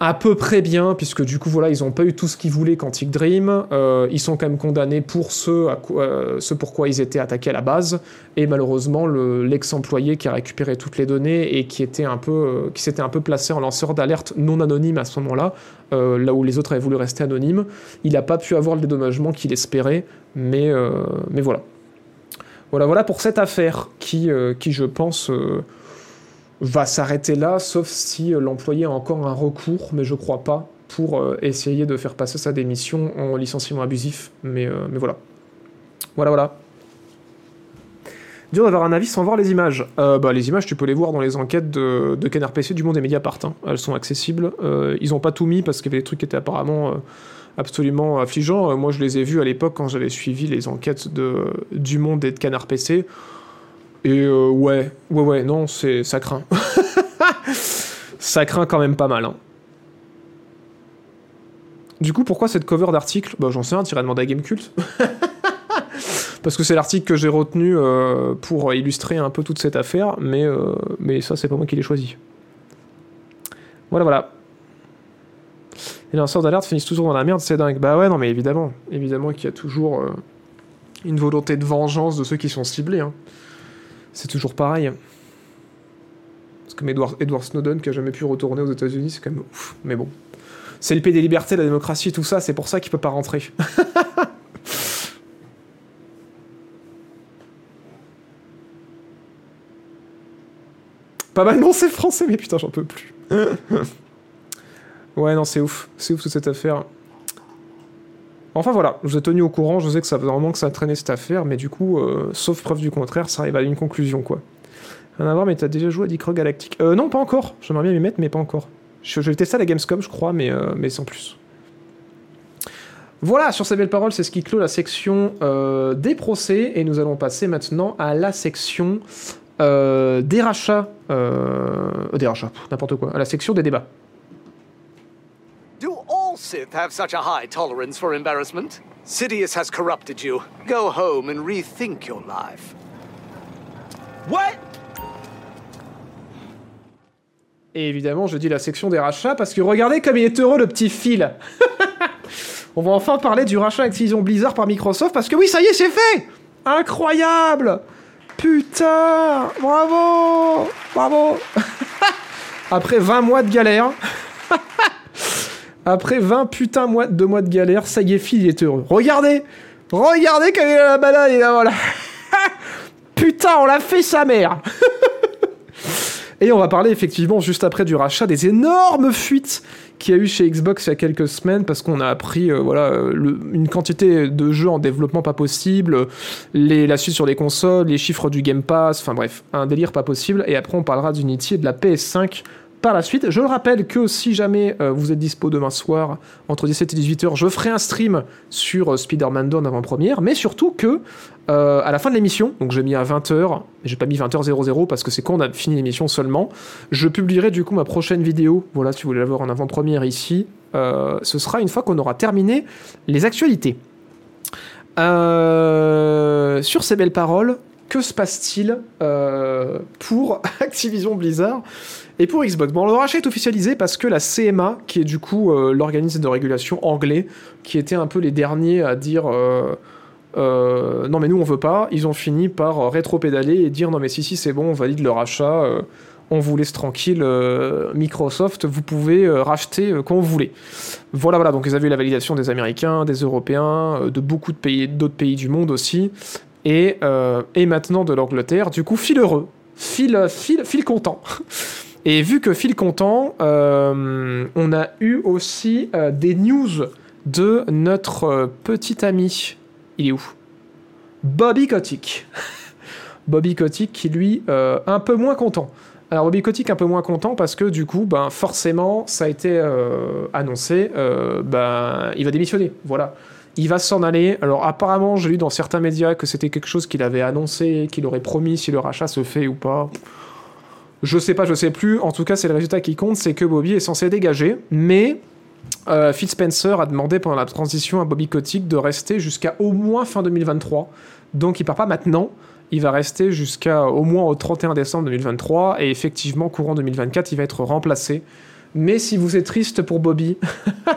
à peu près bien, puisque du coup, voilà, ils n'ont pas eu tout ce qu'ils voulaient Quantic Dream. Euh, ils sont quand même condamnés pour ce, à quoi, euh, pourquoi ils étaient attaqués à la base. Et malheureusement, l'ex-employé qui a récupéré toutes les données et qui, était un euh, s'était un peu placé en lanceur d'alerte non anonyme à ce moment-là, là où les autres avaient voulu rester anonymes, il n'a pas pu avoir le dédommagement qu'il espérait. Mais, mais voilà. Voilà, voilà pour cette affaire qui, qui je pense va s'arrêter là, sauf si euh, l'employé a encore un recours, mais je crois pas, pour euh, essayer de faire passer sa démission en licenciement abusif. Mais, euh, mais voilà. Voilà, voilà. Dur d'avoir un avis sans voir les images. bah, les images, tu peux les voir dans les enquêtes de, Canard PC du Monde et Mediapart. Hein. Elles sont accessibles. ils ont pas tout mis parce qu'il y avait des trucs qui étaient apparemment absolument affligeants. moi, je les ai vus à l'époque quand j'avais suivi les enquêtes de, du Monde et de Canard PC. Et euh, ouais, ouais, ouais, non, c'est ça craint. ça craint quand même pas mal. Hein. Du coup, pourquoi cette cover d'article? Bah, j'en sais rien, tu iras demander à Gamecult. Parce que c'est l'article que j'ai retenu euh, pour illustrer un peu toute cette affaire, mais, euh, mais ça, c'est pas moi qui l'ai choisi. Voilà, voilà. Les lanceurs d'alerte finissent toujours dans la merde, c'est dingue. Bah ouais, non, mais évidemment. Évidemment qu'il y a toujours une volonté de vengeance de ceux qui sont ciblés. Hein. C'est toujours pareil. Parce que Edward, Edward Snowden, qui a jamais pu retourner aux États-Unis, c'est quand même ouf. Mais bon. C'est le pays des libertés, la démocratie, tout ça, c'est pour ça qu'il peut pas rentrer. pas mal non c'est français, mais putain, j'en peux plus. ouais, non, c'est ouf. C'est ouf toute cette affaire. Enfin voilà, je vous ai tenu au courant, je sais que ça faisait vraiment que ça traînait cette affaire, mais du coup, euh, sauf preuve du contraire, ça arrive à une conclusion quoi. Rien à voir, mais t'as déjà joué à Dick Galactic Euh, non, pas encore. J'aimerais bien m'y mettre, mais pas encore. Je, vais tester à la Gamescom, je crois, mais, euh, mais sans plus. Voilà, sur ces belles paroles, c'est ce qui clôt la section euh, des procès, et nous allons passer maintenant à la section des rachats. des rachats, n'importe quoi, à la section des débats. What? Et évidemment, je dis la section des rachats parce que regardez comme il est heureux le petit fil. On va enfin parler du rachat Activision Blizzard par Microsoft parce que oui, ça y est, c'est fait. Incroyable. Putain Bravo Bravo. Après 20 mois de galère, après 20 putains de mois de galère, y est, il heureux. Regardez Regardez comme il a la balade, et là, voilà Putain, on l'a fait sa mère Et on va parler effectivement juste après du rachat des énormes fuites qu'il y a eu chez Xbox il y a quelques semaines parce qu'on a appris euh, voilà euh, une quantité de jeux en développement pas possible, la suite sur les consoles, les chiffres du Game Pass, enfin bref, un délire pas possible. Et après on parlera d'Unity et de la PS5 par la suite. Je le rappelle que si jamais euh, vous êtes dispo demain soir entre 17 et 18 h je ferai un stream sur euh, Spider-Man Dawn avant-première, mais surtout que euh, à la fin de l'émission, donc j'ai mis à 20h, j'ai pas mis 20h00 parce que c'est quand on a fini l'émission seulement, je publierai du coup ma prochaine vidéo, voilà si vous voulez la voir en avant-première ici, ce sera une fois qu'on aura terminé les actualités. Sur ces belles paroles, que se passe-t-il pour Activision Blizzard? Et pour Xbox Bon, le rachat est officialisé parce que la CMA, qui est du coup euh, l'organisme de régulation anglais, qui était un peu les derniers à dire euh, euh, non mais nous on veut pas, ils ont fini par rétro-pédaler et dire non mais si si c'est bon, on valide le rachat, on vous laisse tranquille, Microsoft, vous pouvez racheter quand vous voulez. Voilà, voilà, donc ils avaient eu la validation des Américains, des Européens, de beaucoup de pays, d'autres pays du monde aussi, et, et maintenant de l'Angleterre. Du coup, fil heureux, fil, fil, fil content. Et vu que fil content, euh, on a eu aussi euh, des news de notre euh, petit ami. Il est où? Bobby Kotick. Bobby Kotick qui lui un peu moins content. Alors Bobby Kotick un peu moins content parce que du coup, ben forcément, ça a été annoncé, ben il va démissionner. Voilà. Il va s'en aller. Alors apparemment, j'ai lu dans certains médias que c'était quelque chose qu'il avait annoncé, qu'il aurait promis si le rachat se fait ou pas. Je sais pas, je sais plus. En tout cas, c'est le résultat qui compte, c'est que Bobby est censé dégager, mais euh, Phil Spencer a demandé pendant la transition à Bobby Kotick de rester jusqu'à au moins fin 2023. Donc il part pas maintenant, il va rester jusqu'à au moins au 31 décembre 2023 et effectivement courant 2024 il va être remplacé. Mais si vous êtes triste pour Bobby,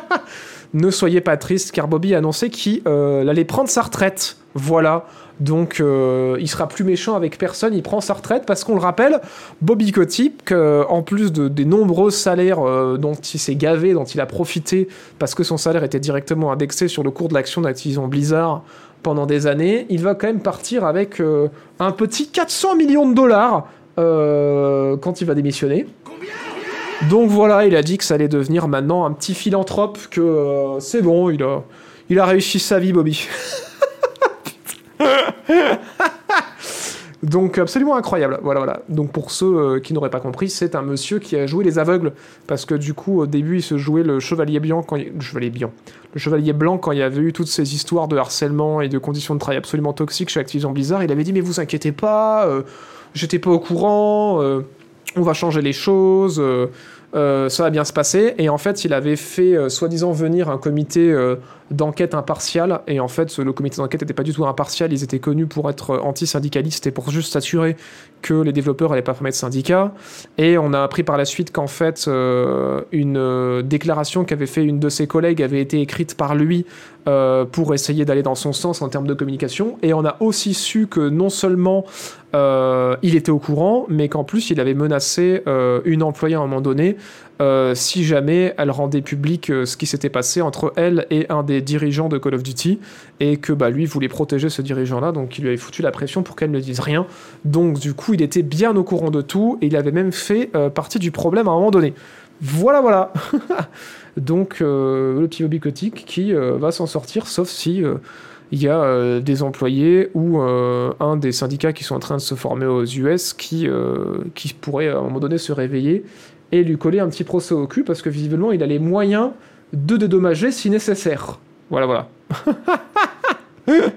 ne soyez pas triste car Bobby a annoncé qu'il euh, allait prendre sa retraite. Voilà. Donc euh, il sera plus méchant avec personne, il prend sa retraite parce qu'on le rappelle, Bobby Kotick, euh, en plus de, des nombreux salaires euh, dont il s'est gavé, dont il a profité parce que son salaire était directement indexé sur le cours de l'action d'Activision Blizzard pendant des années, il va quand même partir avec euh, un petit 400 millions de dollars euh, quand il va démissionner. Donc voilà, il a dit que ça allait devenir maintenant un petit philanthrope, que euh, c'est bon, il a, il a réussi sa vie, Bobby. Donc absolument incroyable. Voilà, voilà. Donc pour ceux euh, qui n'auraient pas compris, c'est un monsieur qui a joué les aveugles parce que du coup au début il se jouait le chevalier blanc quand il... le chevalier blanc, le chevalier blanc quand il y avait eu toutes ces histoires de harcèlement et de conditions de travail absolument toxiques chez Activision Blizzard. Il avait dit mais vous inquiétez pas, euh, j'étais pas au courant, euh, on va changer les choses. Euh, ça va bien se passer. Et en fait, il avait fait euh, soi-disant venir un comité euh, d'enquête impartial. Et en fait, le comité d'enquête n'était pas du tout impartial. Ils étaient connus pour être anti-syndicalistes et pour juste s'assurer que les développeurs n'allaient pas former de syndicats. Et on a appris par la suite qu'en fait, une déclaration qu'avait fait une de ses collègues avait été écrite par lui euh, pour essayer d'aller dans son sens en termes de communication. Et on a aussi su que non seulement euh, il était au courant, mais qu'en plus il avait menacé euh, une employée à un moment donné si jamais elle rendait public ce qui s'était passé entre elle et un des dirigeants de Call of Duty, et que bah, lui voulait protéger ce dirigeant-là, donc il lui avait foutu la pression pour qu'elle ne dise rien. Donc du coup, il était bien au courant de tout, et il avait même fait partie du problème à un moment donné. Voilà, voilà. donc euh, le petit Kotick qui euh, va s'en sortir, sauf si euh, il y a des employés ou un des syndicats qui sont en train de se former aux US qui, qui pourrait à un moment donné se réveiller et lui coller un petit procès au cul parce que visiblement il a les moyens de dédommager si nécessaire. Voilà, voilà.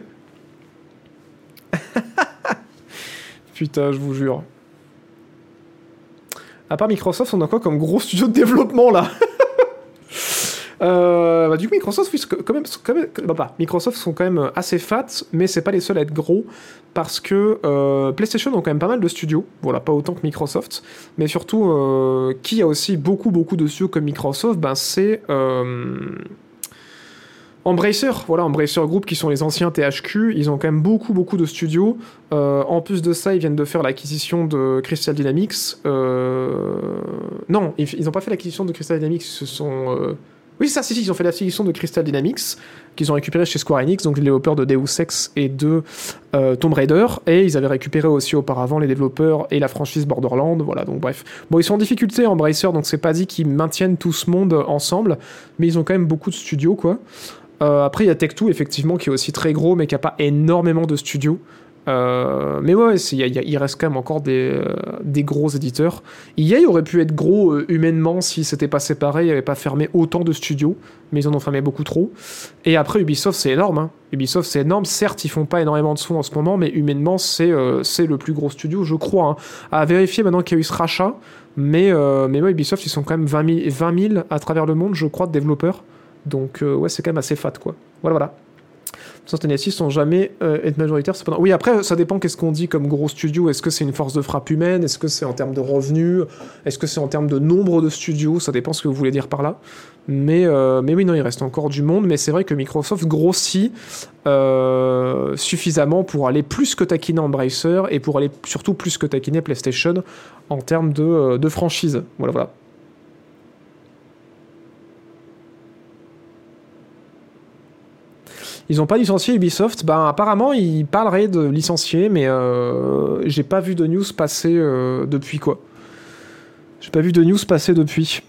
Putain, je vous jure. À part Microsoft, on a quoi comme gros studio de développement là? Euh, bah, du coup, Microsoft, quand même, quand même- bah, pas. Microsoft sont quand même assez fat, mais c'est pas les seuls à être gros parce que euh, PlayStation ont quand même pas mal de studios. Voilà, pas autant que Microsoft, mais surtout euh, qui a aussi beaucoup beaucoup de studios comme Microsoft, ben c'est Embracer, voilà, Embracer Group qui sont les anciens THQ, ils ont quand même beaucoup beaucoup de studios. En plus de ça, ils viennent de faire l'acquisition de Crystal Dynamics. Euh, Non, ils n'ont pas fait l'acquisition de Crystal Dynamics, ils se sont... Oui, ça, si, si, ils ont fait l'acquisition de Crystal Dynamics, qu'ils ont récupéré chez Square Enix, donc les développeurs de Deus Ex et de euh, Tomb Raider, et ils avaient récupéré aussi auparavant les développeurs et la franchise Borderlands, voilà, donc bref. Bon, ils sont en difficulté, Embracer, donc c'est pas dit qu'ils maintiennent tout ce monde ensemble, mais ils ont quand même beaucoup de studios, quoi. Euh, après, il y a Tech2, effectivement, qui est aussi très gros, mais qui a pas énormément de studios. Euh, mais ouais, il reste quand même encore des, euh, gros éditeurs. EA aurait pu être gros euh, humainement si c'était pas séparé, il n'y avait pas fermé autant de studios, mais ils en ont fermé beaucoup trop. Et après, Ubisoft, c'est énorme. hein. Ubisoft, c'est énorme. Certes, ils font pas énormément de sous en ce moment, mais humainement, c'est euh, c'est le plus gros studio, je crois. hein. À vérifier maintenant qu'il y a eu ce rachat, mais, mais ouais, Ubisoft, ils sont quand même 20 000, 20 000 à travers le monde, je crois, de développeurs. Donc, ouais, c'est quand même assez fat, quoi. Voilà, voilà. Tennessee sont jamais euh, être majoritaires. Oui, après, ça dépend qu'est-ce qu'on dit comme gros studio. Est-ce que c'est une force de frappe humaine? Est-ce que c'est en termes de revenus? Est-ce que c'est en termes de nombre de studios? Ça dépend ce que vous voulez dire par là. Mais, euh, oui, non, il reste encore du monde. Mais c'est vrai que Microsoft grossit euh, suffisamment pour aller plus que taquiner Embracer et pour aller surtout plus que taquiner PlayStation en termes de, de franchise. Voilà, voilà. Ils n'ont pas licencié Ubisoft. Ben, apparemment, ils parleraient de licencier, mais euh, j'ai pas vu de news passer euh, depuis quoi. J'ai pas vu de news passer depuis.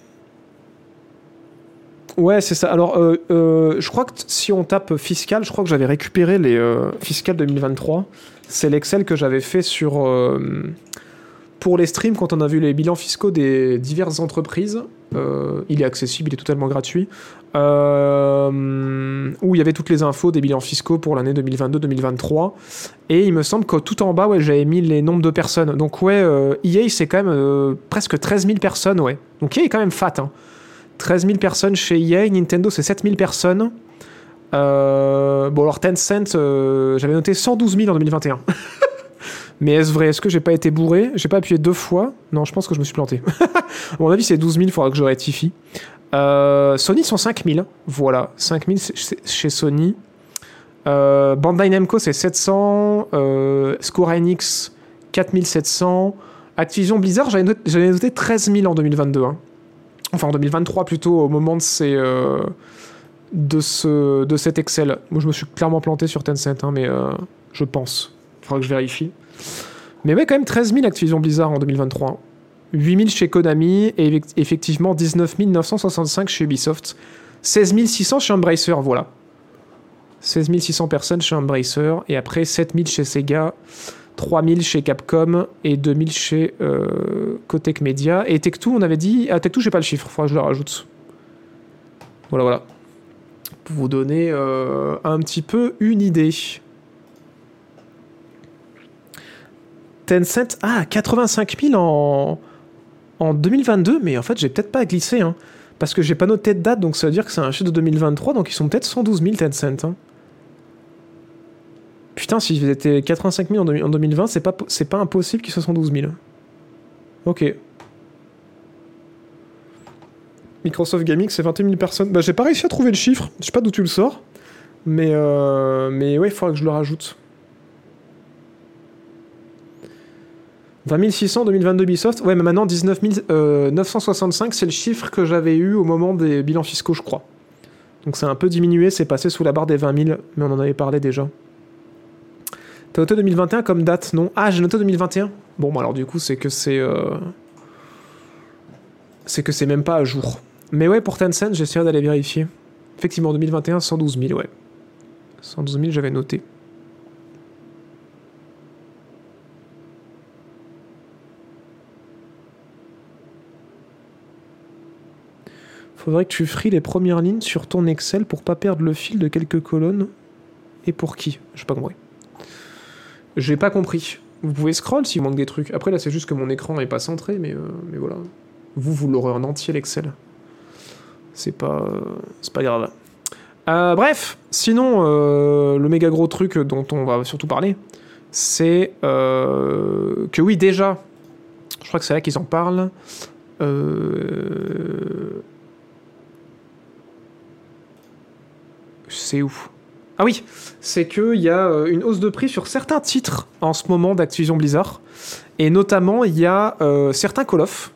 Ouais, c'est ça. Alors, euh, je crois que si on tape fiscal, je crois que j'avais récupéré les fiscales 2023. C'est l'Excel que j'avais fait sur pour les streams quand on a vu les bilans fiscaux des diverses entreprises. Euh, il est accessible, il est totalement gratuit. Euh, où il y avait toutes les infos des bilans fiscaux pour l'année 2022-2023. Et il me semble que tout en bas, ouais, j'avais mis les nombres de personnes. Donc ouais, euh, EA, c'est quand même euh, presque 13 000 personnes, ouais. Donc EA est quand même fat, hein. 13 000 personnes chez EA, Nintendo c'est 7 000 personnes. Bon alors Tencent, j'avais noté 112 000 en 2021. Mais est-ce vrai? Est-ce que j'ai pas été bourré? J'ai pas appuyé deux fois? Non, je pense que je me suis planté. à mon avis c'est 12 000, il faudra que je rectifie. Euh, Sony sont 5 000, voilà, 5 000 c'est- c'est chez Sony. Euh, Bandai Namco c'est 700, euh, Square Enix 4700, Activision Blizzard j'avais noté, noté 13 000 en 2022. hein enfin en 2023 plutôt au moment de ces euh, de ce de cet Excel. Moi je me suis clairement planté sur Tencent, hein, mais euh, je pense. Il faudra que je vérifie. Mais ouais, quand même 13 000 Activision Blizzard en 2023. 8 000 chez Konami et effect- effectivement 19 965 chez Ubisoft. 16 600 chez Embracer, voilà. 16 600 personnes chez Embracer et après 7 000 chez Sega. 3000 chez Capcom et 2000 chez euh, Media. Et Tech2, on avait dit. Ah, Tech2, j'ai pas le chiffre, faudra que je le rajoute. Voilà, voilà. Pour vous donner euh, un petit peu une idée. Tencent, ah, 85 000 en, en 2022, mais en fait, j'ai peut-être pas glissé, hein, parce que j'ai pas noté de date, donc ça veut dire que c'est un chiffre de 2023, donc ils sont peut-être 112 000 Tencent. hein. Putain, s'ils étaient 85 000 en, deux- en 2020, c'est pas, impossible qu'ils soient 112 000. Ok. Microsoft Gaming, c'est 21 000 personnes. Bah, j'ai pas réussi à trouver le chiffre. Je sais pas d'où tu le sors. Mais, euh, mais ouais, il faudra que je le rajoute. 20 600 en 2022 Ubisoft. Ouais, mais maintenant 19 euh, 965, c'est le chiffre que j'avais eu au moment des bilans fiscaux, je crois. Donc c'est un peu diminué, c'est passé sous la barre des 20 000, mais on en avait parlé déjà. T'as noté 2021 comme date, non? Ah, j'ai noté 2021 Bon, bah alors du coup, c'est que c'est... euh, C'est que c'est même pas à jour. Mais ouais, pour Tencent, j'essaierai d'aller vérifier. Effectivement, 2021, 112 000, ouais. 112 000, j'avais noté. Faudrait que tu fries les premières lignes sur ton Excel pour pas perdre le fil de quelques colonnes. Et pour qui? J'ai pas compris. J'ai pas compris. Vous pouvez scroll s'il manque des trucs. Après là c'est juste que mon écran est pas centré, mais, euh, mais voilà. Vous, vous l'aurez en entier l'Excel. C'est pas, euh, c'est pas grave. Euh, bref, sinon le méga gros truc dont on va surtout parler, c'est que oui déjà, je crois que c'est là qu'ils en parlent. Euh... C'est où Ah oui, c'est qu'il y a euh, une hausse de prix sur certains titres en ce moment d'Activision Blizzard. Et notamment, il y a euh, certains Call of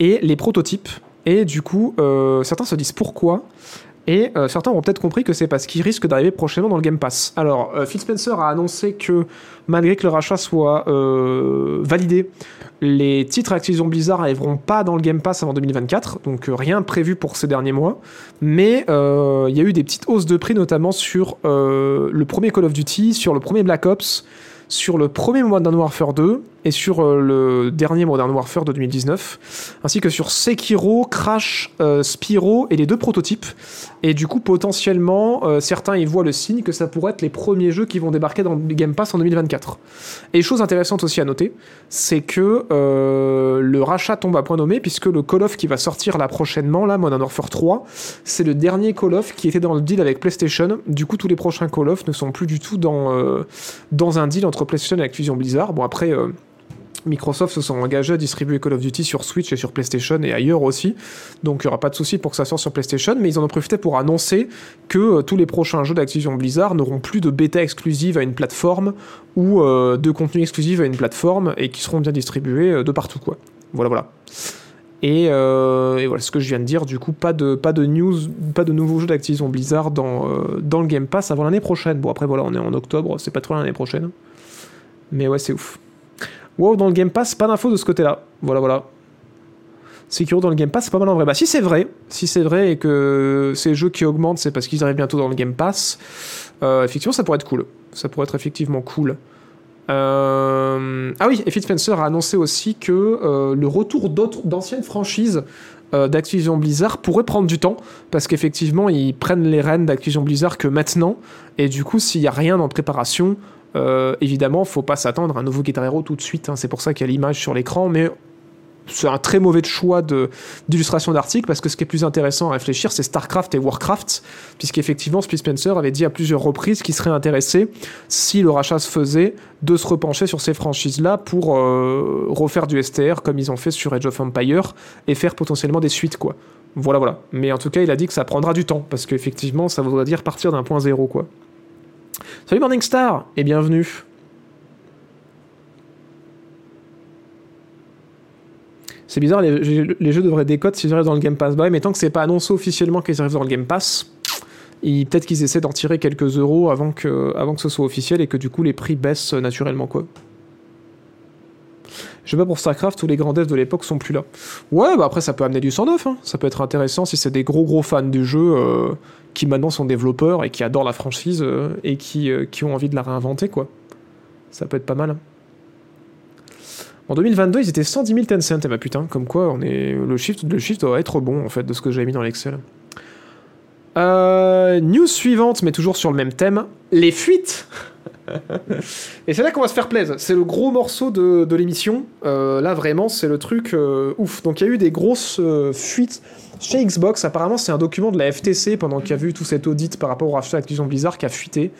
et les prototypes. Et du coup, euh, certains se disent pourquoi. Et euh, certains ont peut-être compris que c'est parce qu'il risque d'arriver prochainement dans le Game Pass. Alors, euh, Phil Spencer a annoncé que malgré que le rachat soit euh, validé, les titres Activision Blizzard n'arriveront pas dans le Game Pass avant 2024, donc rien prévu pour ces derniers mois. Mais il y a eu des petites hausses de prix, notamment sur le premier Call of Duty, sur le premier Black Ops, sur le premier Modern Warfare 2 et sur euh, le dernier Modern Warfare de 2019, ainsi que sur Sekiro, Crash, euh, Spyro et les deux prototypes. Et du coup, potentiellement, euh, certains y voient le signe que ça pourrait être les premiers jeux qui vont débarquer dans le Game Pass en 2024. Et chose intéressante aussi à noter, c'est que euh, le rachat tombe à point nommé, puisque le Call of qui va sortir là prochainement, là, Modern Warfare 3, c'est le dernier Call of qui était dans le deal avec PlayStation. Du coup, tous les prochains Call of ne sont plus du tout dans, dans un deal entre PlayStation et Activision Blizzard. Bon, après. Microsoft se sont engagés à distribuer Call of Duty sur Switch et sur PlayStation et ailleurs aussi. Donc il n'y aura pas de souci pour que ça sorte sur PlayStation, mais ils en ont profité pour annoncer que euh, tous les prochains jeux d'Activision Blizzard n'auront plus de bêta exclusive à une plateforme ou euh, de contenu exclusif à une plateforme et qui seront bien distribués euh, de partout. Voilà voilà. Et, et voilà ce que je viens de dire. Du coup, pas de, news, pas de nouveaux jeux d'Activision Blizzard dans, dans le Game Pass avant l'année prochaine. Bon après voilà, on est en octobre, c'est pas trop l'année prochaine. Mais ouais, c'est ouf. Wow, dans le Game Pass, pas d'infos de ce côté-là. Voilà, voilà. Sekiro dans le Game Pass, c'est pas mal en vrai. Bah, si c'est vrai, si c'est vrai et que ces jeux qui augmentent, c'est parce qu'ils arrivent bientôt dans le Game Pass, euh, effectivement, ça pourrait être cool. Ça pourrait être effectivement cool. Euh, Ah oui, et Spencer a annoncé aussi que euh, le retour d'anciennes franchises d'Activision Blizzard pourrait prendre du temps, parce qu'effectivement, ils prennent les rênes d'Activision Blizzard que maintenant, et du coup, s'il n'y a rien en préparation, euh, évidemment, faut pas s'attendre à un nouveau Guitar Hero tout de suite. hein. C'est pour ça qu'il y a l'image sur l'écran, mais c'est un très mauvais choix d'illustration d'article parce que ce qui est plus intéressant à réfléchir, c'est StarCraft et Warcraft, puisqu'effectivement, Phil Spencer avait dit à plusieurs reprises qu'il serait intéressé, si le rachat se faisait, de se repencher sur ces franchises-là pour euh, refaire du STR comme ils ont fait sur Age of Empire et faire potentiellement des suites, quoi. Voilà, voilà. Mais en tout cas, il a dit que ça prendra du temps parce qu'effectivement, ça voudrait dire partir d'un point zéro, quoi. Salut Morningstar et bienvenue. C'est bizarre, les, jeux- devraient décoder s'ils arrivent dans le Game Pass. Bah mais tant que c'est pas annoncé officiellement qu'ils arrivent dans le Game Pass, peut-être qu'ils essaient d'en tirer quelques euros avant que, avant que ce soit officiel et que du coup les prix baissent naturellement, quoi. Je sais pas pour StarCraft, tous les grands devs de l'époque sont plus là. Ouais, bah après ça peut amener du 109, hein. ça peut être intéressant si c'est des gros gros fans du jeu euh, qui maintenant sont développeurs et qui adorent la franchise euh, et qui, euh, qui ont envie de la réinventer, quoi. Ça peut être pas mal. En 2022, ils étaient 110 000 Tencent, et bah putain, comme quoi on est... le, shift, le shift doit être bon en fait de ce que j'avais mis dans l'Excel. News suivante, mais toujours sur le même thème, les fuites Et c'est là qu'on va se faire plaisir. C'est le gros morceau de, l'émission. Euh, là, vraiment, c'est le truc euh, ouf. Donc, il y a eu des grosses euh, fuites chez Xbox. Apparemment, c'est un document de la FTC pendant qu'il y a eu tout cet audit par rapport au rachat d'Activision Blizzard qui a fuité.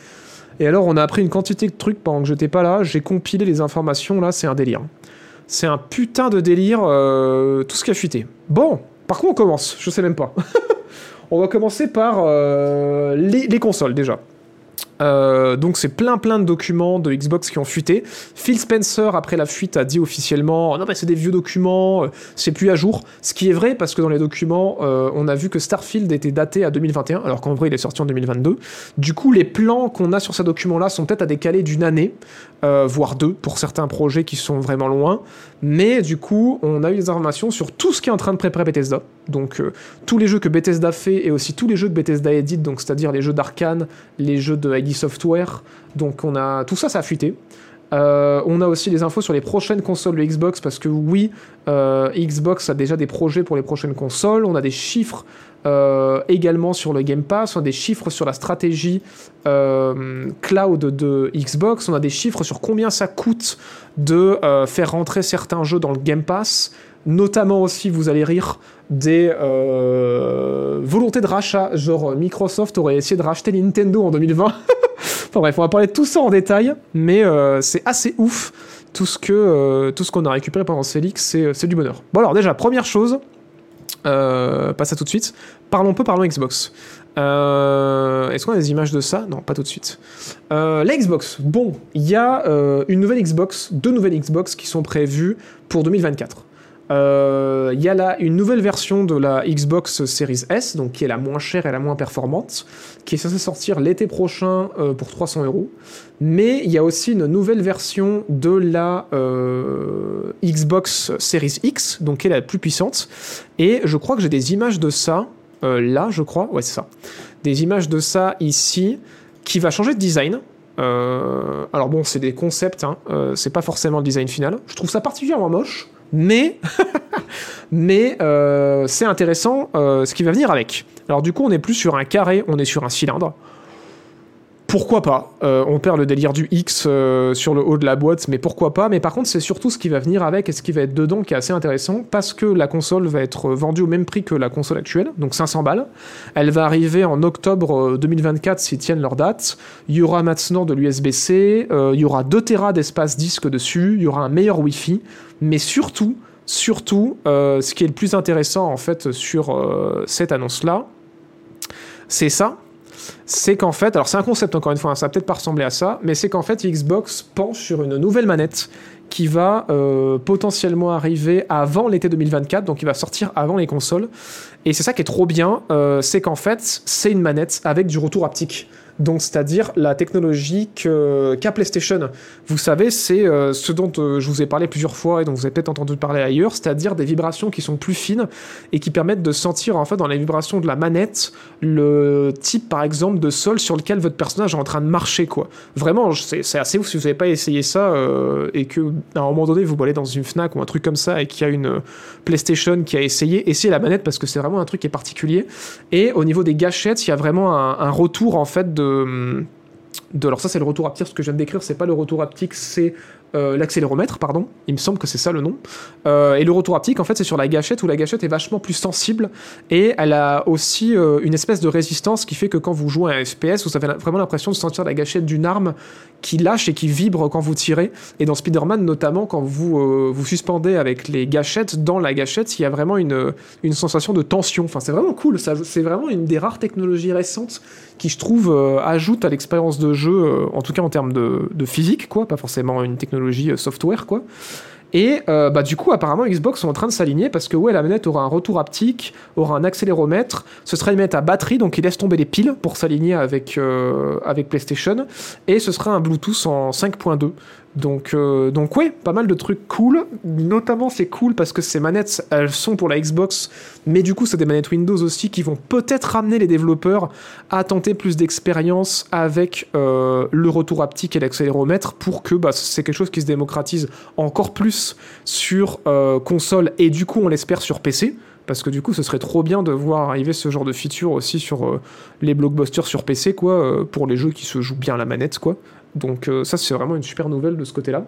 Et alors, on a appris une quantité de trucs pendant que j'étais pas là. J'ai compilé les informations. Là, c'est un délire. C'est un putain de délire, tout ce qui a fuité. Bon, par quoi on commence? Je sais même pas. on va commencer par les consoles déjà. Euh, donc c'est plein plein de documents de Xbox qui ont fuité. Phil Spencer après la fuite a dit officiellement non mais c'est des vieux documents, euh, c'est plus à jour. Ce qui est vrai parce que dans les documents euh, on a vu que Starfield était daté à 2021 alors qu'en vrai il est sorti en 2022. Du coup les plans qu'on a sur ces documents là sont peut-être à décaler d'une année, voire deux pour certains projets qui sont vraiment loin. Mais du coup on a eu des informations sur tout ce qui est en train de préparer Bethesda. Donc tous les jeux que Bethesda fait et aussi tous les jeux que Bethesda édite, donc c'est-à-dire les jeux d'Arkane, les jeux de Software. Donc on a tout ça, ça a fuité. Euh, on a aussi des infos sur les prochaines consoles de Xbox parce que oui, euh, Xbox a déjà des projets pour les prochaines consoles. On a des chiffres euh, également sur le Game Pass. On a des chiffres sur la stratégie cloud de Xbox. On a des chiffres sur combien ça coûte de faire rentrer certains jeux dans le Game Pass. Notamment aussi, vous allez rire, des euh, volontés de rachat. Genre Microsoft aurait essayé de racheter Nintendo en 2020. enfin bref, on va parler de tout ça en détail, mais euh, c'est assez ouf. Tout ce que euh, tout ce qu'on a récupéré pendant Célix, c'est c'est du bonheur. Bon alors déjà, première chose, pas ça tout de suite. Parlons peu, parlons Xbox. Est-ce qu'on a des images de ça? Non, pas tout de suite. La Xbox. Bon, il y a une nouvelle Xbox, deux nouvelles Xbox qui sont prévues pour 2024. Euh, Il y a là une nouvelle version de la Xbox Series S, donc qui est la moins chère et la moins performante, qui est censée sortir l'été prochain euh, pour 300 euros. Mais il y a aussi une nouvelle version de la euh, Xbox Series X, donc qui est la plus puissante. Et je crois que j'ai des images de ça, là je crois, ouais c'est ça. Des images de ça ici, qui va changer de design. Alors bon, c'est des concepts, hein, c'est pas forcément le design final. Je trouve ça particulièrement moche, mais, mais euh, c'est intéressant euh, ce qui va venir avec. Alors du coup, on n'est plus sur un carré, on est sur un cylindre. Pourquoi pas Euh, On perd le délire du X sur le haut de la boîte, mais pourquoi pas Mais par contre, c'est surtout ce qui va venir avec et ce qui va être dedans qui est assez intéressant, parce que la console va être vendue au même prix que la console actuelle, donc 500 balles. Elle va arriver en octobre euh, 2024 s'ils tiennent leur date. Il y aura maintenant de l'USB-C, il y aura 2 Tera d'espace disque dessus, il y aura un meilleur Wi-Fi, mais surtout, surtout, euh, ce qui est le plus intéressant en fait sur euh, cette annonce-là, c'est ça, c'est qu'en fait, alors c'est un concept encore une fois, hein, ça va peut-être pas ressembler à ça, mais c'est qu'en fait Xbox penche sur une nouvelle manette qui va euh, potentiellement arriver avant l'été 2024, donc il va sortir avant les consoles. Et c'est ça qui est trop bien, c'est qu'en fait c'est une manette avec du retour haptique. Donc c'est-à-dire la technologie qu'a PlayStation. Vous savez, c'est euh, ce dont euh, je vous ai parlé plusieurs fois et dont vous avez peut-être entendu parler ailleurs, c'est-à-dire des vibrations qui sont plus fines et qui permettent de sentir en fait dans les vibrations de la manette le type par exemple de sol sur lequel votre personnage est en train de marcher quoi. Vraiment, c'est assez ouf si vous n'avez pas essayé ça euh, et que à un moment donné vous allez dans une Fnac ou un truc comme ça et qu'il y a une PlayStation qui a essayé, essayez la manette parce que c'est vraiment un truc qui est particulier. Et au niveau des gâchettes, il y a vraiment un retour en fait de alors ça c'est le retour haptique ce que je viens de décrire c'est pas le retour haptique c'est euh, l'accéléromètre pardon. Il me semble que c'est ça le nom. Euh, et le retour haptique en fait c'est sur la gâchette où la gâchette est vachement plus sensible et elle a aussi euh, une espèce de résistance qui fait que quand vous jouez à un FPS vous avez vraiment l'impression de sentir la gâchette d'une arme qui lâche et qui vibre quand vous tirez. Et dans Spider-Man notamment quand vous vous suspendez avec les gâchettes dans la gâchette il y a vraiment une, une sensation de tension. Enfin c'est vraiment cool c'est vraiment une des rares technologies récentes qui je trouve euh, ajoute à l'expérience de jeu, euh, en tout cas en termes de, physique, quoi, pas forcément une technologie euh, software, quoi. Et bah, du coup, apparemment, Xbox sont en train de s'aligner parce que ouais, la manette aura un retour haptique, aura un accéléromètre, ce sera une manette à batterie, donc il laisse tomber les piles pour s'aligner avec, avec PlayStation, et ce sera un Bluetooth en 5.2. Donc, euh, donc ouais, pas mal de trucs cool. Notamment, c'est cool parce que ces manettes, elles sont pour la Xbox, mais du coup, c'est des manettes Windows aussi qui vont peut-être ramener les développeurs à tenter plus d'expérience avec euh, le retour haptique et l'accéléromètre pour que bah, c'est quelque chose qui se démocratise encore plus sur euh, console et du coup, on l'espère sur PC. Parce que du coup, ce serait trop bien de voir arriver ce genre de feature aussi sur les blockbusters sur PC, quoi, pour les jeux qui se jouent bien la manette, quoi. Donc euh, ça, c'est vraiment une super nouvelle de ce côté-là.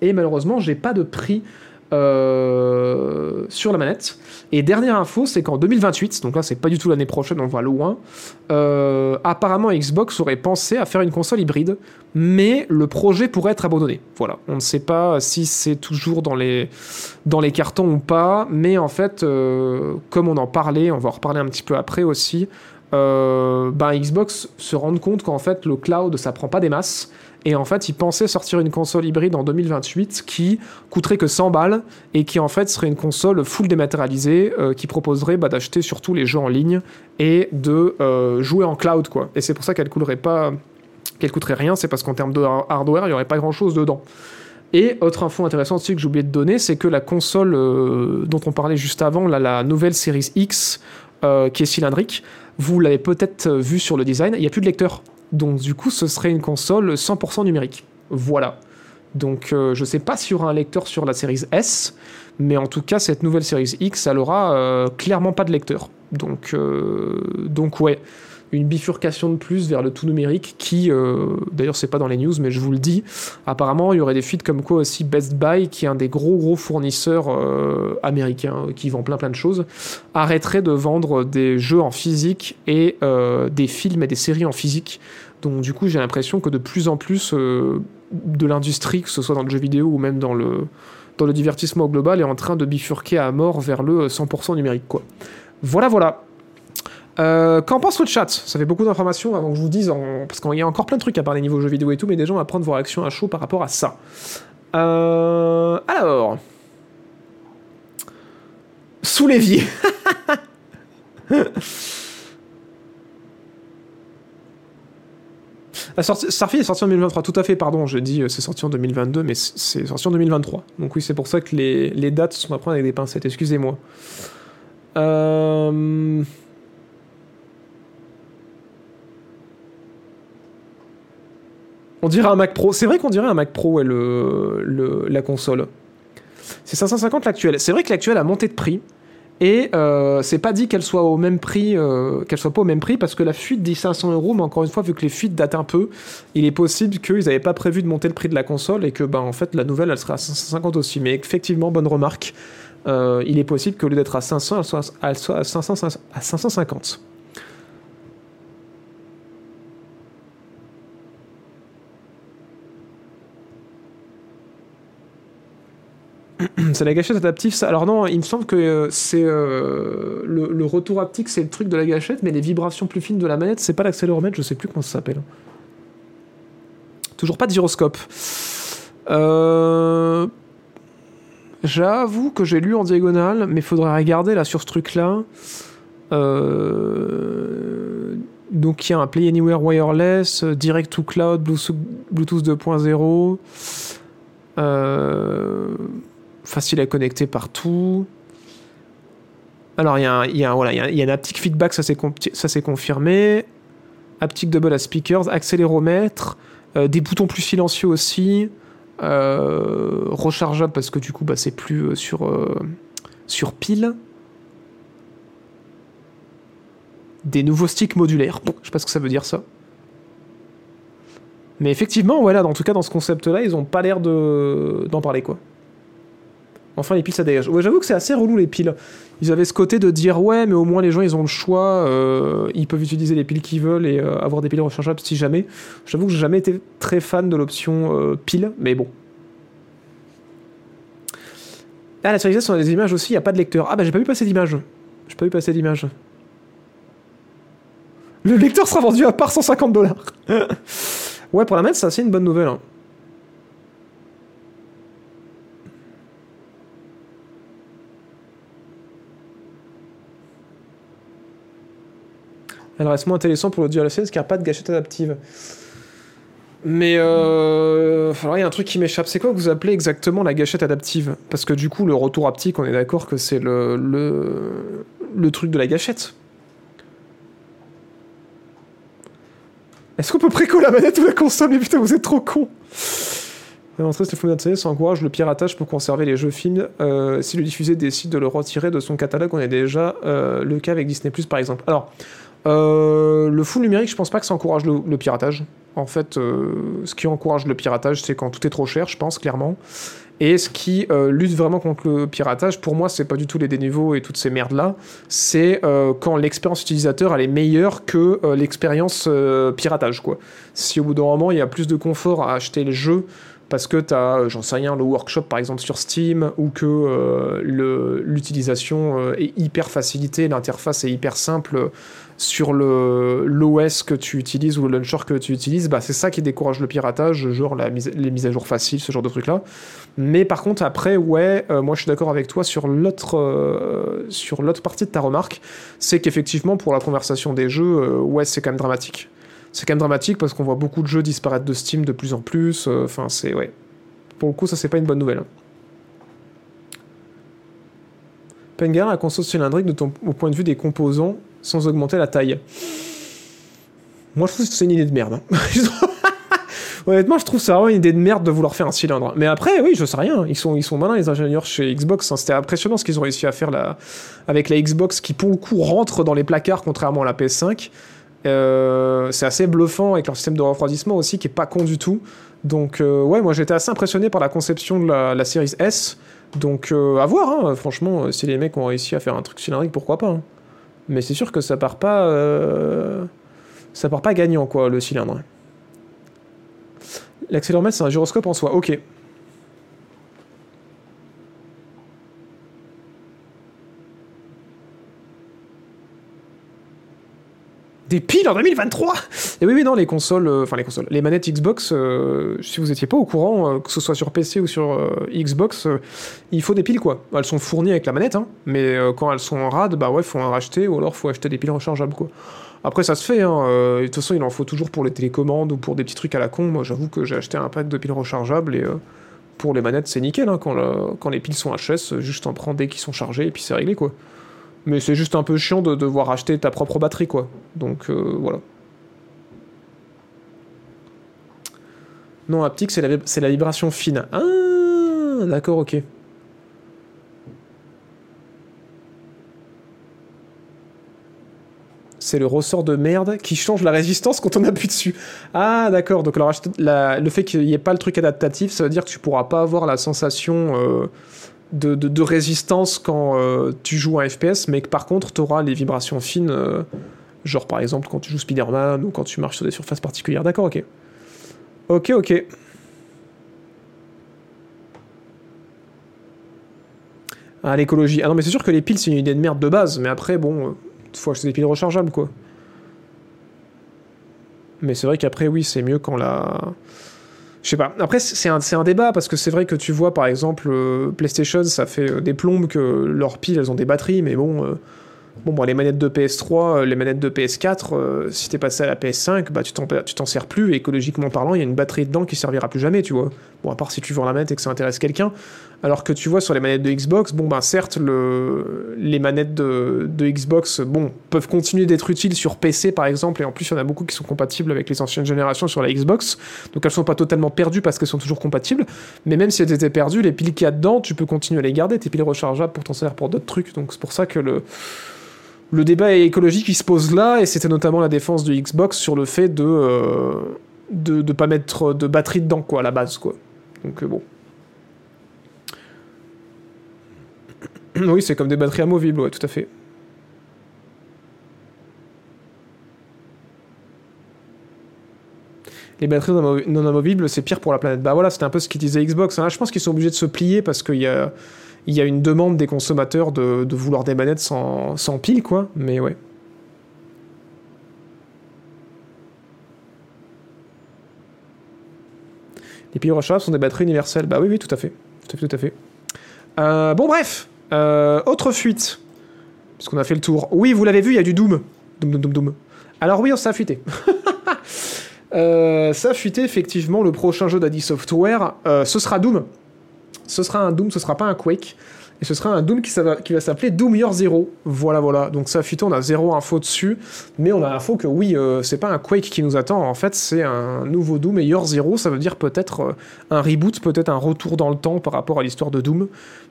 Et malheureusement, j'ai pas de prix euh, sur la manette. Et dernière info, c'est qu'en 2028, donc là, c'est pas du tout l'année prochaine, on va loin. euh, apparemment, Xbox aurait pensé à faire une console hybride, mais le projet pourrait être abandonné. Voilà, on ne sait pas si c'est toujours dans les dans les cartons ou pas, mais en fait, comme on en parlait, on va en reparler un petit peu après aussi. Euh, ben Xbox se rend compte qu'en fait le cloud ça prend pas des masses. Et en fait ils pensaient sortir une console hybride en 2028 qui coûterait que 100 balles et qui en fait serait une console full dématérialisée euh, qui proposerait bah, d'acheter surtout les jeux en ligne et de euh, jouer en cloud quoi. Et c'est pour ça qu'elle coûterait pas qu'elle coûterait rien. C'est parce qu'en termes de har- hardware il y aurait pas grand chose dedans. Et autre info intéressante aussi que j'ai oublié de donner, c'est que la console dont on parlait juste avant, la nouvelle Series X, euh, qui est cylindrique, vous l'avez peut-être euh, vu sur le design, il n'y a plus de lecteur. Donc du coup, ce serait une console 100% numérique. Voilà. Donc euh, je sais pas s'il y aura un lecteur sur la Series S, mais en tout cas, cette nouvelle Series X, elle aura clairement pas de lecteur. Donc, donc ouais, une bifurcation de plus vers le tout numérique qui, euh, d'ailleurs c'est pas dans les news, mais je vous le dis, apparemment il y aurait des fuites comme quoi aussi Best Buy, qui est un des gros gros fournisseurs euh, américains qui vend plein plein de choses, arrêterait de vendre des jeux en physique et euh, des films et des séries en physique. Donc du coup j'ai l'impression que de plus en plus euh, de l'industrie, que ce soit dans le jeu vidéo ou même dans le, dans le divertissement global, est en train de bifurquer à mort vers le 100% numérique. Quoi. Voilà voilà. Euh, Qu'en pense le chat? Ça fait beaucoup d'informations avant que je vous dise, parce qu'il y a encore plein de trucs à parler niveau jeux vidéo et tout, mais déjà on va prendre vos réactions à chaud par rapport à ça. Euh, Alors, Sous l'évier. Starfield est sorti en 2023, tout à fait, pardon, je dis euh, c'est sorti en 2022, mais c'est sorti en 2023. Donc oui, c'est pour ça que les, les dates sont à prendre avec des pincettes, excusez-moi. Euh... On dirait un Mac Pro. C'est vrai qu'on dirait un Mac Pro, le, la console. C'est 550 l'actuel. C'est vrai que l'actuel a monté de prix. Et euh, c'est pas dit qu'elle soit au même prix, euh, qu'elle soit pas au même prix parce que la fuite dit 500 euros, mais encore une fois, vu que les fuites datent un peu, il est possible qu'ils n'avaient pas prévu de monter le prix de la console et que, ben, en fait, la nouvelle, elle sera à 550 aussi. Mais effectivement, bonne remarque. Euh, il est possible qu'au lieu d'être à 500, elle soit, à, 500, à 550. C'est la gâchette adaptive, ça. Alors non, il me semble que euh, c'est euh, le, retour haptique, c'est le truc de la gâchette, mais les vibrations plus fines de la manette, c'est pas l'accéléromètre, je sais plus comment ça s'appelle. Toujours pas de gyroscope. Euh... J'avoue que j'ai lu en diagonale, mais faudrait regarder là sur ce truc-là. Donc il y a un Play Anywhere Wireless, Direct to Cloud, Bluetooth 2.0. Euh facile à connecter partout. Alors, il y a un, y feedback, ça c'est confirmé. Haptic double à speakers, accéléromètre, euh, des boutons plus silencieux aussi. euh, rechargeable parce que du coup, bah, c'est plus euh, sur, pile. Des nouveaux sticks modulaires. Bon, je sais pas ce que ça veut dire ça. Mais effectivement, voilà, en tout cas dans ce concept-là, ils ont pas l'air de d'en parler quoi. Enfin, les piles, ça dégage. J'avoue que c'est assez relou, les piles. Ils avaient ce côté de dire, ouais, mais au moins les gens, ils ont le choix, euh, ils peuvent utiliser les piles qu'ils veulent et euh, avoir des piles rechargeables si jamais. J'avoue que j'ai jamais été très fan de l'option euh, pile, mais bon. Ah, la sérisation des images aussi, il n'y a pas de lecteur. Ah, bah, j'ai pas vu passer d'image. J'ai pas vu passer d'image. Le lecteur sera vendu à part 150 dollars. ouais, pour la mettre, c'est une bonne nouvelle. hein. Elle reste moins intéressant pour le DualSense car pas de gâchette adaptive. Mais euh... il y a un truc qui m'échappe. C'est quoi que vous appelez exactement la gâchette adaptive? Parce que du coup, le retour haptique, on est d'accord que c'est le, truc de la gâchette. Est-ce qu'on peut préco la manette ou la console? Mais putain, vous êtes trop con. L'entrée, c'est le ça encourage le piratage pour conserver les jeux films. Euh, si le diffusé décide de le retirer de son catalogue, on est déjà euh, le cas avec Disney par exemple. Alors, euh, le full numérique, je pense pas que ça encourage le, piratage. En fait, euh, ce qui encourage le piratage, c'est quand tout est trop cher, je pense, clairement. Et ce qui euh, lutte vraiment contre le piratage, pour moi, c'est pas du tout les déniveaux et toutes ces merdes-là. C'est quand l'expérience utilisateur, elle est meilleure que l'expérience piratage, quoi. Si au bout d'un moment, il y a plus de confort à acheter le jeu parce que tu as, j'en sais rien, le workshop par exemple sur Steam, ou que euh, l'utilisation euh, est hyper facilitée, l'interface est hyper simple sur l'OS que tu utilises ou le launcher que tu utilises, bah, c'est ça qui décourage le piratage, genre les mises à jour faciles, ce genre de trucs-là. Mais par contre, après, ouais, euh, moi je suis d'accord avec toi sur l'autre euh, partie de ta remarque, c'est qu'effectivement pour la conversation des jeux, euh, ouais, c'est quand même dramatique. C'est quand même dramatique parce qu'on voit beaucoup de jeux disparaître de Steam de plus en plus. euh, Enfin, c'est ouais. Pour le coup, ça c'est pas une bonne nouvelle. Pengar, la console cylindrique de au point de vue des composants sans augmenter la taille. Moi, je trouve que c'est une idée de merde. hein. Honnêtement, je trouve ça vraiment une idée de merde de vouloir faire un cylindre. Mais après, oui, je sais rien. Ils sont, ils sont malins, les ingénieurs chez Xbox. hein. C'était impressionnant ce qu'ils ont réussi à faire là, avec la Xbox qui, pour le coup, rentre dans les placards, contrairement à la PS5. Euh, c'est assez bluffant avec leur système de refroidissement aussi, qui est pas con du tout. Donc, euh, ouais, moi j'étais assez impressionné par la conception de la, la série S. Donc, euh, à voir, hein. franchement, si les mecs ont réussi à faire un truc cylindrique, pourquoi pas. hein. Mais c'est sûr que ça part pas. Ça part pas gagnant, quoi, le cylindre. L'accéléromètre, c'est un gyroscope en soi, ok. Piles en 2023 Et oui, oui, non, les consoles, euh, enfin les consoles, les manettes Xbox, euh, si vous étiez pas au courant, euh, que ce soit sur PC ou sur Xbox, il faut des piles quoi. Elles sont fournies avec la manette, hein, mais quand elles sont en rade, bah ouais, faut en racheter ou alors faut acheter des piles rechargeables quoi. Après, ça se fait, hein, de toute façon, il en faut toujours pour les télécommandes ou pour des petits trucs à la con. Moi, j'avoue que j'ai acheté un pack de piles rechargeables et pour les manettes, c'est nickel. hein, quand les piles sont HS, juste en prends dès qu'ils sont chargés et puis c'est réglé quoi. Mais c'est juste un peu chiant de devoir acheter ta propre batterie quoi. Donc euh, voilà. Non, haptique, c'est la, vibration fine. Ah, d'accord, ok. C'est le ressort de merde qui change la résistance quand on appuie dessus. Ah, d'accord. Donc, le fait qu'il n'y ait pas le truc adaptatif, ça veut dire que tu pourras pas avoir la sensation euh, de, résistance quand euh, tu joues un FPS, mais que par contre, tu auras les vibrations fines, euh, genre par exemple quand tu joues Spider-Man ou quand tu marches sur des surfaces particulières. D'accord, ok. Ok, ok. Ah, l'écologie. Ah non, mais c'est sûr que les piles, c'est une idée de merde de base, mais après, bon, euh, faut acheter des piles rechargeables, quoi. Mais c'est vrai qu'après, oui, c'est mieux quand la. Je sais pas. Après, c'est un, débat, parce que c'est vrai que tu vois, par exemple, euh, PlayStation, ça fait euh, des plombes que leurs piles, elles ont des batteries, mais bon. euh, Bon, bon, les manettes de PS3, euh, les manettes de PS4, euh, si t'es passé à la PS5, bah, tu t'en sers plus, écologiquement parlant, il y a une batterie dedans qui servira plus jamais, tu vois. Bon, à part si tu vends la manette et que ça intéresse quelqu'un. Alors que tu vois, sur les manettes de Xbox, bon, ben certes, le... les manettes de... Xbox, bon, peuvent continuer d'être utiles sur PC, par exemple, et en plus, il y en a beaucoup qui sont compatibles avec les anciennes générations sur la Xbox, donc elles sont pas totalement perdues parce qu'elles sont toujours compatibles, mais même si elles étaient perdues, les piles qu'il y a dedans, tu peux continuer à les garder, tes piles rechargeables pour t'en servir pour d'autres trucs, donc c'est pour ça que le le débat écologique qui se pose là, et c'était notamment la défense de Xbox sur le fait de euh, de, de pas mettre de batterie dedans, quoi, à la base, quoi. Donc euh, bon. Oui, c'est comme des batteries amovibles, ouais, tout à fait. Les batteries non amo- non amovibles, c'est pire pour la planète. Bah voilà, c'était un peu ce qu'ils disait Xbox. hein. Je pense qu'ils sont obligés de se plier parce qu'il y a, une demande des consommateurs de, de vouloir des manettes sans, sans pile, quoi. Mais ouais. Les piles rechargeables sont des batteries universelles. Bah oui, oui, tout à fait. Tout à fait, tout à fait. Euh, bon, bref. Euh, autre fuite. Puisqu'on a fait le tour. Oui, vous l'avez vu, il y a du Doom. Doom, Doom, Doom, Doom. Alors oui, ça a fuité. Ça a fuité, effectivement, le prochain jeu d'Adi Software. euh, ce sera Doom. Ce sera un Doom, ce sera pas un Quake. Et ce sera un Doom qui, va, s'appeler Doom Year Zero. Voilà, voilà. Donc ça fuité, on a zéro info dessus. Mais on a l'info que oui, euh, c'est pas un Quake qui nous attend. En fait, c'est un nouveau Doom. Et Year Zero, ça veut dire peut-être euh, un reboot, peut-être un retour dans le temps par rapport à l'histoire de Doom.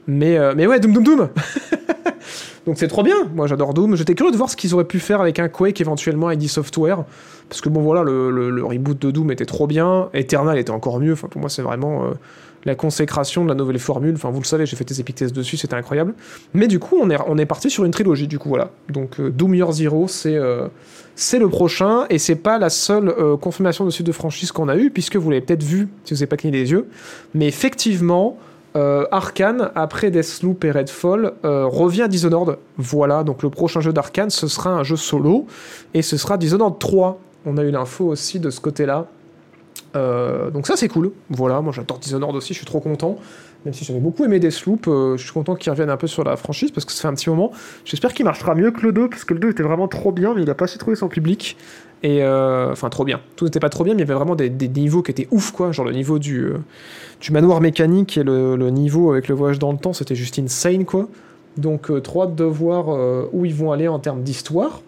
Mais, euh, mais ouais, Doom, Doom, Doom Donc c'est trop bien, moi j'adore Doom. J'étais curieux de voir ce qu'ils auraient pu faire avec un Quake éventuellement ID Software. Parce que bon voilà, le reboot de Doom était trop bien. Eternal était encore mieux. Enfin pour moi c'est vraiment euh, la consécration de la nouvelle formule. Enfin vous le savez, j'ai fait des tests dessus, c'était incroyable. Mais du coup on est, parti sur une trilogie du coup voilà. Donc euh, Doom Year Zero c'est euh, c'est le prochain et c'est pas la seule euh, confirmation de suite de franchise qu'on a eu puisque vous l'avez peut-être vu si vous n'avez pas cligné les yeux. Mais effectivement, Arkane, après Deathloop et Redfall, revient à Dishonored. Voilà, donc le prochain jeu d'Arkane, ce sera un jeu solo, et ce sera Dishonored 3. On a eu l'info aussi de ce côté-là. Euh, donc ça c'est cool. Voilà, moi j'adore Dishonored aussi, je suis trop content. Même si j'avais beaucoup aimé Deathloop, euh, je suis content qu'il revienne un peu sur la franchise parce que ça fait un petit moment. J'espère qu'il marchera mieux que le 2 parce que le 2 était vraiment trop bien, mais il a pas su trouver son public. Et euh, enfin trop bien. Tout n'était pas trop bien, mais il y avait vraiment des, niveaux qui étaient ouf quoi. Genre le niveau du, du manoir mécanique et le, niveau avec le voyage dans le temps, c'était juste insane quoi. Donc euh, trop hâte de voir où ils vont aller en termes d'histoire.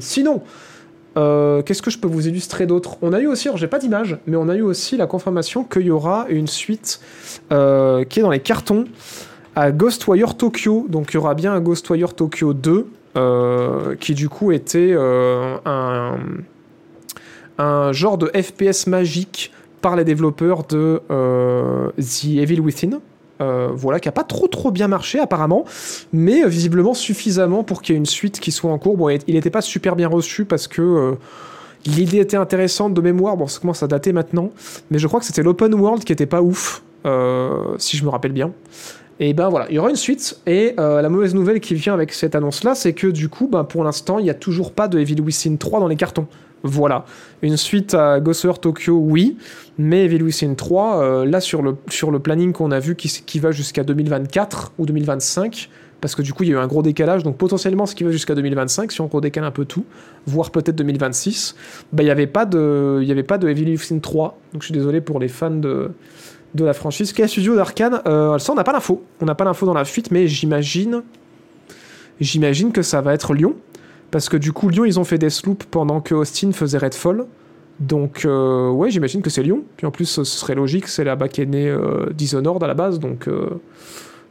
Sinon, euh, qu'est-ce que je peux vous illustrer d'autre? On a eu aussi, alors j'ai pas d'image, mais on a eu aussi la confirmation qu'il y aura une suite euh, qui est dans les cartons à Ghostwire Tokyo. Donc il y aura bien un Ghostwire Tokyo 2 euh, qui du coup était un, genre de FPS magique par les développeurs de The Evil Within. Euh, voilà, qui a pas trop trop bien marché apparemment, mais euh, visiblement suffisamment pour qu'il y ait une suite qui soit en cours. Bon, il n'était pas super bien reçu parce que euh, l'idée était intéressante de mémoire. Bon, ça commence à dater maintenant, mais je crois que c'était l'open world qui était pas ouf, si je me rappelle bien. Et ben voilà, il y aura une suite. Et la mauvaise nouvelle qui vient avec cette annonce-là, c'est que du coup, ben, pour l'instant, il n'y a toujours pas de Evil Within 3 dans les cartons. Voilà. Une suite à Ghost Tokyo, oui. Mais Evil Within 3, euh, là, sur le, planning qu'on a vu qui, qui va jusqu'à 2024 ou 2025, parce que du coup, il y a eu un gros décalage. Donc, potentiellement, ce qui va jusqu'à 2025, si on redécale un peu tout, voire peut-être 2026, bah, il n'y avait, pas de- y avait pas de Evil Within 3. Donc, je suis désolé pour les fans de, de la franchise. Quel studio d'Arkane euh, Ça, on n'a pas l'info. On n'a pas l'info dans la fuite, mais j'imagine. J'imagine que ça va être Lyon. Parce que du coup, Lyon, ils ont fait Deathloop pendant que Austin faisait Redfall. Donc, euh, ouais, j'imagine que c'est Lyon. Puis en plus, ce serait logique, c'est là-bas qu'est né euh, Dishonored à la base. Donc, euh,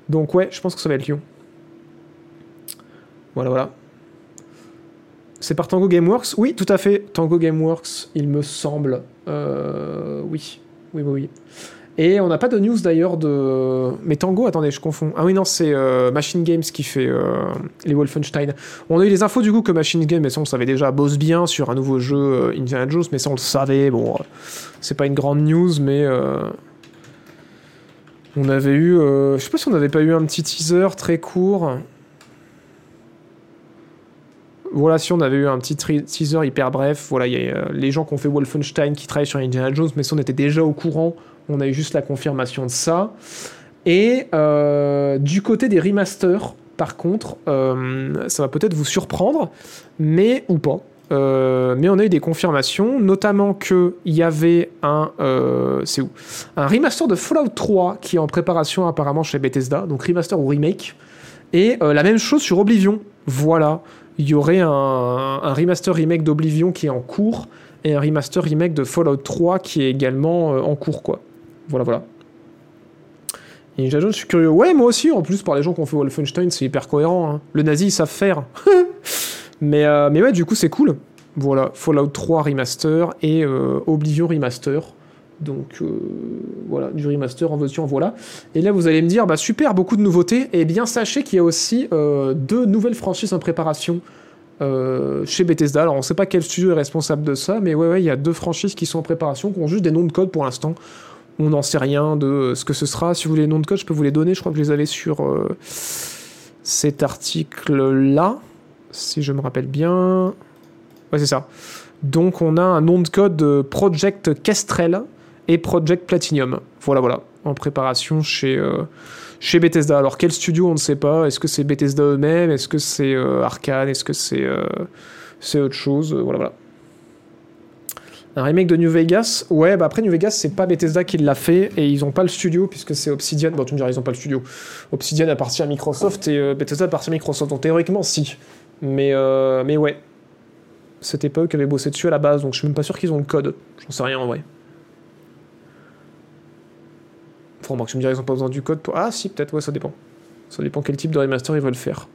donc, ouais, je pense que ça va être Lyon. Voilà, voilà. C'est par Tango Gameworks? Oui, tout à fait. Tango Gameworks, il me semble. Oui. Oui, oui, oui. Et on n'a pas de news d'ailleurs de. Mais Tango, attendez, je confonds. Ah oui, non, c'est euh, Machine Games qui fait euh, les Wolfenstein. On a eu les infos du coup que Machine Games, mais ça on le savait déjà, bosse bien sur un nouveau jeu euh, Indiana Jones, mais ça on le savait. Bon, c'est pas une grande news, mais. On avait eu. Je sais pas si on n'avait pas eu un petit teaser très court. Voilà, si on avait eu un petit teaser hyper bref, voilà, il y a les gens qui ont fait Wolfenstein qui travaillent sur Indiana Jones, mais ça on était déjà au courant, on a eu juste la confirmation de ça. Et euh, du côté des remasters, par contre, euh, ça va peut-être vous surprendre, mais ou pas. Euh, mais on a eu des confirmations, notamment qu'il y avait un, c'est remaster de Fallout 3 qui est en préparation apparemment chez Bethesda, donc remaster ou remake. Et la même chose sur Oblivion. Voilà, il y aurait un, un remaster remake d'Oblivion qui est en cours et un remaster remake de Fallout 3 qui est également en cours, quoi. Voilà, voilà. Et Ninja je suis curieux. Ouais, moi aussi, en plus, par les gens qui ont fait Wolfenstein, c'est hyper cohérent. hein. Le nazi, ils savent faire. mais, euh, mais ouais, du coup, c'est cool. Voilà, Fallout 3 remaster et euh, Oblivion remaster. Donc euh, voilà, du remaster en voiture, voilà. Et là, vous allez me dire, bah super, beaucoup de nouveautés. Et bien, sachez qu'il y a aussi deux nouvelles franchises en préparation chez Bethesda. Alors, on ne sait pas quel studio est responsable de ça, mais ouais, ouais, il y a deux franchises qui sont en préparation, qui ont juste des noms de code pour l'instant. On n'en sait rien de ce que ce sera. Si vous voulez les noms de code, je peux vous les donner. Je crois que je les avais sur euh, cet article-là, si je me rappelle bien. Ouais, c'est ça. Donc, on a un nom de code de Project Kestrel et Project Platinum. Voilà, voilà. En préparation chez, euh, chez Bethesda. Alors, quel studio, on ne sait pas. Est-ce que c'est Bethesda eux-mêmes? Est-ce que c'est euh, Arkane? Est-ce que c'est euh, c'est autre chose? Voilà, voilà. Un remake de New Vegas Ouais, bah après New Vegas, c'est pas Bethesda qui l'a fait et ils ont pas le studio puisque c'est Obsidian. Bon, tu me diras, ils ont pas le studio. Obsidian appartient à Microsoft et euh, Bethesda appartient à Microsoft. Donc théoriquement, si. Mais, euh, mais ouais. C'était pas eux qui avaient bossé dessus à la base, donc je suis même pas sûr qu'ils ont le code. J'en sais rien en vrai. Enfin, bon, tu me diras, ils ont pas besoin du code pour. Ah, si, peut-être, ouais, ça dépend. Ça dépend quel type de remaster ils veulent faire.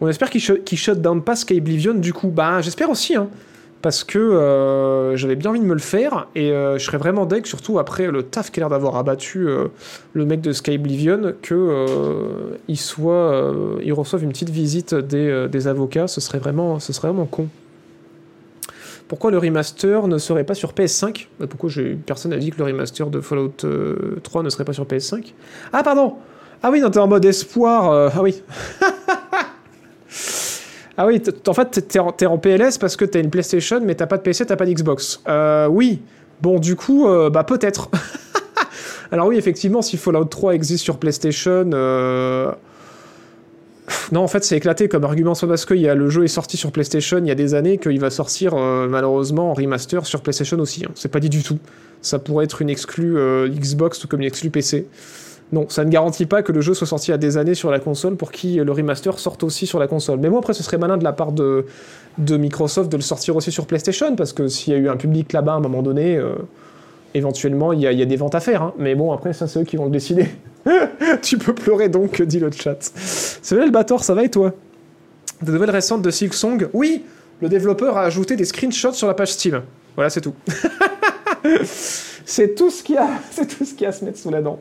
On espère qu'ils sh qu'ils shut down pas Skyblivion du coup. Bah, j'espère aussi, hein. Parce que euh, j'avais bien envie de me le faire et euh, je serais vraiment deg, surtout après le taf qu'il a l'air d'avoir abattu euh, le mec de Skyblivion, que il soit, il reçoive une petite visite des, des avocats. Ce serait vraiment, ce serait vraiment con. Pourquoi le remaster ne serait pas sur PS5 Bah, Pourquoi personne n'a dit que le remaster de Fallout euh, 3 ne serait pas sur PS5 Ah pardon Ah oui, non, t'es en mode espoir. ah oui. ah oui, en fait, t'es en, PLS parce que t'as une PlayStation, mais t'as pas de PC, t'as pas d'Xbox. Euh, oui. Bon, du coup, euh, bah peut-être. Alors oui, effectivement, si Fallout 3 existe sur PlayStation... euh, non, en fait, c'est éclaté comme argument, soit parce que y a, le jeu est sorti sur PlayStation il y a des années, qu'il va sortir euh, malheureusement en remaster sur PlayStation aussi. hein. C'est pas dit du tout. Ça pourrait être une exclue Xbox ou comme une exclue PC. Non, ça ne garantit pas que le jeu soit sorti a des années sur la console pour qui le remaster sorte aussi sur la console. Mais moi, après, ce serait malin de la part de, Microsoft de le sortir aussi sur PlayStation, parce que s'il y a eu un public là-bas à un moment donné, euh, éventuellement, il y, a- des ventes à faire. hein. Mais bon, après, ça, c'est eux qui vont le décider. tu peux pleurer donc, dit le chat. C'est vrai, le Bator, ça va et toi? Des nouvelles récentes de Silksong Oui, le développeur a ajouté des screenshots sur la page Steam. Voilà, c'est tout. c'est tout ce qu'il a, c'est tout ce qu'il y a à se mettre sous la dent.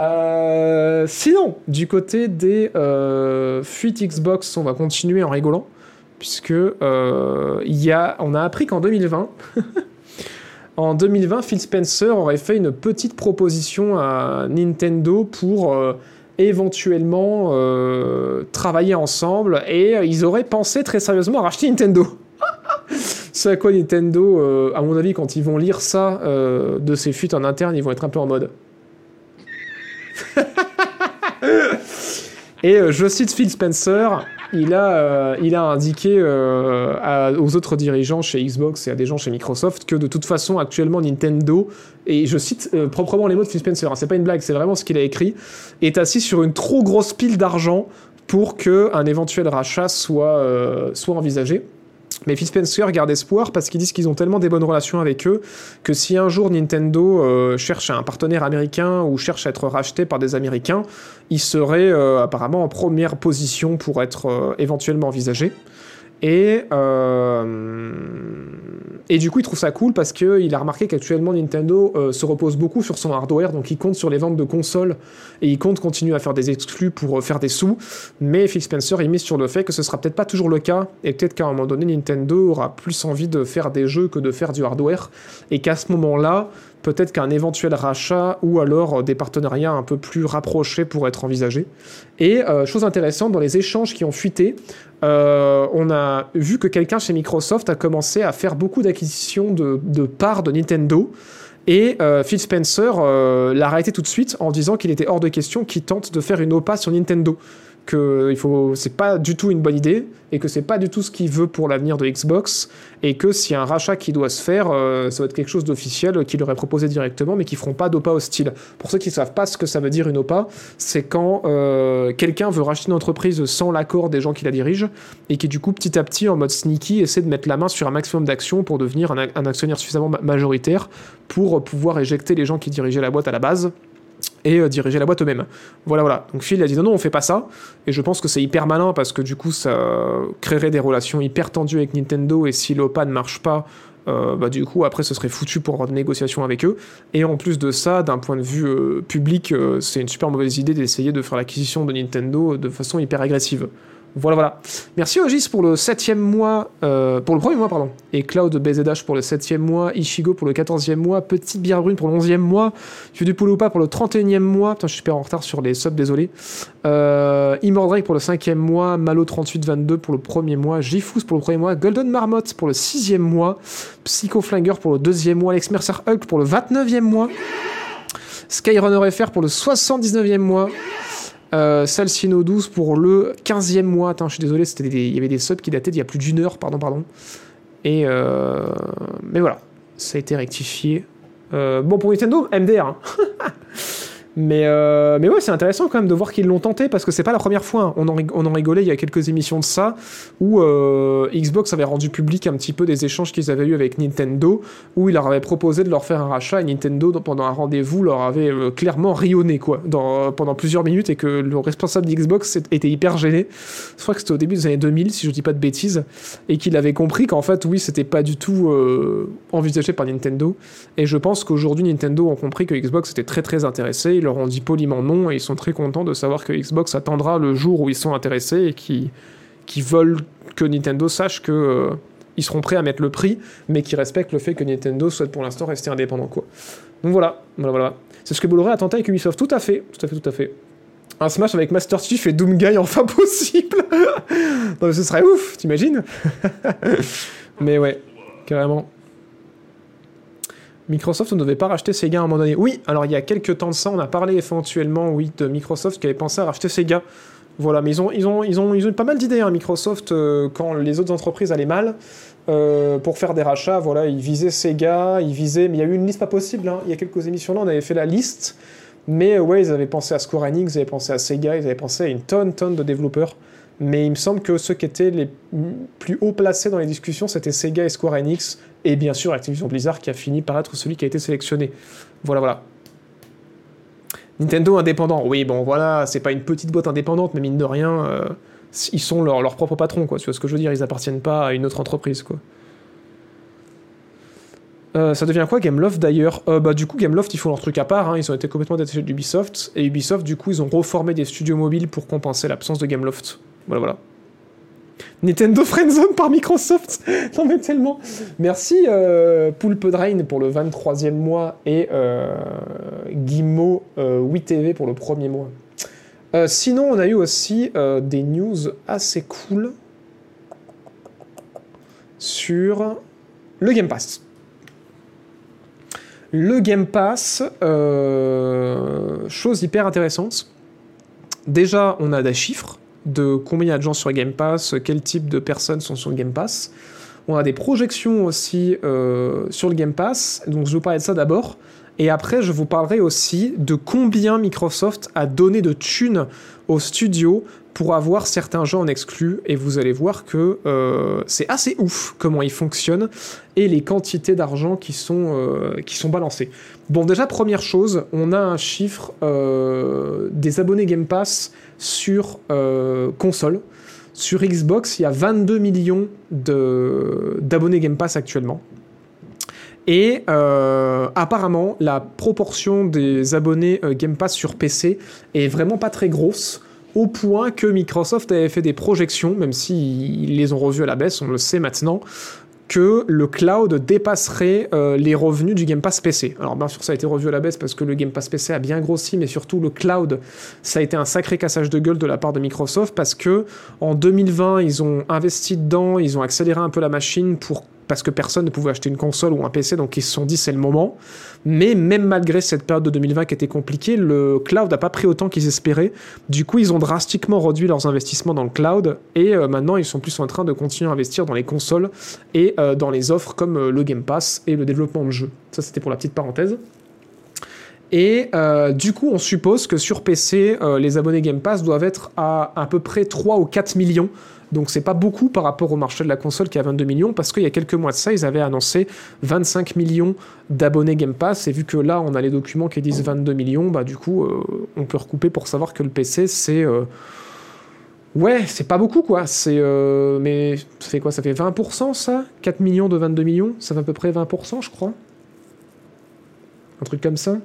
Euh, sinon, du côté des euh, fuites Xbox, on va continuer en rigolant, puisque euh, y a, on a appris qu'en 2020, en 2020, Phil Spencer aurait fait une petite proposition à Nintendo pour euh, éventuellement travailler ensemble, et ils auraient pensé très sérieusement à racheter Nintendo. Ce à quoi Nintendo, à mon avis, quand ils vont lire ça de ces fuites en interne, ils vont être un peu en mode. Et euh, je cite Phil Spencer, il a, euh, indiqué euh, aux autres dirigeants chez Xbox et à des gens chez Microsoft que de toute façon actuellement Nintendo, et je cite proprement les mots de Phil Spencer, hein, c'est pas une blague, c'est vraiment ce qu'il a écrit, est assis sur une trop grosse pile d'argent pour que un éventuel rachat soit envisagé. Mais Phil Spencer garde espoir parce qu'ils disent qu'ils ont tellement des bonnes relations avec eux que si un jour Nintendo euh, cherche un partenaire américain ou cherche à être racheté par des Américains, il serait euh, apparemment en première position pour être euh, éventuellement envisagé. Et, euh, et du coup, il trouve ça cool parce qu'il a remarqué qu'actuellement Nintendo euh, se repose beaucoup sur son hardware, donc il compte sur les ventes de consoles et il compte continuer à faire des exclus pour euh, faire des sous. Mais Phil Spencer, il mise sur le fait que ce sera peut-être pas toujours le cas et peut-être qu'à un moment donné, Nintendo aura plus envie de faire des jeux que de faire du hardware et qu'à ce moment-là, peut-être qu'un éventuel rachat ou alors euh, des partenariats un peu plus rapprochés pourraient être envisagés. Et chose intéressante, dans les échanges qui ont fuité, euh, on a vu que quelqu'un chez Microsoft a commencé à faire beaucoup d'acquisitions de, de parts de Nintendo. Et euh, Phil Spencer euh, l'a arrêté tout de suite en disant qu'il était hors de question qu'il tente de faire une OPA sur Nintendo. Que il faut, c'est pas du tout une bonne idée et que c'est pas du tout ce qu'il veut pour l'avenir de Xbox et que s'il y a un rachat qui doit se faire, euh, ça va être quelque chose d'officiel qu'il aurait proposé directement mais qui feront pas d'OPA hostile. Pour ceux qui savent pas ce que ça veut dire une OPA, c'est quand euh, quelqu'un veut racheter une entreprise sans l'accord des gens qui la dirigent et qui du coup petit à petit en mode sneaky essaie de mettre la main sur un maximum d'actions pour devenir un, actionnaire suffisamment ma- majoritaire pour pouvoir éjecter les gens qui dirigeaient la boîte à la base et euh, diriger la boîte eux-mêmes. Voilà, voilà. Donc Phil a dit non, non, on fait pas ça. Et je pense que c'est hyper malin parce que du coup, ça créerait des relations hyper tendues avec Nintendo. Et si l'OPA ne marche pas, euh, bah, du coup, après, ce serait foutu pour avoir des négociations avec eux. Et en plus de ça, d'un point de vue euh, public, c'est une super mauvaise idée d'essayer de faire l'acquisition de Nintendo de façon hyper agressive. Voilà, voilà. Merci Ogis pour le septième mois, euh, pour le premier mois, pardon. Et Cloud BZH pour le septième mois, Ichigo pour le quatorzième mois, Petite Bière Brune pour le onzième mois, Pouloupa pour le 31e mois, putain je suis super en retard sur les subs, désolé. Euh, pour le cinquième mois, Malo3822 pour le premier mois, Gifous pour le premier mois, Golden Marmot pour le sixième mois, Psycho Flinger pour le deuxième mois, Alex Mercer Hulk pour le 29e mois, Skyrunner FR pour le 79e mois, euh, Salsino 12 pour le 15e mois. Attends, je suis désolé, il y avait des subs qui dataient d'il y a plus d'une heure, pardon, pardon. Et euh, mais voilà, ça a été rectifié. Euh, bon pour Nintendo, MDR. hein. mais, euh, mais ouais, c'est intéressant quand même de voir qu'ils l'ont tenté parce que c'est pas la première fois. hein. On, en, on en rigolait il y a quelques émissions de ça où euh, Xbox avait rendu public un petit peu des échanges qu'ils avaient eu avec Nintendo où il leur avait proposé de leur faire un rachat et Nintendo pendant un rendez-vous leur avait euh, clairement rionné quoi dans, pendant plusieurs minutes et que le responsable d'Xbox était hyper gêné. Je crois que c'était au début des années 2000 si je dis pas de bêtises et qu'il avait compris qu'en fait oui c'était pas du tout euh, envisagé par Nintendo et je pense qu'aujourd'hui Nintendo ont compris que Xbox était très très intéressé, ils leur ont dit poliment non et ils sont très contents de savoir que Xbox attendra le jour où ils sont intéressés et qui veulent que Nintendo sache que euh, seront prêts à mettre le prix, mais qui respectent le fait que Nintendo souhaite pour l'instant rester indépendant quoi. Donc voilà, voilà, voilà. C'est ce que Bolloré a tenté avec Ubisoft, tout à fait, tout à fait, tout à fait. Un Smash avec Master Chief et Doomguy enfin possible. non ce serait ouf, t'imagines? Mais ouais, carrément. Microsoft ne devait pas racheter Sega à un moment donné. Oui, alors il y a quelques temps de ça, on a parlé éventuellement, oui, de Microsoft qui avait pensé à racheter Sega. Voilà, mais ils ont, ils ont, ils ont, ils ont eu pas mal d'idées, hein, Microsoft, euh, quand les autres entreprises allaient mal, euh, pour faire des rachats, voilà, ils visaient Sega, ils visaient, mais il y a eu une liste pas possible, hein. il y a quelques émissions là, on avait fait la liste, mais ouais, ils avaient pensé à Square Enix, ils avaient pensé à Sega, ils avaient pensé à une tonne, tonne de développeurs, mais il me semble que ceux qui étaient les plus haut placés dans les discussions, c'était Sega et Square Enix, et bien sûr Activision Blizzard qui a fini par être celui qui a été sélectionné. Voilà, voilà. Nintendo indépendant, oui, bon voilà, c'est pas une petite boîte indépendante, mais mine de rien, euh, ils sont leur, propre patron, quoi. Tu vois ce que je veux dire? Ils appartiennent pas à une autre entreprise. Euh, ça devient quoi Gameloft d'ailleurs? Euh, Bah du coup Gameloft ils font leur truc à part, hein. ils ont été complètement détachés d'Ubisoft et Ubisoft du coup ils ont reformé des studios mobiles pour compenser l'absence de Gameloft. Voilà voilà. Nintendo Friendzone par Microsoft Non mais tellement Merci euh, Poulpe Drain pour le 23e mois et euh, Guimau euh, 8TV pour le premier mois. Euh, sinon on a eu aussi euh, des news assez cool sur le Game Pass. Le Game Pass, euh, chose hyper intéressante. Déjà, on a des chiffres de combien il y a de gens sur Game Pass, quel type de personnes sont sur Game Pass. On a des projections aussi euh, sur le Game Pass, donc je vous parler de ça d'abord. Et après, je vous parlerai aussi de combien Microsoft a donné de thunes au studio pour avoir certains jeux en exclus. Et vous allez voir que euh, c'est assez ouf comment il fonctionne et les quantités d'argent qui, sont euh, balancées. Bon, déjà, première chose, on a un chiffre des abonnés Game Pass sur console. Sur Xbox, il y a 22 millions d'abonnés Game Pass actuellement. Et euh, apparemment, la proportion des abonnés euh, Game Pass sur PC est vraiment pas très grosse, au point que Microsoft avait fait des projections, même s'ils les ont revues à la baisse, on le sait maintenant, que le cloud dépasserait euh, les revenus du Game Pass PC. Alors bien sûr ça a été revu à la baisse parce que le Game Pass PC a bien grossi, mais surtout le cloud, ça a été un sacré cassage de gueule de la part de Microsoft parce que en 2020 ils ont investi dedans, ils ont accéléré un peu la machine pour parce que personne ne pouvait acheter une console ou un PC, donc ils se sont dit c'est le moment. Mais même malgré cette période de 2020 qui était compliquée, le cloud n'a pas pris autant qu'ils espéraient. Du coup, ils ont drastiquement réduit leurs investissements dans le cloud et euh, maintenant ils sont plus en train de continuer à investir dans les consoles et euh, dans les offres comme euh, le Game Pass et le développement de jeux. Ça, c'était pour la petite parenthèse. Et du coup, on suppose que sur PC, les abonnés Game Pass doivent être à à peu près 3 ou 4 millions donc c'est pas beaucoup par rapport au marché de la console qui a 22 millions, parce qu'il y a quelques mois de ça, ils avaient annoncé 25 millions d'abonnés Game Pass, et vu que là on a les documents qui disent 22 millions, bah du coup euh, on peut recouper pour savoir que le PC c'est... Euh, ouais, c'est pas beaucoup quoi, c'est... Euh, mais ça fait quoi? Ça fait 20% ça? 4 millions de 22 millions? Ça fait à peu près 20% je crois. Un truc comme ça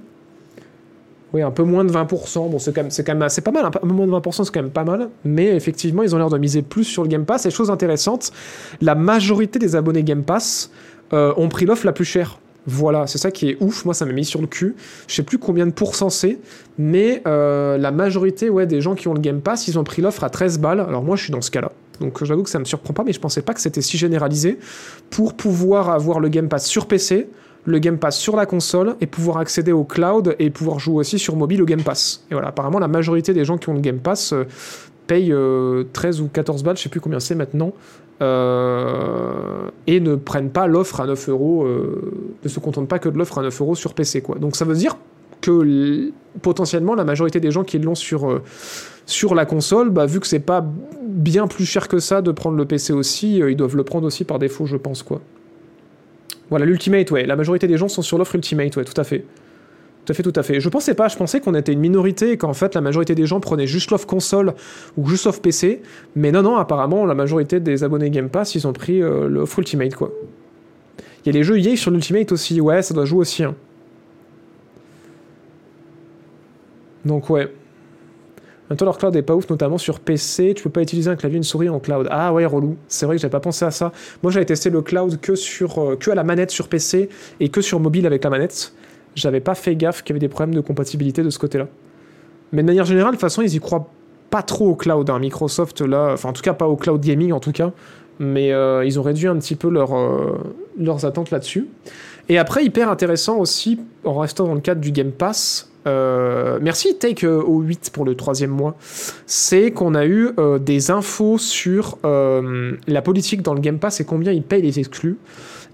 oui, un peu moins de 20%. Bon, c'est quand même, c'est pas mal. Un peu moins de 20%, c'est quand même pas mal. Mais effectivement, ils ont l'air de miser plus sur le Game Pass. Et chose intéressante, la majorité des abonnés Game Pass euh, ont pris l'offre la plus chère. Voilà, c'est ça qui est ouf. Moi, ça m'a mis sur le cul. Je sais plus combien de pourcents c'est, mais euh, la majorité ouais, des gens qui ont le Game Pass, ils ont pris l'offre à 13 balles. Alors moi, je suis dans ce cas-là. Donc j'avoue que ça me surprend pas, mais je pensais pas que c'était si généralisé pour pouvoir avoir le Game Pass sur PC, le Game Pass sur la console et pouvoir accéder au cloud et pouvoir jouer aussi sur mobile au Game Pass. Et voilà, apparemment la majorité des gens qui ont le Game Pass euh, payent 13 euh, ou 14 balles, je sais plus combien c'est maintenant, euh, et ne prennent pas l'offre à 9 euros, ne se contentent pas que de l'offre à 9 euros sur PC. Quoi. Donc ça veut dire que potentiellement la majorité des gens qui l'ont sur, sur la console, bah, vu que c'est pas bien plus cher que ça de prendre le PC aussi, ils doivent le prendre aussi par défaut, je pense. quoi. Voilà, l'Ultimate, ouais. La majorité des gens sont sur l'offre Ultimate, ouais, tout à fait. Tout à fait, tout à fait. Je pensais pas, je pensais qu'on était une minorité et qu'en fait la majorité des gens prenaient juste l'offre console ou juste l'offre PC. Mais non, non, apparemment la majorité des abonnés Game Pass, ils ont pris euh, l'offre Ultimate, quoi. Il y a les jeux EA sur l'Ultimate aussi, ouais, ça doit jouer aussi. Hein. Donc ouais. Maintenant, leur cloud n'est pas ouf, notamment sur PC. Tu peux pas utiliser un clavier et une souris en cloud. Ah ouais, relou. C'est vrai que j'avais pas pensé à ça. Moi, j'avais testé le cloud que, sur, euh, que à la manette sur PC et que sur mobile avec la manette. J'avais pas fait gaffe qu'il y avait des problèmes de compatibilité de ce côté-là. Mais de manière générale, de toute façon, ils y croient pas trop au cloud. Hein. Microsoft, là, enfin, en tout cas, pas au cloud gaming, en tout cas. Mais euh, ils ont réduit un petit peu euh, leurs attentes là-dessus. Et après, hyper intéressant aussi, en restant dans le cadre du Game Pass, euh, merci Take euh, au 8 pour le troisième mois. C'est qu'on a eu euh, des infos sur la politique dans le Game Pass et combien ils payent les exclus.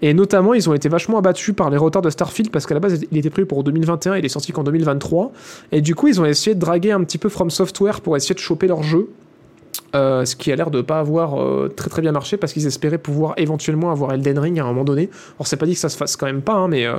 Et notamment, ils ont été vachement abattus par les retards de Starfield parce qu'à la base, il était prévu pour 2021 et il est sorti qu'en 2023. Et du coup, ils ont essayé de draguer un petit peu From Software pour essayer de choper leur jeu. Euh, ce qui a l'air de pas avoir euh, très très bien marché parce qu'ils espéraient pouvoir éventuellement avoir Elden Ring à un moment donné. Alors c'est pas dit que ça se fasse quand même pas, hein, mais, euh,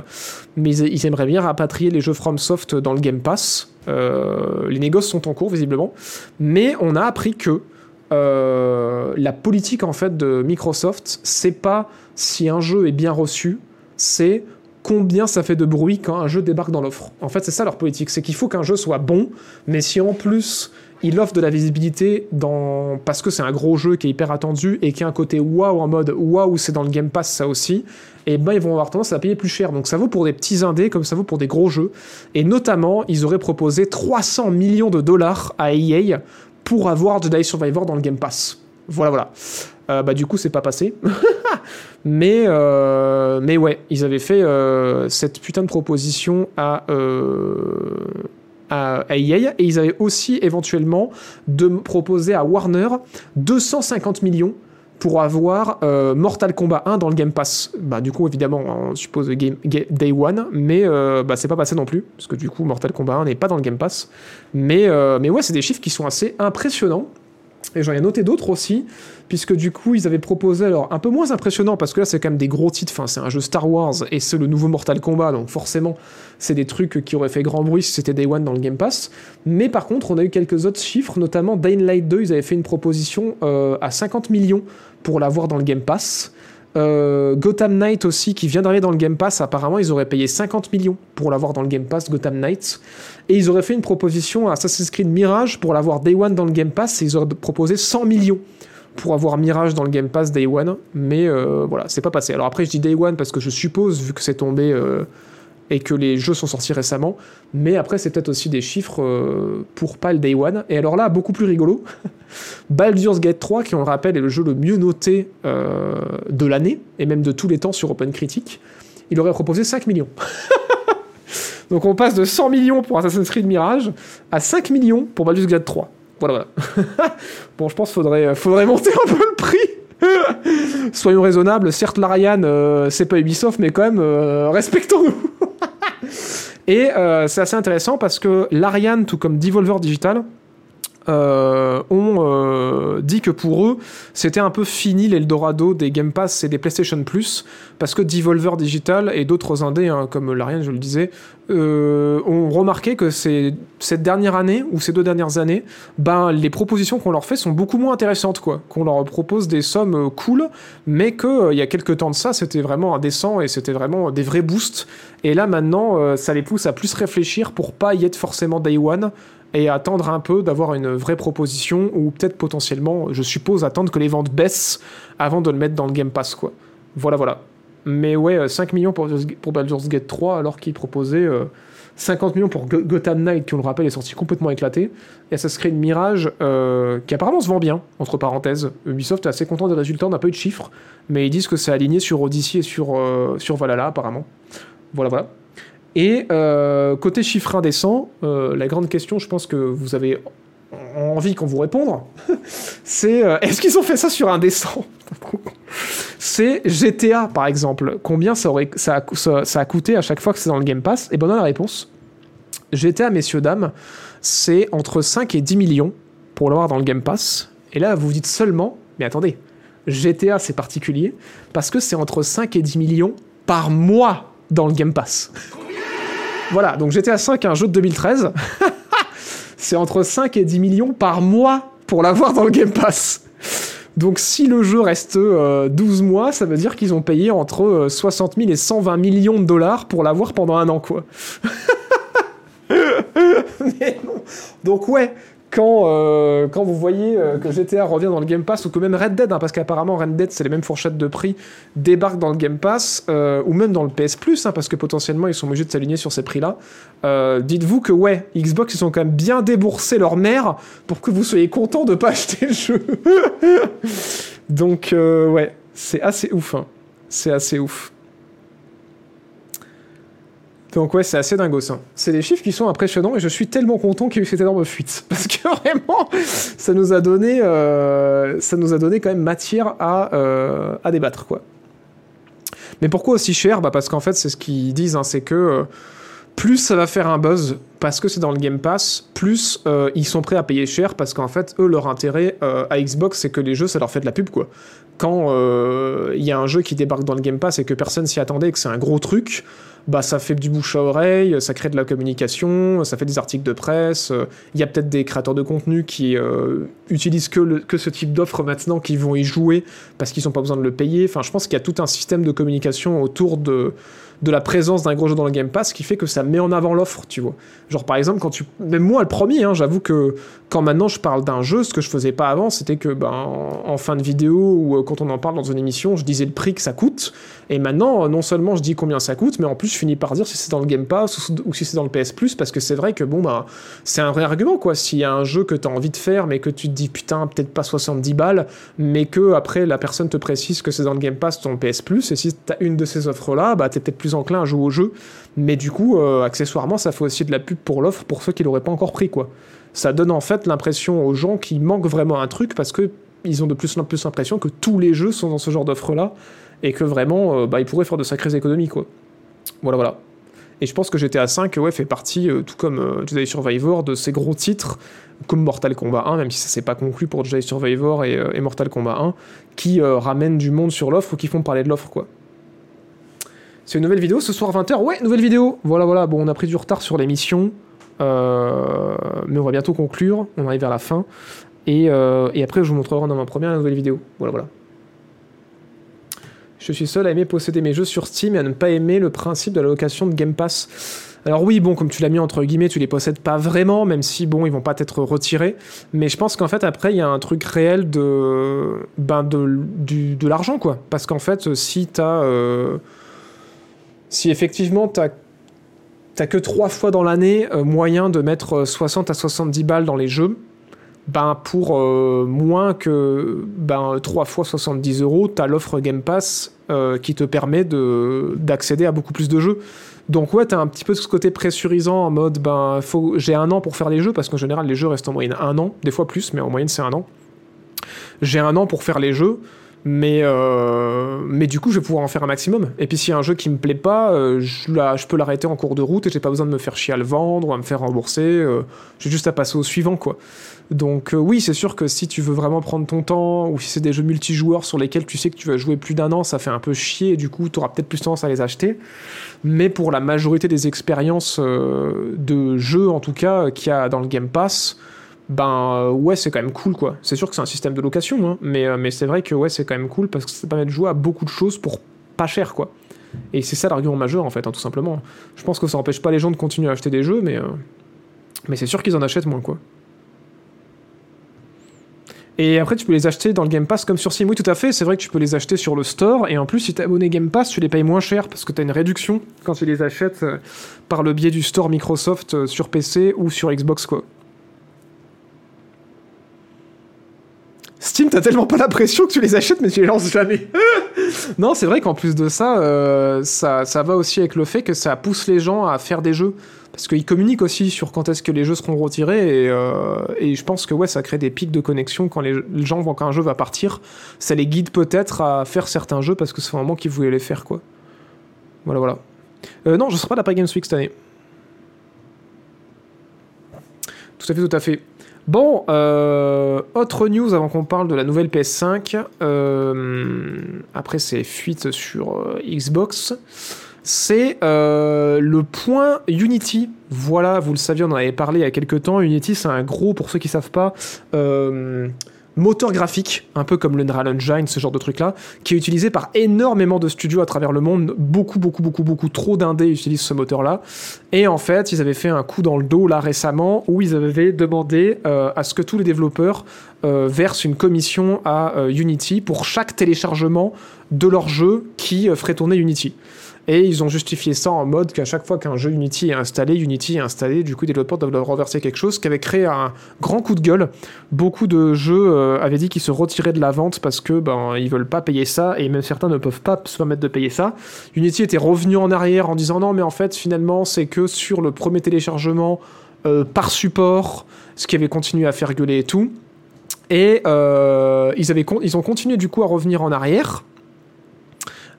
mais ils, aimeraient bien rapatrier les jeux FromSoft dans le Game Pass. les négociations sont en cours visiblement, mais on a appris que la politique en fait de Microsoft, c'est pas si un jeu est bien reçu, c'est combien ça fait de bruit quand un jeu débarque dans l'offre. En fait, c'est ça leur politique, c'est qu'il faut qu'un jeu soit bon, mais si en plus il offre de la visibilité dans... parce que c'est un gros jeu qui est hyper attendu et qui a un côté waouh en mode waouh, c'est dans le Game Pass ça aussi, et ben ils vont avoir tendance à payer plus cher. Donc ça vaut pour des petits indés comme ça vaut pour des gros jeux. Et notamment, ils auraient proposé 300 millions de dollars à EA pour avoir Jedi Survivor dans le Game Pass. Voilà, voilà. Euh, bah du coup c'est pas passé. mais euh, mais ouais, ils avaient fait euh, cette putain de proposition à euh, EA et ils avaient aussi éventuellement de proposer à Warner 250 millions pour avoir euh, Mortal Kombat 1 dans le Game Pass. Bah du coup évidemment on suppose Day One, mais euh, bah c'est pas passé non plus parce que du coup Mortal Kombat 1 n'est pas dans le Game Pass. Mais euh, mais ouais c'est des chiffres qui sont assez impressionnants. Et j'en ai noté d'autres aussi, puisque du coup, ils avaient proposé, alors un peu moins impressionnant, parce que là, c'est quand même des gros titres, enfin, c'est un jeu Star Wars, et c'est le nouveau Mortal Kombat, donc forcément, c'est des trucs qui auraient fait grand bruit si c'était Day One dans le Game Pass. Mais par contre, on a eu quelques autres chiffres, notamment Dying Light 2, ils avaient fait une proposition euh, à 50 millions pour l'avoir dans le Game Pass. Euh, Gotham Knight aussi, qui vient d'arriver dans le Game Pass, apparemment, ils auraient payé 50 millions pour l'avoir dans le Game Pass, Gotham Knight. Et ils auraient fait une proposition à Assassin's Creed Mirage pour l'avoir Day One dans le Game Pass, et ils auraient proposé 100 millions pour avoir Mirage dans le Game Pass Day One, mais euh, voilà, c'est pas passé. Alors après, je dis Day One parce que je suppose, vu que c'est tombé euh, et que les jeux sont sortis récemment, mais après, c'est peut-être aussi des chiffres euh, pour pas le Day One. Et alors là, beaucoup plus rigolo, Baldur's Gate 3, qui on le rappelle est le jeu le mieux noté euh, de l'année, et même de tous les temps sur OpenCritic, il aurait proposé 5 millions. Donc on passe de 100 millions pour Assassin's Creed Mirage à 5 millions pour Baldur's Gate 3. Voilà, voilà. bon, je pense qu'il faudrait, faudrait monter un peu le prix. Soyons raisonnables. Certes, l'Ariane, euh, c'est pas Ubisoft, mais quand même, euh, respectons-nous. Et euh, c'est assez intéressant parce que l'Ariane, tout comme Devolver Digital, euh, ont euh, dit que pour eux, c'était un peu fini l'Eldorado des Game Pass et des PlayStation Plus, parce que Devolver Digital et d'autres indés, hein, comme l'Ariane, je le disais, euh, ont remarqué que cette dernière année ou ces deux dernières années, ben les propositions qu'on leur fait sont beaucoup moins intéressantes, quoi. Qu'on leur propose des sommes cool, mais que il y a quelques temps de ça, c'était vraiment indécent et c'était vraiment des vrais boosts. Et là maintenant, ça les pousse à plus réfléchir pour pas y être forcément day one et attendre un peu d'avoir une vraie proposition ou peut-être potentiellement, je suppose, attendre que les ventes baissent avant de le mettre dans le Game Pass, quoi. Voilà, voilà. Mais ouais, euh, 5 millions pour, pour Baldur's Gate 3 alors qu'ils proposaient euh, 50 millions pour Go- Gotham Knight qui, on le rappelle, est sorti complètement éclaté. Et Assassin's Creed Mirage euh, qui apparemment se vend bien, entre parenthèses. Ubisoft est assez content des résultats, on n'a pas eu de chiffres, mais ils disent que c'est aligné sur Odyssey et sur, euh, sur Valhalla apparemment. Voilà, voilà. Et euh, côté chiffre indécent, euh, la grande question, je pense que vous avez envie qu'on vous réponde, c'est euh, est-ce qu'ils ont fait ça sur indécent? C'est GTA par exemple. Combien ça, aurait, ça, ça, coûté à chaque fois que c'est dans le Game Pass? Et ben la réponse. GTA, messieurs, dames, c'est entre 5 et 10 millions pour l'avoir dans le Game Pass. Et là, vous vous dites seulement, mais attendez, GTA c'est particulier parce que c'est entre 5 et 10 millions par mois dans le Game Pass. Voilà, donc GTA 5, un jeu de 2013, c'est entre 5 et 10 millions par mois pour l'avoir dans le Game Pass. Donc si le jeu reste euh, 12 mois, ça veut dire qu'ils ont payé entre euh, 60 000 et 120 millions de dollars pour l'avoir pendant un an, quoi. Mais non. Donc ouais, quand, euh, quand vous voyez euh, que GTA revient dans le Game Pass, ou que même Red Dead, hein, parce qu'apparemment Red Dead c'est les mêmes fourchettes de prix, débarque dans le Game Pass, euh, ou même dans le PS Plus, hein, parce que potentiellement ils sont obligés de s'aligner sur ces prix-là, euh, dites-vous que ouais, Xbox ils ont quand même bien déboursé leur mère pour que vous soyez content de pas acheter le jeu. Donc euh, ouais, c'est assez ouf. hein. C'est assez ouf. Donc ouais, c'est assez dingo ça. C'est des chiffres qui sont impressionnants et je suis tellement content qu'il y ait eu cette énorme fuite parce que vraiment, ça nous a donné, euh, ça nous a donné quand même matière à, euh, à débattre quoi. Mais pourquoi aussi cher? Bah parce qu'en fait c'est ce qu'ils disent, hein, c'est que euh, plus ça va faire un buzz parce que c'est dans le Game Pass, plus ils sont prêts à payer cher parce qu'en fait eux leur intérêt à Xbox c'est que les jeux ça leur fait de la pub quoi. Quand il y a un jeu qui débarque dans le Game Pass et que personne s'y attendait et que c'est un gros truc, bah ça fait du bouche à oreille, ça crée de la communication, ça fait des articles de presse. euh, Il y a peut-être des créateurs de contenu qui euh, utilisent que, que ce type d'offre maintenant, qui vont y jouer parce qu'ils n'ont pas besoin de le payer. Enfin, je pense qu'il y a tout un système de communication autour de, de la présence d'un gros jeu dans le Game Pass qui fait que ça met en avant l'offre, tu vois. Genre par exemple, quand tu. Même moi, le premier, hein, j'avoue que quand maintenant je parle d'un jeu, ce que je faisais pas avant, c'était que ben, en, fin de vidéo ou euh, quand on en parle dans une émission, je disais le prix que ça coûte. Et maintenant, non seulement je dis combien ça coûte, mais en plus je finis par dire si c'est dans le Game Pass ou, si c'est dans le PS Plus, parce que c'est vrai que bon, bah, c'est un vrai argument quoi. S'il y a un jeu que tu as envie de faire, mais que tu te dis putain, peut-être pas 70 balles, mais que après la personne te précise que c'est dans le Game Pass le PS Plus, et si tu as une de ces offres là, bah, tu es peut-être plus enclin à jouer au jeu. Mais du coup, euh, accessoirement, ça fait aussi de la pub pour l'offre pour ceux qui l'auraient pas encore pris quoi. Ça donne en fait l'impression aux gens qu'il manque vraiment un truc parce que ils ont de plus en plus l'impression que tous les jeux sont dans ce genre d'offre là et que vraiment euh, bah, ils pourraient faire de sacrées économies quoi. Voilà voilà. Et je pense que GTA 5 ouais, fait partie, euh, tout comme euh, Jedi Survivor, de ces gros titres comme Mortal Kombat 1, même si ça s'est pas conclu pour Jedi Survivor et, et Mortal Kombat 1, qui ramènent du monde sur l'offre ou qui font parler de l'offre quoi. C'est une nouvelle vidéo ce soir 20h. Ouais, nouvelle vidéo. Voilà voilà. Bon, on a pris du retard sur l'émission. Euh, mais on va bientôt conclure, on arrive vers la fin. Et, euh, après, je vous montrerai dans ma première nouvelle vidéo. Voilà, voilà. Je suis seul à aimer posséder mes jeux sur Steam et à ne pas aimer le principe de la location de Game Pass. Alors oui, bon, comme tu l'as mis entre guillemets, tu les possèdes pas vraiment, même si bon, ils vont pas être retirés. Mais je pense qu'en fait après, il y a un truc réel de ben de de l'argent quoi. Parce qu'en fait, si t'as euh, si effectivement t'as t'as que trois fois dans l'année euh, moyen de mettre euh, 60 à 70 balles dans les jeux, ben pour euh, moins que ben, 3 fois 70 euros, t'as l'offre Game Pass euh, qui te permet de d'accéder à beaucoup plus de jeux. Donc ouais, t'as un petit peu ce côté pressurisant en mode ben faut j'ai un an pour faire les jeux parce qu'en général les jeux restent en moyenne un an, des fois plus, mais en moyenne c'est un an. J'ai un an pour faire les jeux. Mais, euh, mais du coup, je vais pouvoir en faire un maximum. Et puis, s'il y a un jeu qui me plaît pas, euh, je, la- je peux l'arrêter en cours de route et j'ai pas besoin de me faire chier à le vendre ou à me faire rembourser. euh, j'ai juste à passer au suivant, quoi. Donc, euh, oui, c'est sûr que si tu veux vraiment prendre ton temps ou si c'est des jeux multijoueurs sur lesquels tu sais que tu vas jouer plus d'un an, ça fait un peu chier et du coup, tu auras peut-être plus tendance à les acheter. Mais pour la majorité des expériences de jeux, en tout cas, qu'il y a dans le Game Pass, ben euh, ouais c'est quand même cool quoi. C'est sûr que c'est un système de location, hein, mais, euh, mais c'est vrai que ouais c'est quand même cool parce que ça permet de jouer à beaucoup de choses pour pas cher quoi. Et c'est ça l'argument majeur en fait, hein, tout simplement. Je pense que ça empêche pas les gens de continuer à acheter des jeux, mais, euh, mais c'est sûr qu'ils en achètent moins quoi. Et après, tu peux les acheter dans le Game Pass comme sur Steam. Oui, tout à fait. C'est vrai que tu peux les acheter sur le store. Et en plus, si tu es abonné Game Pass, tu les payes moins cher parce que tu as une réduction quand tu les achètes par le biais du store Microsoft sur PC ou sur Xbox, quoi. Steam, t'as tellement pas la pression que tu les achètes, mais tu les lances jamais. non, c'est vrai qu'en plus de ça, euh, ça, ça va aussi avec le fait que ça pousse les gens à faire des jeux. Parce qu'ils communiquent aussi sur quand est-ce que les jeux seront retirés. Et, euh, et je pense que ouais, ça crée des pics de connexion quand les, gens voient qu'un jeu va partir. Ça les guide peut-être à faire certains jeux parce que c'est vraiment qu'ils voulaient les faire, quoi. Voilà, voilà. Euh, non, je serai pas Paris Games Week cette année. Tout à fait, tout à fait. Bon, euh, autre news avant qu'on parle de la nouvelle PS5. euh, après ces fuites sur euh, Xbox, c'est le point Unity. Voilà, vous le saviez, on en avait parlé il y a quelques temps. Unity, c'est un gros, pour ceux qui savent pas, moteur graphique, un peu comme l'Unreal Engine, ce genre de truc-là, qui est utilisé par énormément de studios à travers le monde. Beaucoup, beaucoup, beaucoup, beaucoup trop d'indés utilisent ce moteur-là. Et en fait, ils avaient fait un coup dans le dos là récemment où ils avaient demandé euh, à ce que tous les développeurs euh, versent une commission à euh, Unity pour chaque téléchargement de leur jeu qui ferait tourner Unity. Et ils ont justifié ça en mode qu'à chaque fois qu'un jeu Unity est installé, Unity est installé, du coup les développeurs doivent renverser quelque chose, ce qui avait créé un grand coup de gueule. Beaucoup de jeux euh, avaient dit qu'ils se retiraient de la vente parce que ben ils veulent pas payer ça et même certains ne peuvent pas se permettre de payer ça. Unity était revenu en arrière en disant non mais en fait finalement c'est que sur le premier téléchargement euh, par support, ce qui avait continué à faire gueuler et tout. Et euh, ils, avaient ils ont continué du coup à revenir en arrière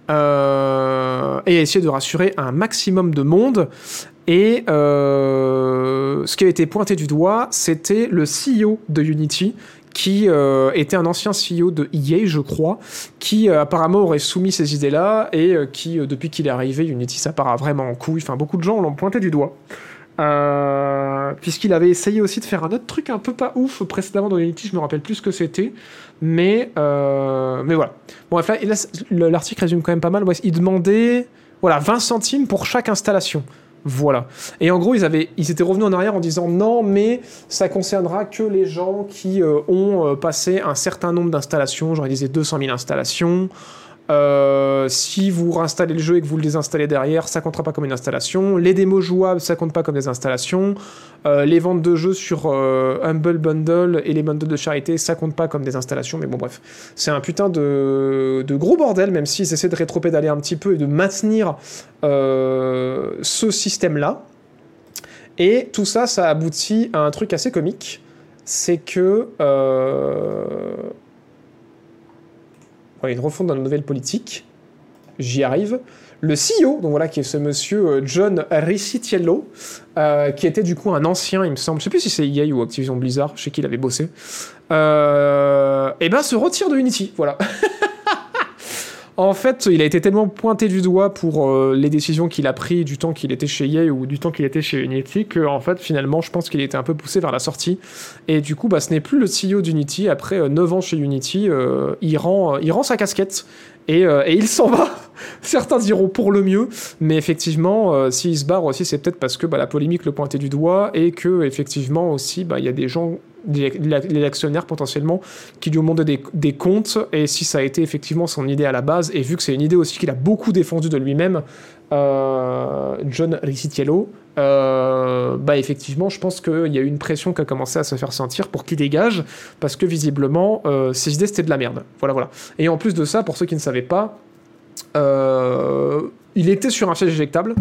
euh, et essayer de rassurer un maximum de monde. Et euh, ce qui a été pointé du doigt, c'était le CEO de Unity, qui euh, était un ancien CEO de EA, je crois, qui euh, apparemment aurait soumis ces idées-là, et euh, qui, depuis qu'il est arrivé, Unity, ça part vraiment en couille. Enfin, beaucoup de gens l'ont pointé du doigt. Euh, puisqu'il avait essayé aussi de faire un autre truc un peu pas ouf précédemment dans Unity, je me rappelle plus ce que c'était, mais euh, mais voilà. Bon, bref, l'article résume quand même pas mal. Il demandait voilà 20 centimes pour chaque installation. Voilà. Et en gros, ils, avaient, ils étaient revenus en arrière en disant non, mais ça concernera que les gens qui euh, ont euh, passé un certain nombre d'installations, genre ils disaient 200 000 installations. Euh, si vous réinstallez le jeu et que vous le désinstallez derrière, ça comptera pas comme une installation. Les démos jouables, ça compte pas comme des installations. Euh, les ventes de jeux sur euh, Humble Bundle et les bundles de charité, ça compte pas comme des installations. Mais bon, bref, c'est un putain de, gros bordel, même s'ils essaient de rétropédaler un petit peu et de maintenir ce système-là. Et tout ça, ça aboutit à un truc assez comique. C'est que. Une refonte d'une nouvelle politique. J'y arrive. Le CEO, donc voilà, qui est ce monsieur euh, John Ricciello, euh, qui était du coup un ancien, il me semble, je sais plus si c'est EA ou Activision Blizzard, je sais qu'il avait bossé, euh, et ben se retire de Unity, voilà. En fait, il a été tellement pointé du doigt pour euh, les décisions qu'il a prises du temps qu'il était chez EA ou du temps qu'il était chez Unity que, en fait, finalement, je pense qu'il était un peu poussé vers la sortie. Et du coup, bah, ce n'est plus le CEO d'Unity. Après euh, 9 ans chez Unity, euh, il, rend, euh, il rend sa casquette et, il s'en va. Certains diront pour le mieux, mais effectivement, s'il se barre aussi, c'est peut-être parce que bah, la polémique le pointait du doigt et que, effectivement, aussi, bah, il y a des gens les actionnaires potentiellement qui lui ont demandé des, comptes et si ça a été effectivement son idée à la base et vu que c'est une idée aussi qu'il a beaucoup défendue de lui-même euh, John Ricciello euh, bah effectivement je pense qu'il y a eu une pression qui a commencé à se faire sentir pour qu'il dégage parce que visiblement euh, ses idées c'était de la merde voilà voilà et en plus de ça pour ceux qui ne savaient pas euh, il était sur un siège éjectable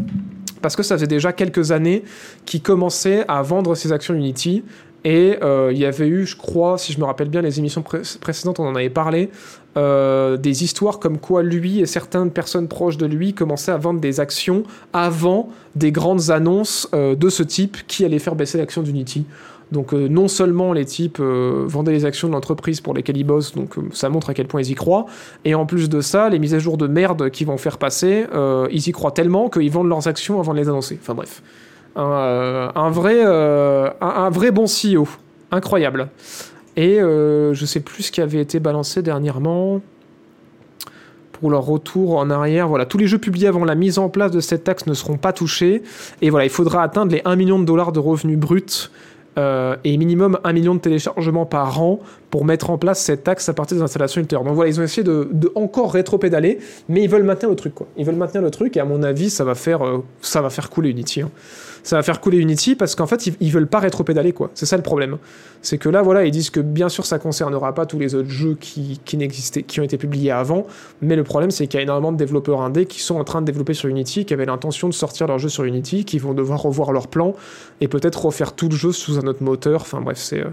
parce que ça faisait déjà quelques années qu'il commençait à vendre ses actions Unity. Et euh, il y avait eu, je crois, si je me rappelle bien, les émissions pré- précédentes, on en avait parlé, euh, des histoires comme quoi lui et certaines personnes proches de lui commençaient à vendre des actions avant des grandes annonces euh, de ce type qui allaient faire baisser l'action d'Unity. Donc non seulement les types vendaient les actions de l'entreprise pour lesquelles ils bossent, donc ça montre à quel point ils y croient, et en plus de ça, les mises à jour de merde qu'ils vont faire passer, ils y croient tellement qu'ils vendent leurs actions avant de les annoncer. Enfin bref, un, euh, un vrai, euh, un, vrai bon CEO, incroyable. Et euh, je sais plus ce qui avait été balancé dernièrement pour leur retour en arrière. Voilà, tous les jeux publiés avant la mise en place de cette taxe ne seront pas touchés. Et voilà, il faudra atteindre les 1 million de dollars de revenus bruts et minimum 1 million de téléchargements par an pour mettre en place cette taxe à partir des installations ultérieures. Donc voilà, ils ont essayé de, encore rétro-pédaler, mais ils veulent maintenir le truc. Ils veulent maintenir le truc, et à mon avis, ça va faire, ça va faire couler Unity. hein. Ça va faire couler Unity parce qu'en fait, ils, veulent pas rétro-pédaler, quoi. C'est ça le problème. C'est que là, voilà, ils disent que bien sûr, ça concernera pas tous les autres jeux qui, qui n'existaient, qui ont été publiés avant, mais le problème, c'est qu'il y a énormément de développeurs indés qui sont en train de développer sur Unity, qui avaient l'intention de sortir leur jeu sur Unity, qui vont devoir revoir leur plan et peut-être refaire tout le jeu sous un autre moteur. Enfin bref, c'est euh,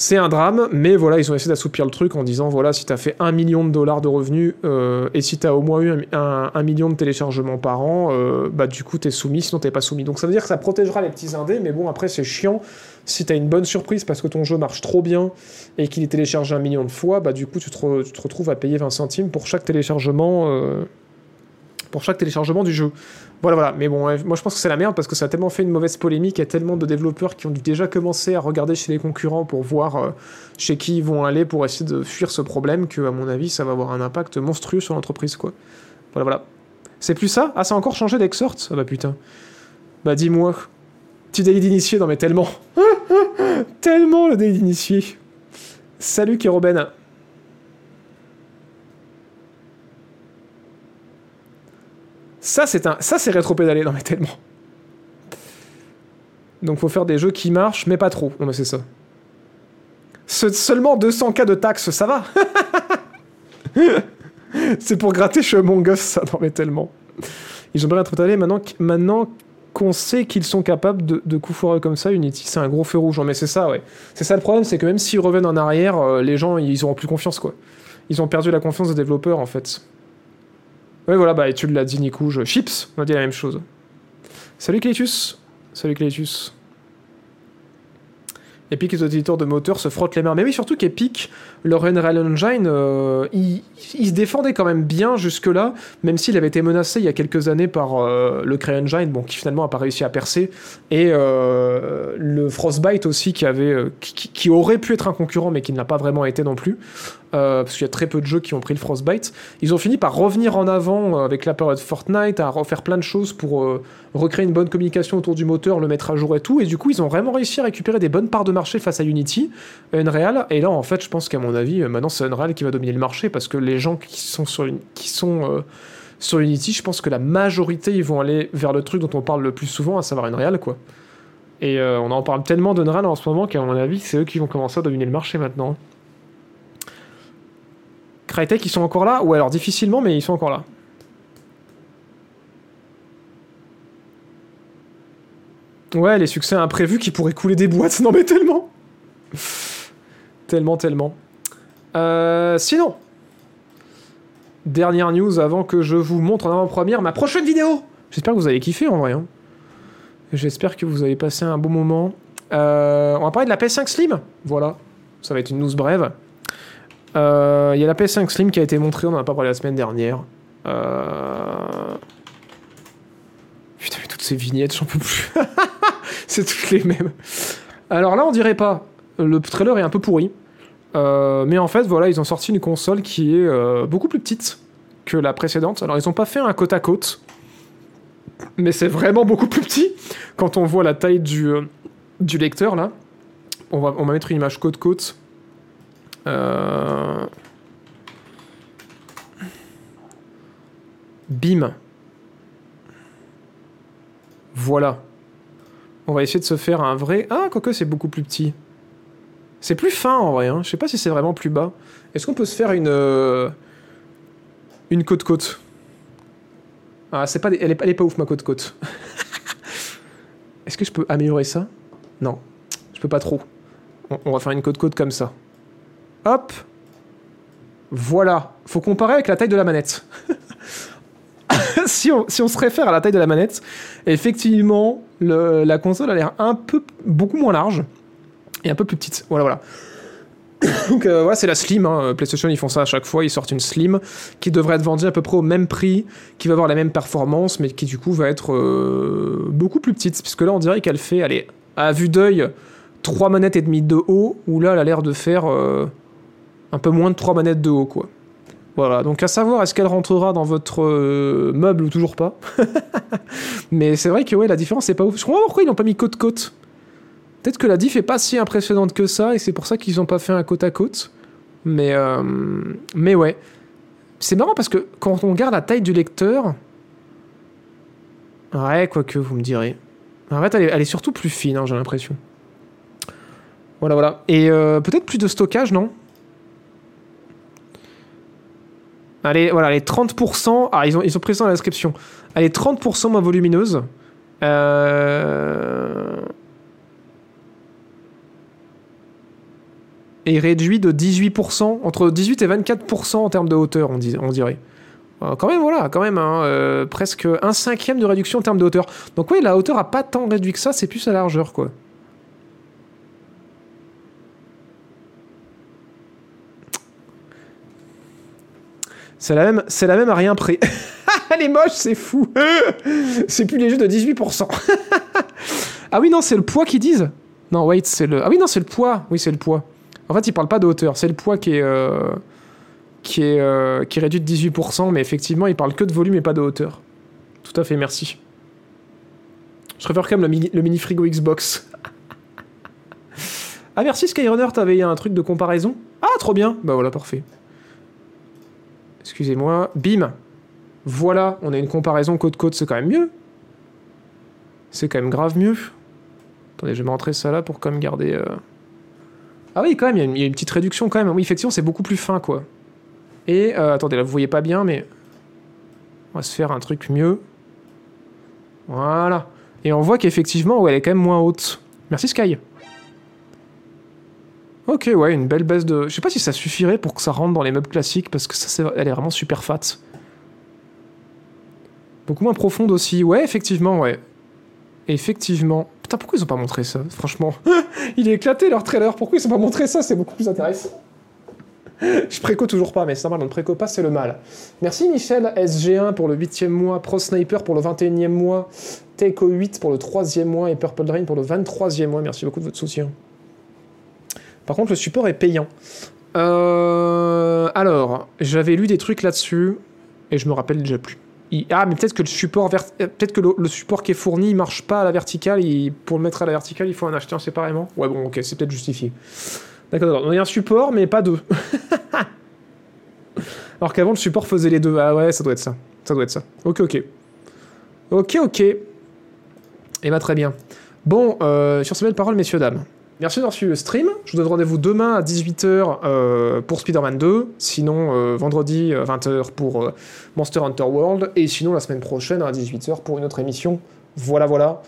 c'est un drame, mais voilà, ils ont essayé d'assouplir le truc en disant voilà, si t'as fait un million de dollars de revenus euh, et si t'as au moins eu un, million de téléchargements par an, euh, bah du coup t'es soumis, sinon t'es pas soumis. Donc ça veut dire que ça protégera les petits indés, mais bon après c'est chiant si t'as une bonne surprise parce que ton jeu marche trop bien et qu'il est téléchargé un million de fois, bah du coup tu te, re- tu te retrouves à payer 20 centimes pour chaque téléchargement. euh, pour chaque téléchargement du jeu. Voilà, voilà. Mais bon, moi je pense que c'est la merde parce que ça a tellement fait une mauvaise polémique. Il y a tellement de développeurs qui ont déjà commencé à regarder chez les concurrents pour voir euh, chez qui ils vont aller pour essayer de fuir ce problème que, à mon avis, ça va avoir un impact monstrueux sur l'entreprise, quoi. Voilà, voilà. C'est plus ça? Ah, ça a encore changé d'Exhort Ah bah putain. Bah dis-moi. Petit délit d'initié, non mais tellement. tellement le délit d'initié. Salut Kéroben. Ça, c'est un, ça, c'est rétro-pédalé, non mais tellement. Donc, faut faire des jeux qui marchent, mais pas trop. Non, mais c'est ça. Seulement 200 cas de taxes, ça va. c'est pour gratter chez mon gosse, ça, non mais tellement. Ils ont bien rétro-pédalé maintenant, maintenant qu'on sait qu'ils sont capables de, de coups foireux comme ça, Unity, c'est un gros feu rouge. Non, mais c'est ça, ouais. C'est ça le problème, c'est que même s'ils reviennent en arrière, euh, les gens, ils auront plus confiance, quoi. Ils ont perdu la confiance des développeurs, en fait. Ouais, voilà, bah, et tu l'as dit, Nico. Je... Chips, on a dit la même chose. Salut Clétus. Salut Clétus. Epic, les éditeurs de moteurs se frottent les mains. Mais oui, surtout qu'Epic, leur Unreal Engine, euh, il, se défendait quand même bien jusque-là, même s'il avait été menacé il y a quelques années par euh, le CryEngine, bon, qui finalement n'a pas réussi à percer, et euh, le Frostbite aussi, qui, avait, qui- qui aurait pu être un concurrent, mais qui ne l'a pas vraiment été non plus, euh, parce qu'il y a très peu de jeux qui ont pris le Frostbite. Ils ont fini par revenir en avant euh, avec la période Fortnite, à refaire plein de choses pour euh, recréer une bonne communication autour du moteur, le mettre à jour et tout, et du coup, ils ont vraiment réussi à récupérer des bonnes parts de marché face à Unity, Unreal, et là, en fait, je pense qu'à mon avis, maintenant, c'est Unreal qui va dominer le marché, parce que les gens qui sont sur, Unity, je pense que la majorité, ils vont aller vers le truc dont on parle le plus souvent, à savoir Unreal, quoi. Et on en parle tellement d'Unreal en ce moment qu'à mon avis, c'est eux qui vont commencer à dominer le marché maintenant. Crytek, ils sont encore là Ouais, alors difficilement, mais ils sont encore là? Ouais, les succès imprévus qui pourraient couler des boîtes. Non, mais tellement Tellement, tellement. Euh, sinon, dernière news avant que je vous montre en avant-première ma prochaine vidéo. J'espère que vous avez kiffé en vrai. hein. J'espère que vous avez passé un bon moment. Euh, on va parler de la PS5 Slim. Voilà, ça va être une news brève. Euh, Il y a la PS5 Slim qui a été montrée, on en a pas parlé la semaine dernière. Euh... Putain, mais toutes ces vignettes, j'en peux plus. C'est toutes les mêmes. Alors là, on dirait pas. Le trailer est un peu pourri. Euh, mais en fait, voilà, ils ont sorti une console qui est beaucoup plus petite que la précédente. Alors, ils ont pas fait un côte à côte, mais c'est vraiment beaucoup plus petit quand on voit la taille du, lecteur là. On va, on va mettre une image côte côte. Euh... Bim. Voilà. On va essayer de se faire un vrai. Ah, quoique c'est beaucoup plus petit. C'est plus fin en vrai. Hein. Je sais pas si c'est vraiment plus bas. Est-ce qu'on peut se faire une euh, une côte côte Ah, c'est pas. Elle est, pas ouf ma côte côte. Est-ce que je peux améliorer ça? Non, je peux pas trop. On, va faire une côte côte comme ça. Hop. Voilà. Faut comparer avec la taille de la manette. si, on, se réfère à la taille de la manette, effectivement, la console a l'air un peu beaucoup moins large et un peu plus petite. Voilà, voilà. Donc euh, voilà, c'est la Slim. hein. PlayStation, ils font ça à chaque fois. Ils sortent une Slim qui devrait être vendue à peu près au même prix, qui va avoir la même performance, mais qui du coup va être euh, beaucoup plus petite. Puisque là, on dirait qu'elle fait, allez, à vue d'œil, 3 manettes et demie de haut, où là, elle a l'air de faire euh, un peu moins de 3 manettes de haut, quoi. Voilà, donc à savoir, est-ce qu'elle rentrera dans votre euh, meuble ou toujours pas? Mais c'est vrai que ouais, la différence, c'est pas ouf. Je comprends pourquoi ils n'ont pas mis côte-côte. Peut-être que la diff est pas si impressionnante que ça, et c'est pour ça qu'ils ont pas fait un côte à côte. Mais, euh, mais ouais. C'est marrant parce que quand on regarde la taille du lecteur. Ouais, quoique, vous me direz. En fait, elle est, elle est surtout plus fine, hein, j'ai l'impression. Voilà, voilà. Et euh, peut-être plus de stockage, non? Allez, voilà, les 30%. Ah, ils ils ont pris ça dans la description. Elle est 30% moins volumineuse. Euh... Et réduit de 18%, entre 18 et 24% en termes de hauteur, on dirait. Euh, quand même, voilà, quand même, hein, euh, presque un cinquième de réduction en termes de hauteur. Donc oui, la hauteur a pas tant réduit que ça, c'est plus la largeur, quoi. C'est la même, c'est la même à rien près. Elle est moche, c'est fou. c'est plus les jeux de 18%. ah oui, non, c'est le poids qu'ils disent. Non, wait, c'est le. Ah oui, non, c'est le poids. Oui, c'est le poids. En fait, ils parlent pas de hauteur, c'est le poids qui est, euh, qui est, euh, qui réduit de 18%, mais effectivement, ils parlent que de volume et pas de hauteur. Tout à fait, merci. Je préfère quand même le mini, le mini frigo Xbox. ah merci Skyrunner, t'avais un truc de comparaison Ah, trop bien Bah voilà, parfait. Excusez-moi. Bim Voilà, on a une comparaison côte-côte, c'est quand même mieux. C'est quand même grave mieux. Attendez, je vais rentrer ça là pour quand même garder... euh, Ah oui, quand même, il y, a une- petite réduction quand même. Oui, effectivement, c'est beaucoup plus fin, quoi. Et, euh, attendez, là, vous voyez pas bien, mais... On va se faire un truc mieux. Voilà. Et on voit qu'effectivement, elle est quand même moins haute. Merci Sky. Ok, ouais, une belle baisse de... Je sais pas si ça suffirait pour que ça rentre dans les meubles classiques, parce que ça, c'est- elle est vraiment super fat. Beaucoup moins profonde aussi. Ouais, effectivement, ouais. Effectivement. Putain, pourquoi ils ont pas montré ça? Franchement, il est éclaté leur trailer. Pourquoi ils ont pas montré ça? C'est beaucoup plus intéressant. Je préco toujours pas, mais c'est normal, on ne préco pas, c'est le mal. Merci Michel SG1 pour le 8ème mois, Pro Sniper pour le 21ème mois, Teiko 8 pour le 3ème mois et Purple Drain pour le 23ème mois. Merci beaucoup de votre soutien. Par contre, le support est payant. Euh, alors, j'avais lu des trucs là-dessus et je me rappelle déjà plus. Ah, mais peut-être que le support, euh, peut-être que le, support qui est fourni il marche pas à la verticale. Pour le mettre à la verticale, il faut en acheter un séparément. Ouais, bon, ok, c'est peut-être justifié. D'accord, d'accord. Y a un support, mais pas deux. Alors qu'avant, le support faisait les deux. Ah ouais, ça doit être ça. Ça doit être ça. Ok, ok. Ok, ok. Et bah très bien. Bon, euh, sur ces belles paroles, messieurs, dames. Merci d'avoir suivi le stream. Je vous donne rendez-vous demain à 18h euh, pour Spider-Man 2. Sinon, euh, vendredi à 20h pour euh, Monster Hunter World. Et sinon, la semaine prochaine à 18h pour une autre émission. Voilà, voilà.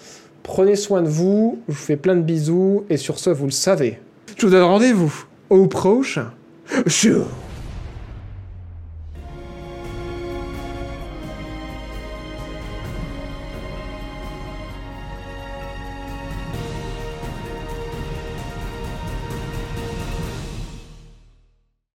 Prenez soin de vous. Je vous fais plein de bisous. Et sur ce, vous le savez. Je vous donne rendez-vous au prochain. Show.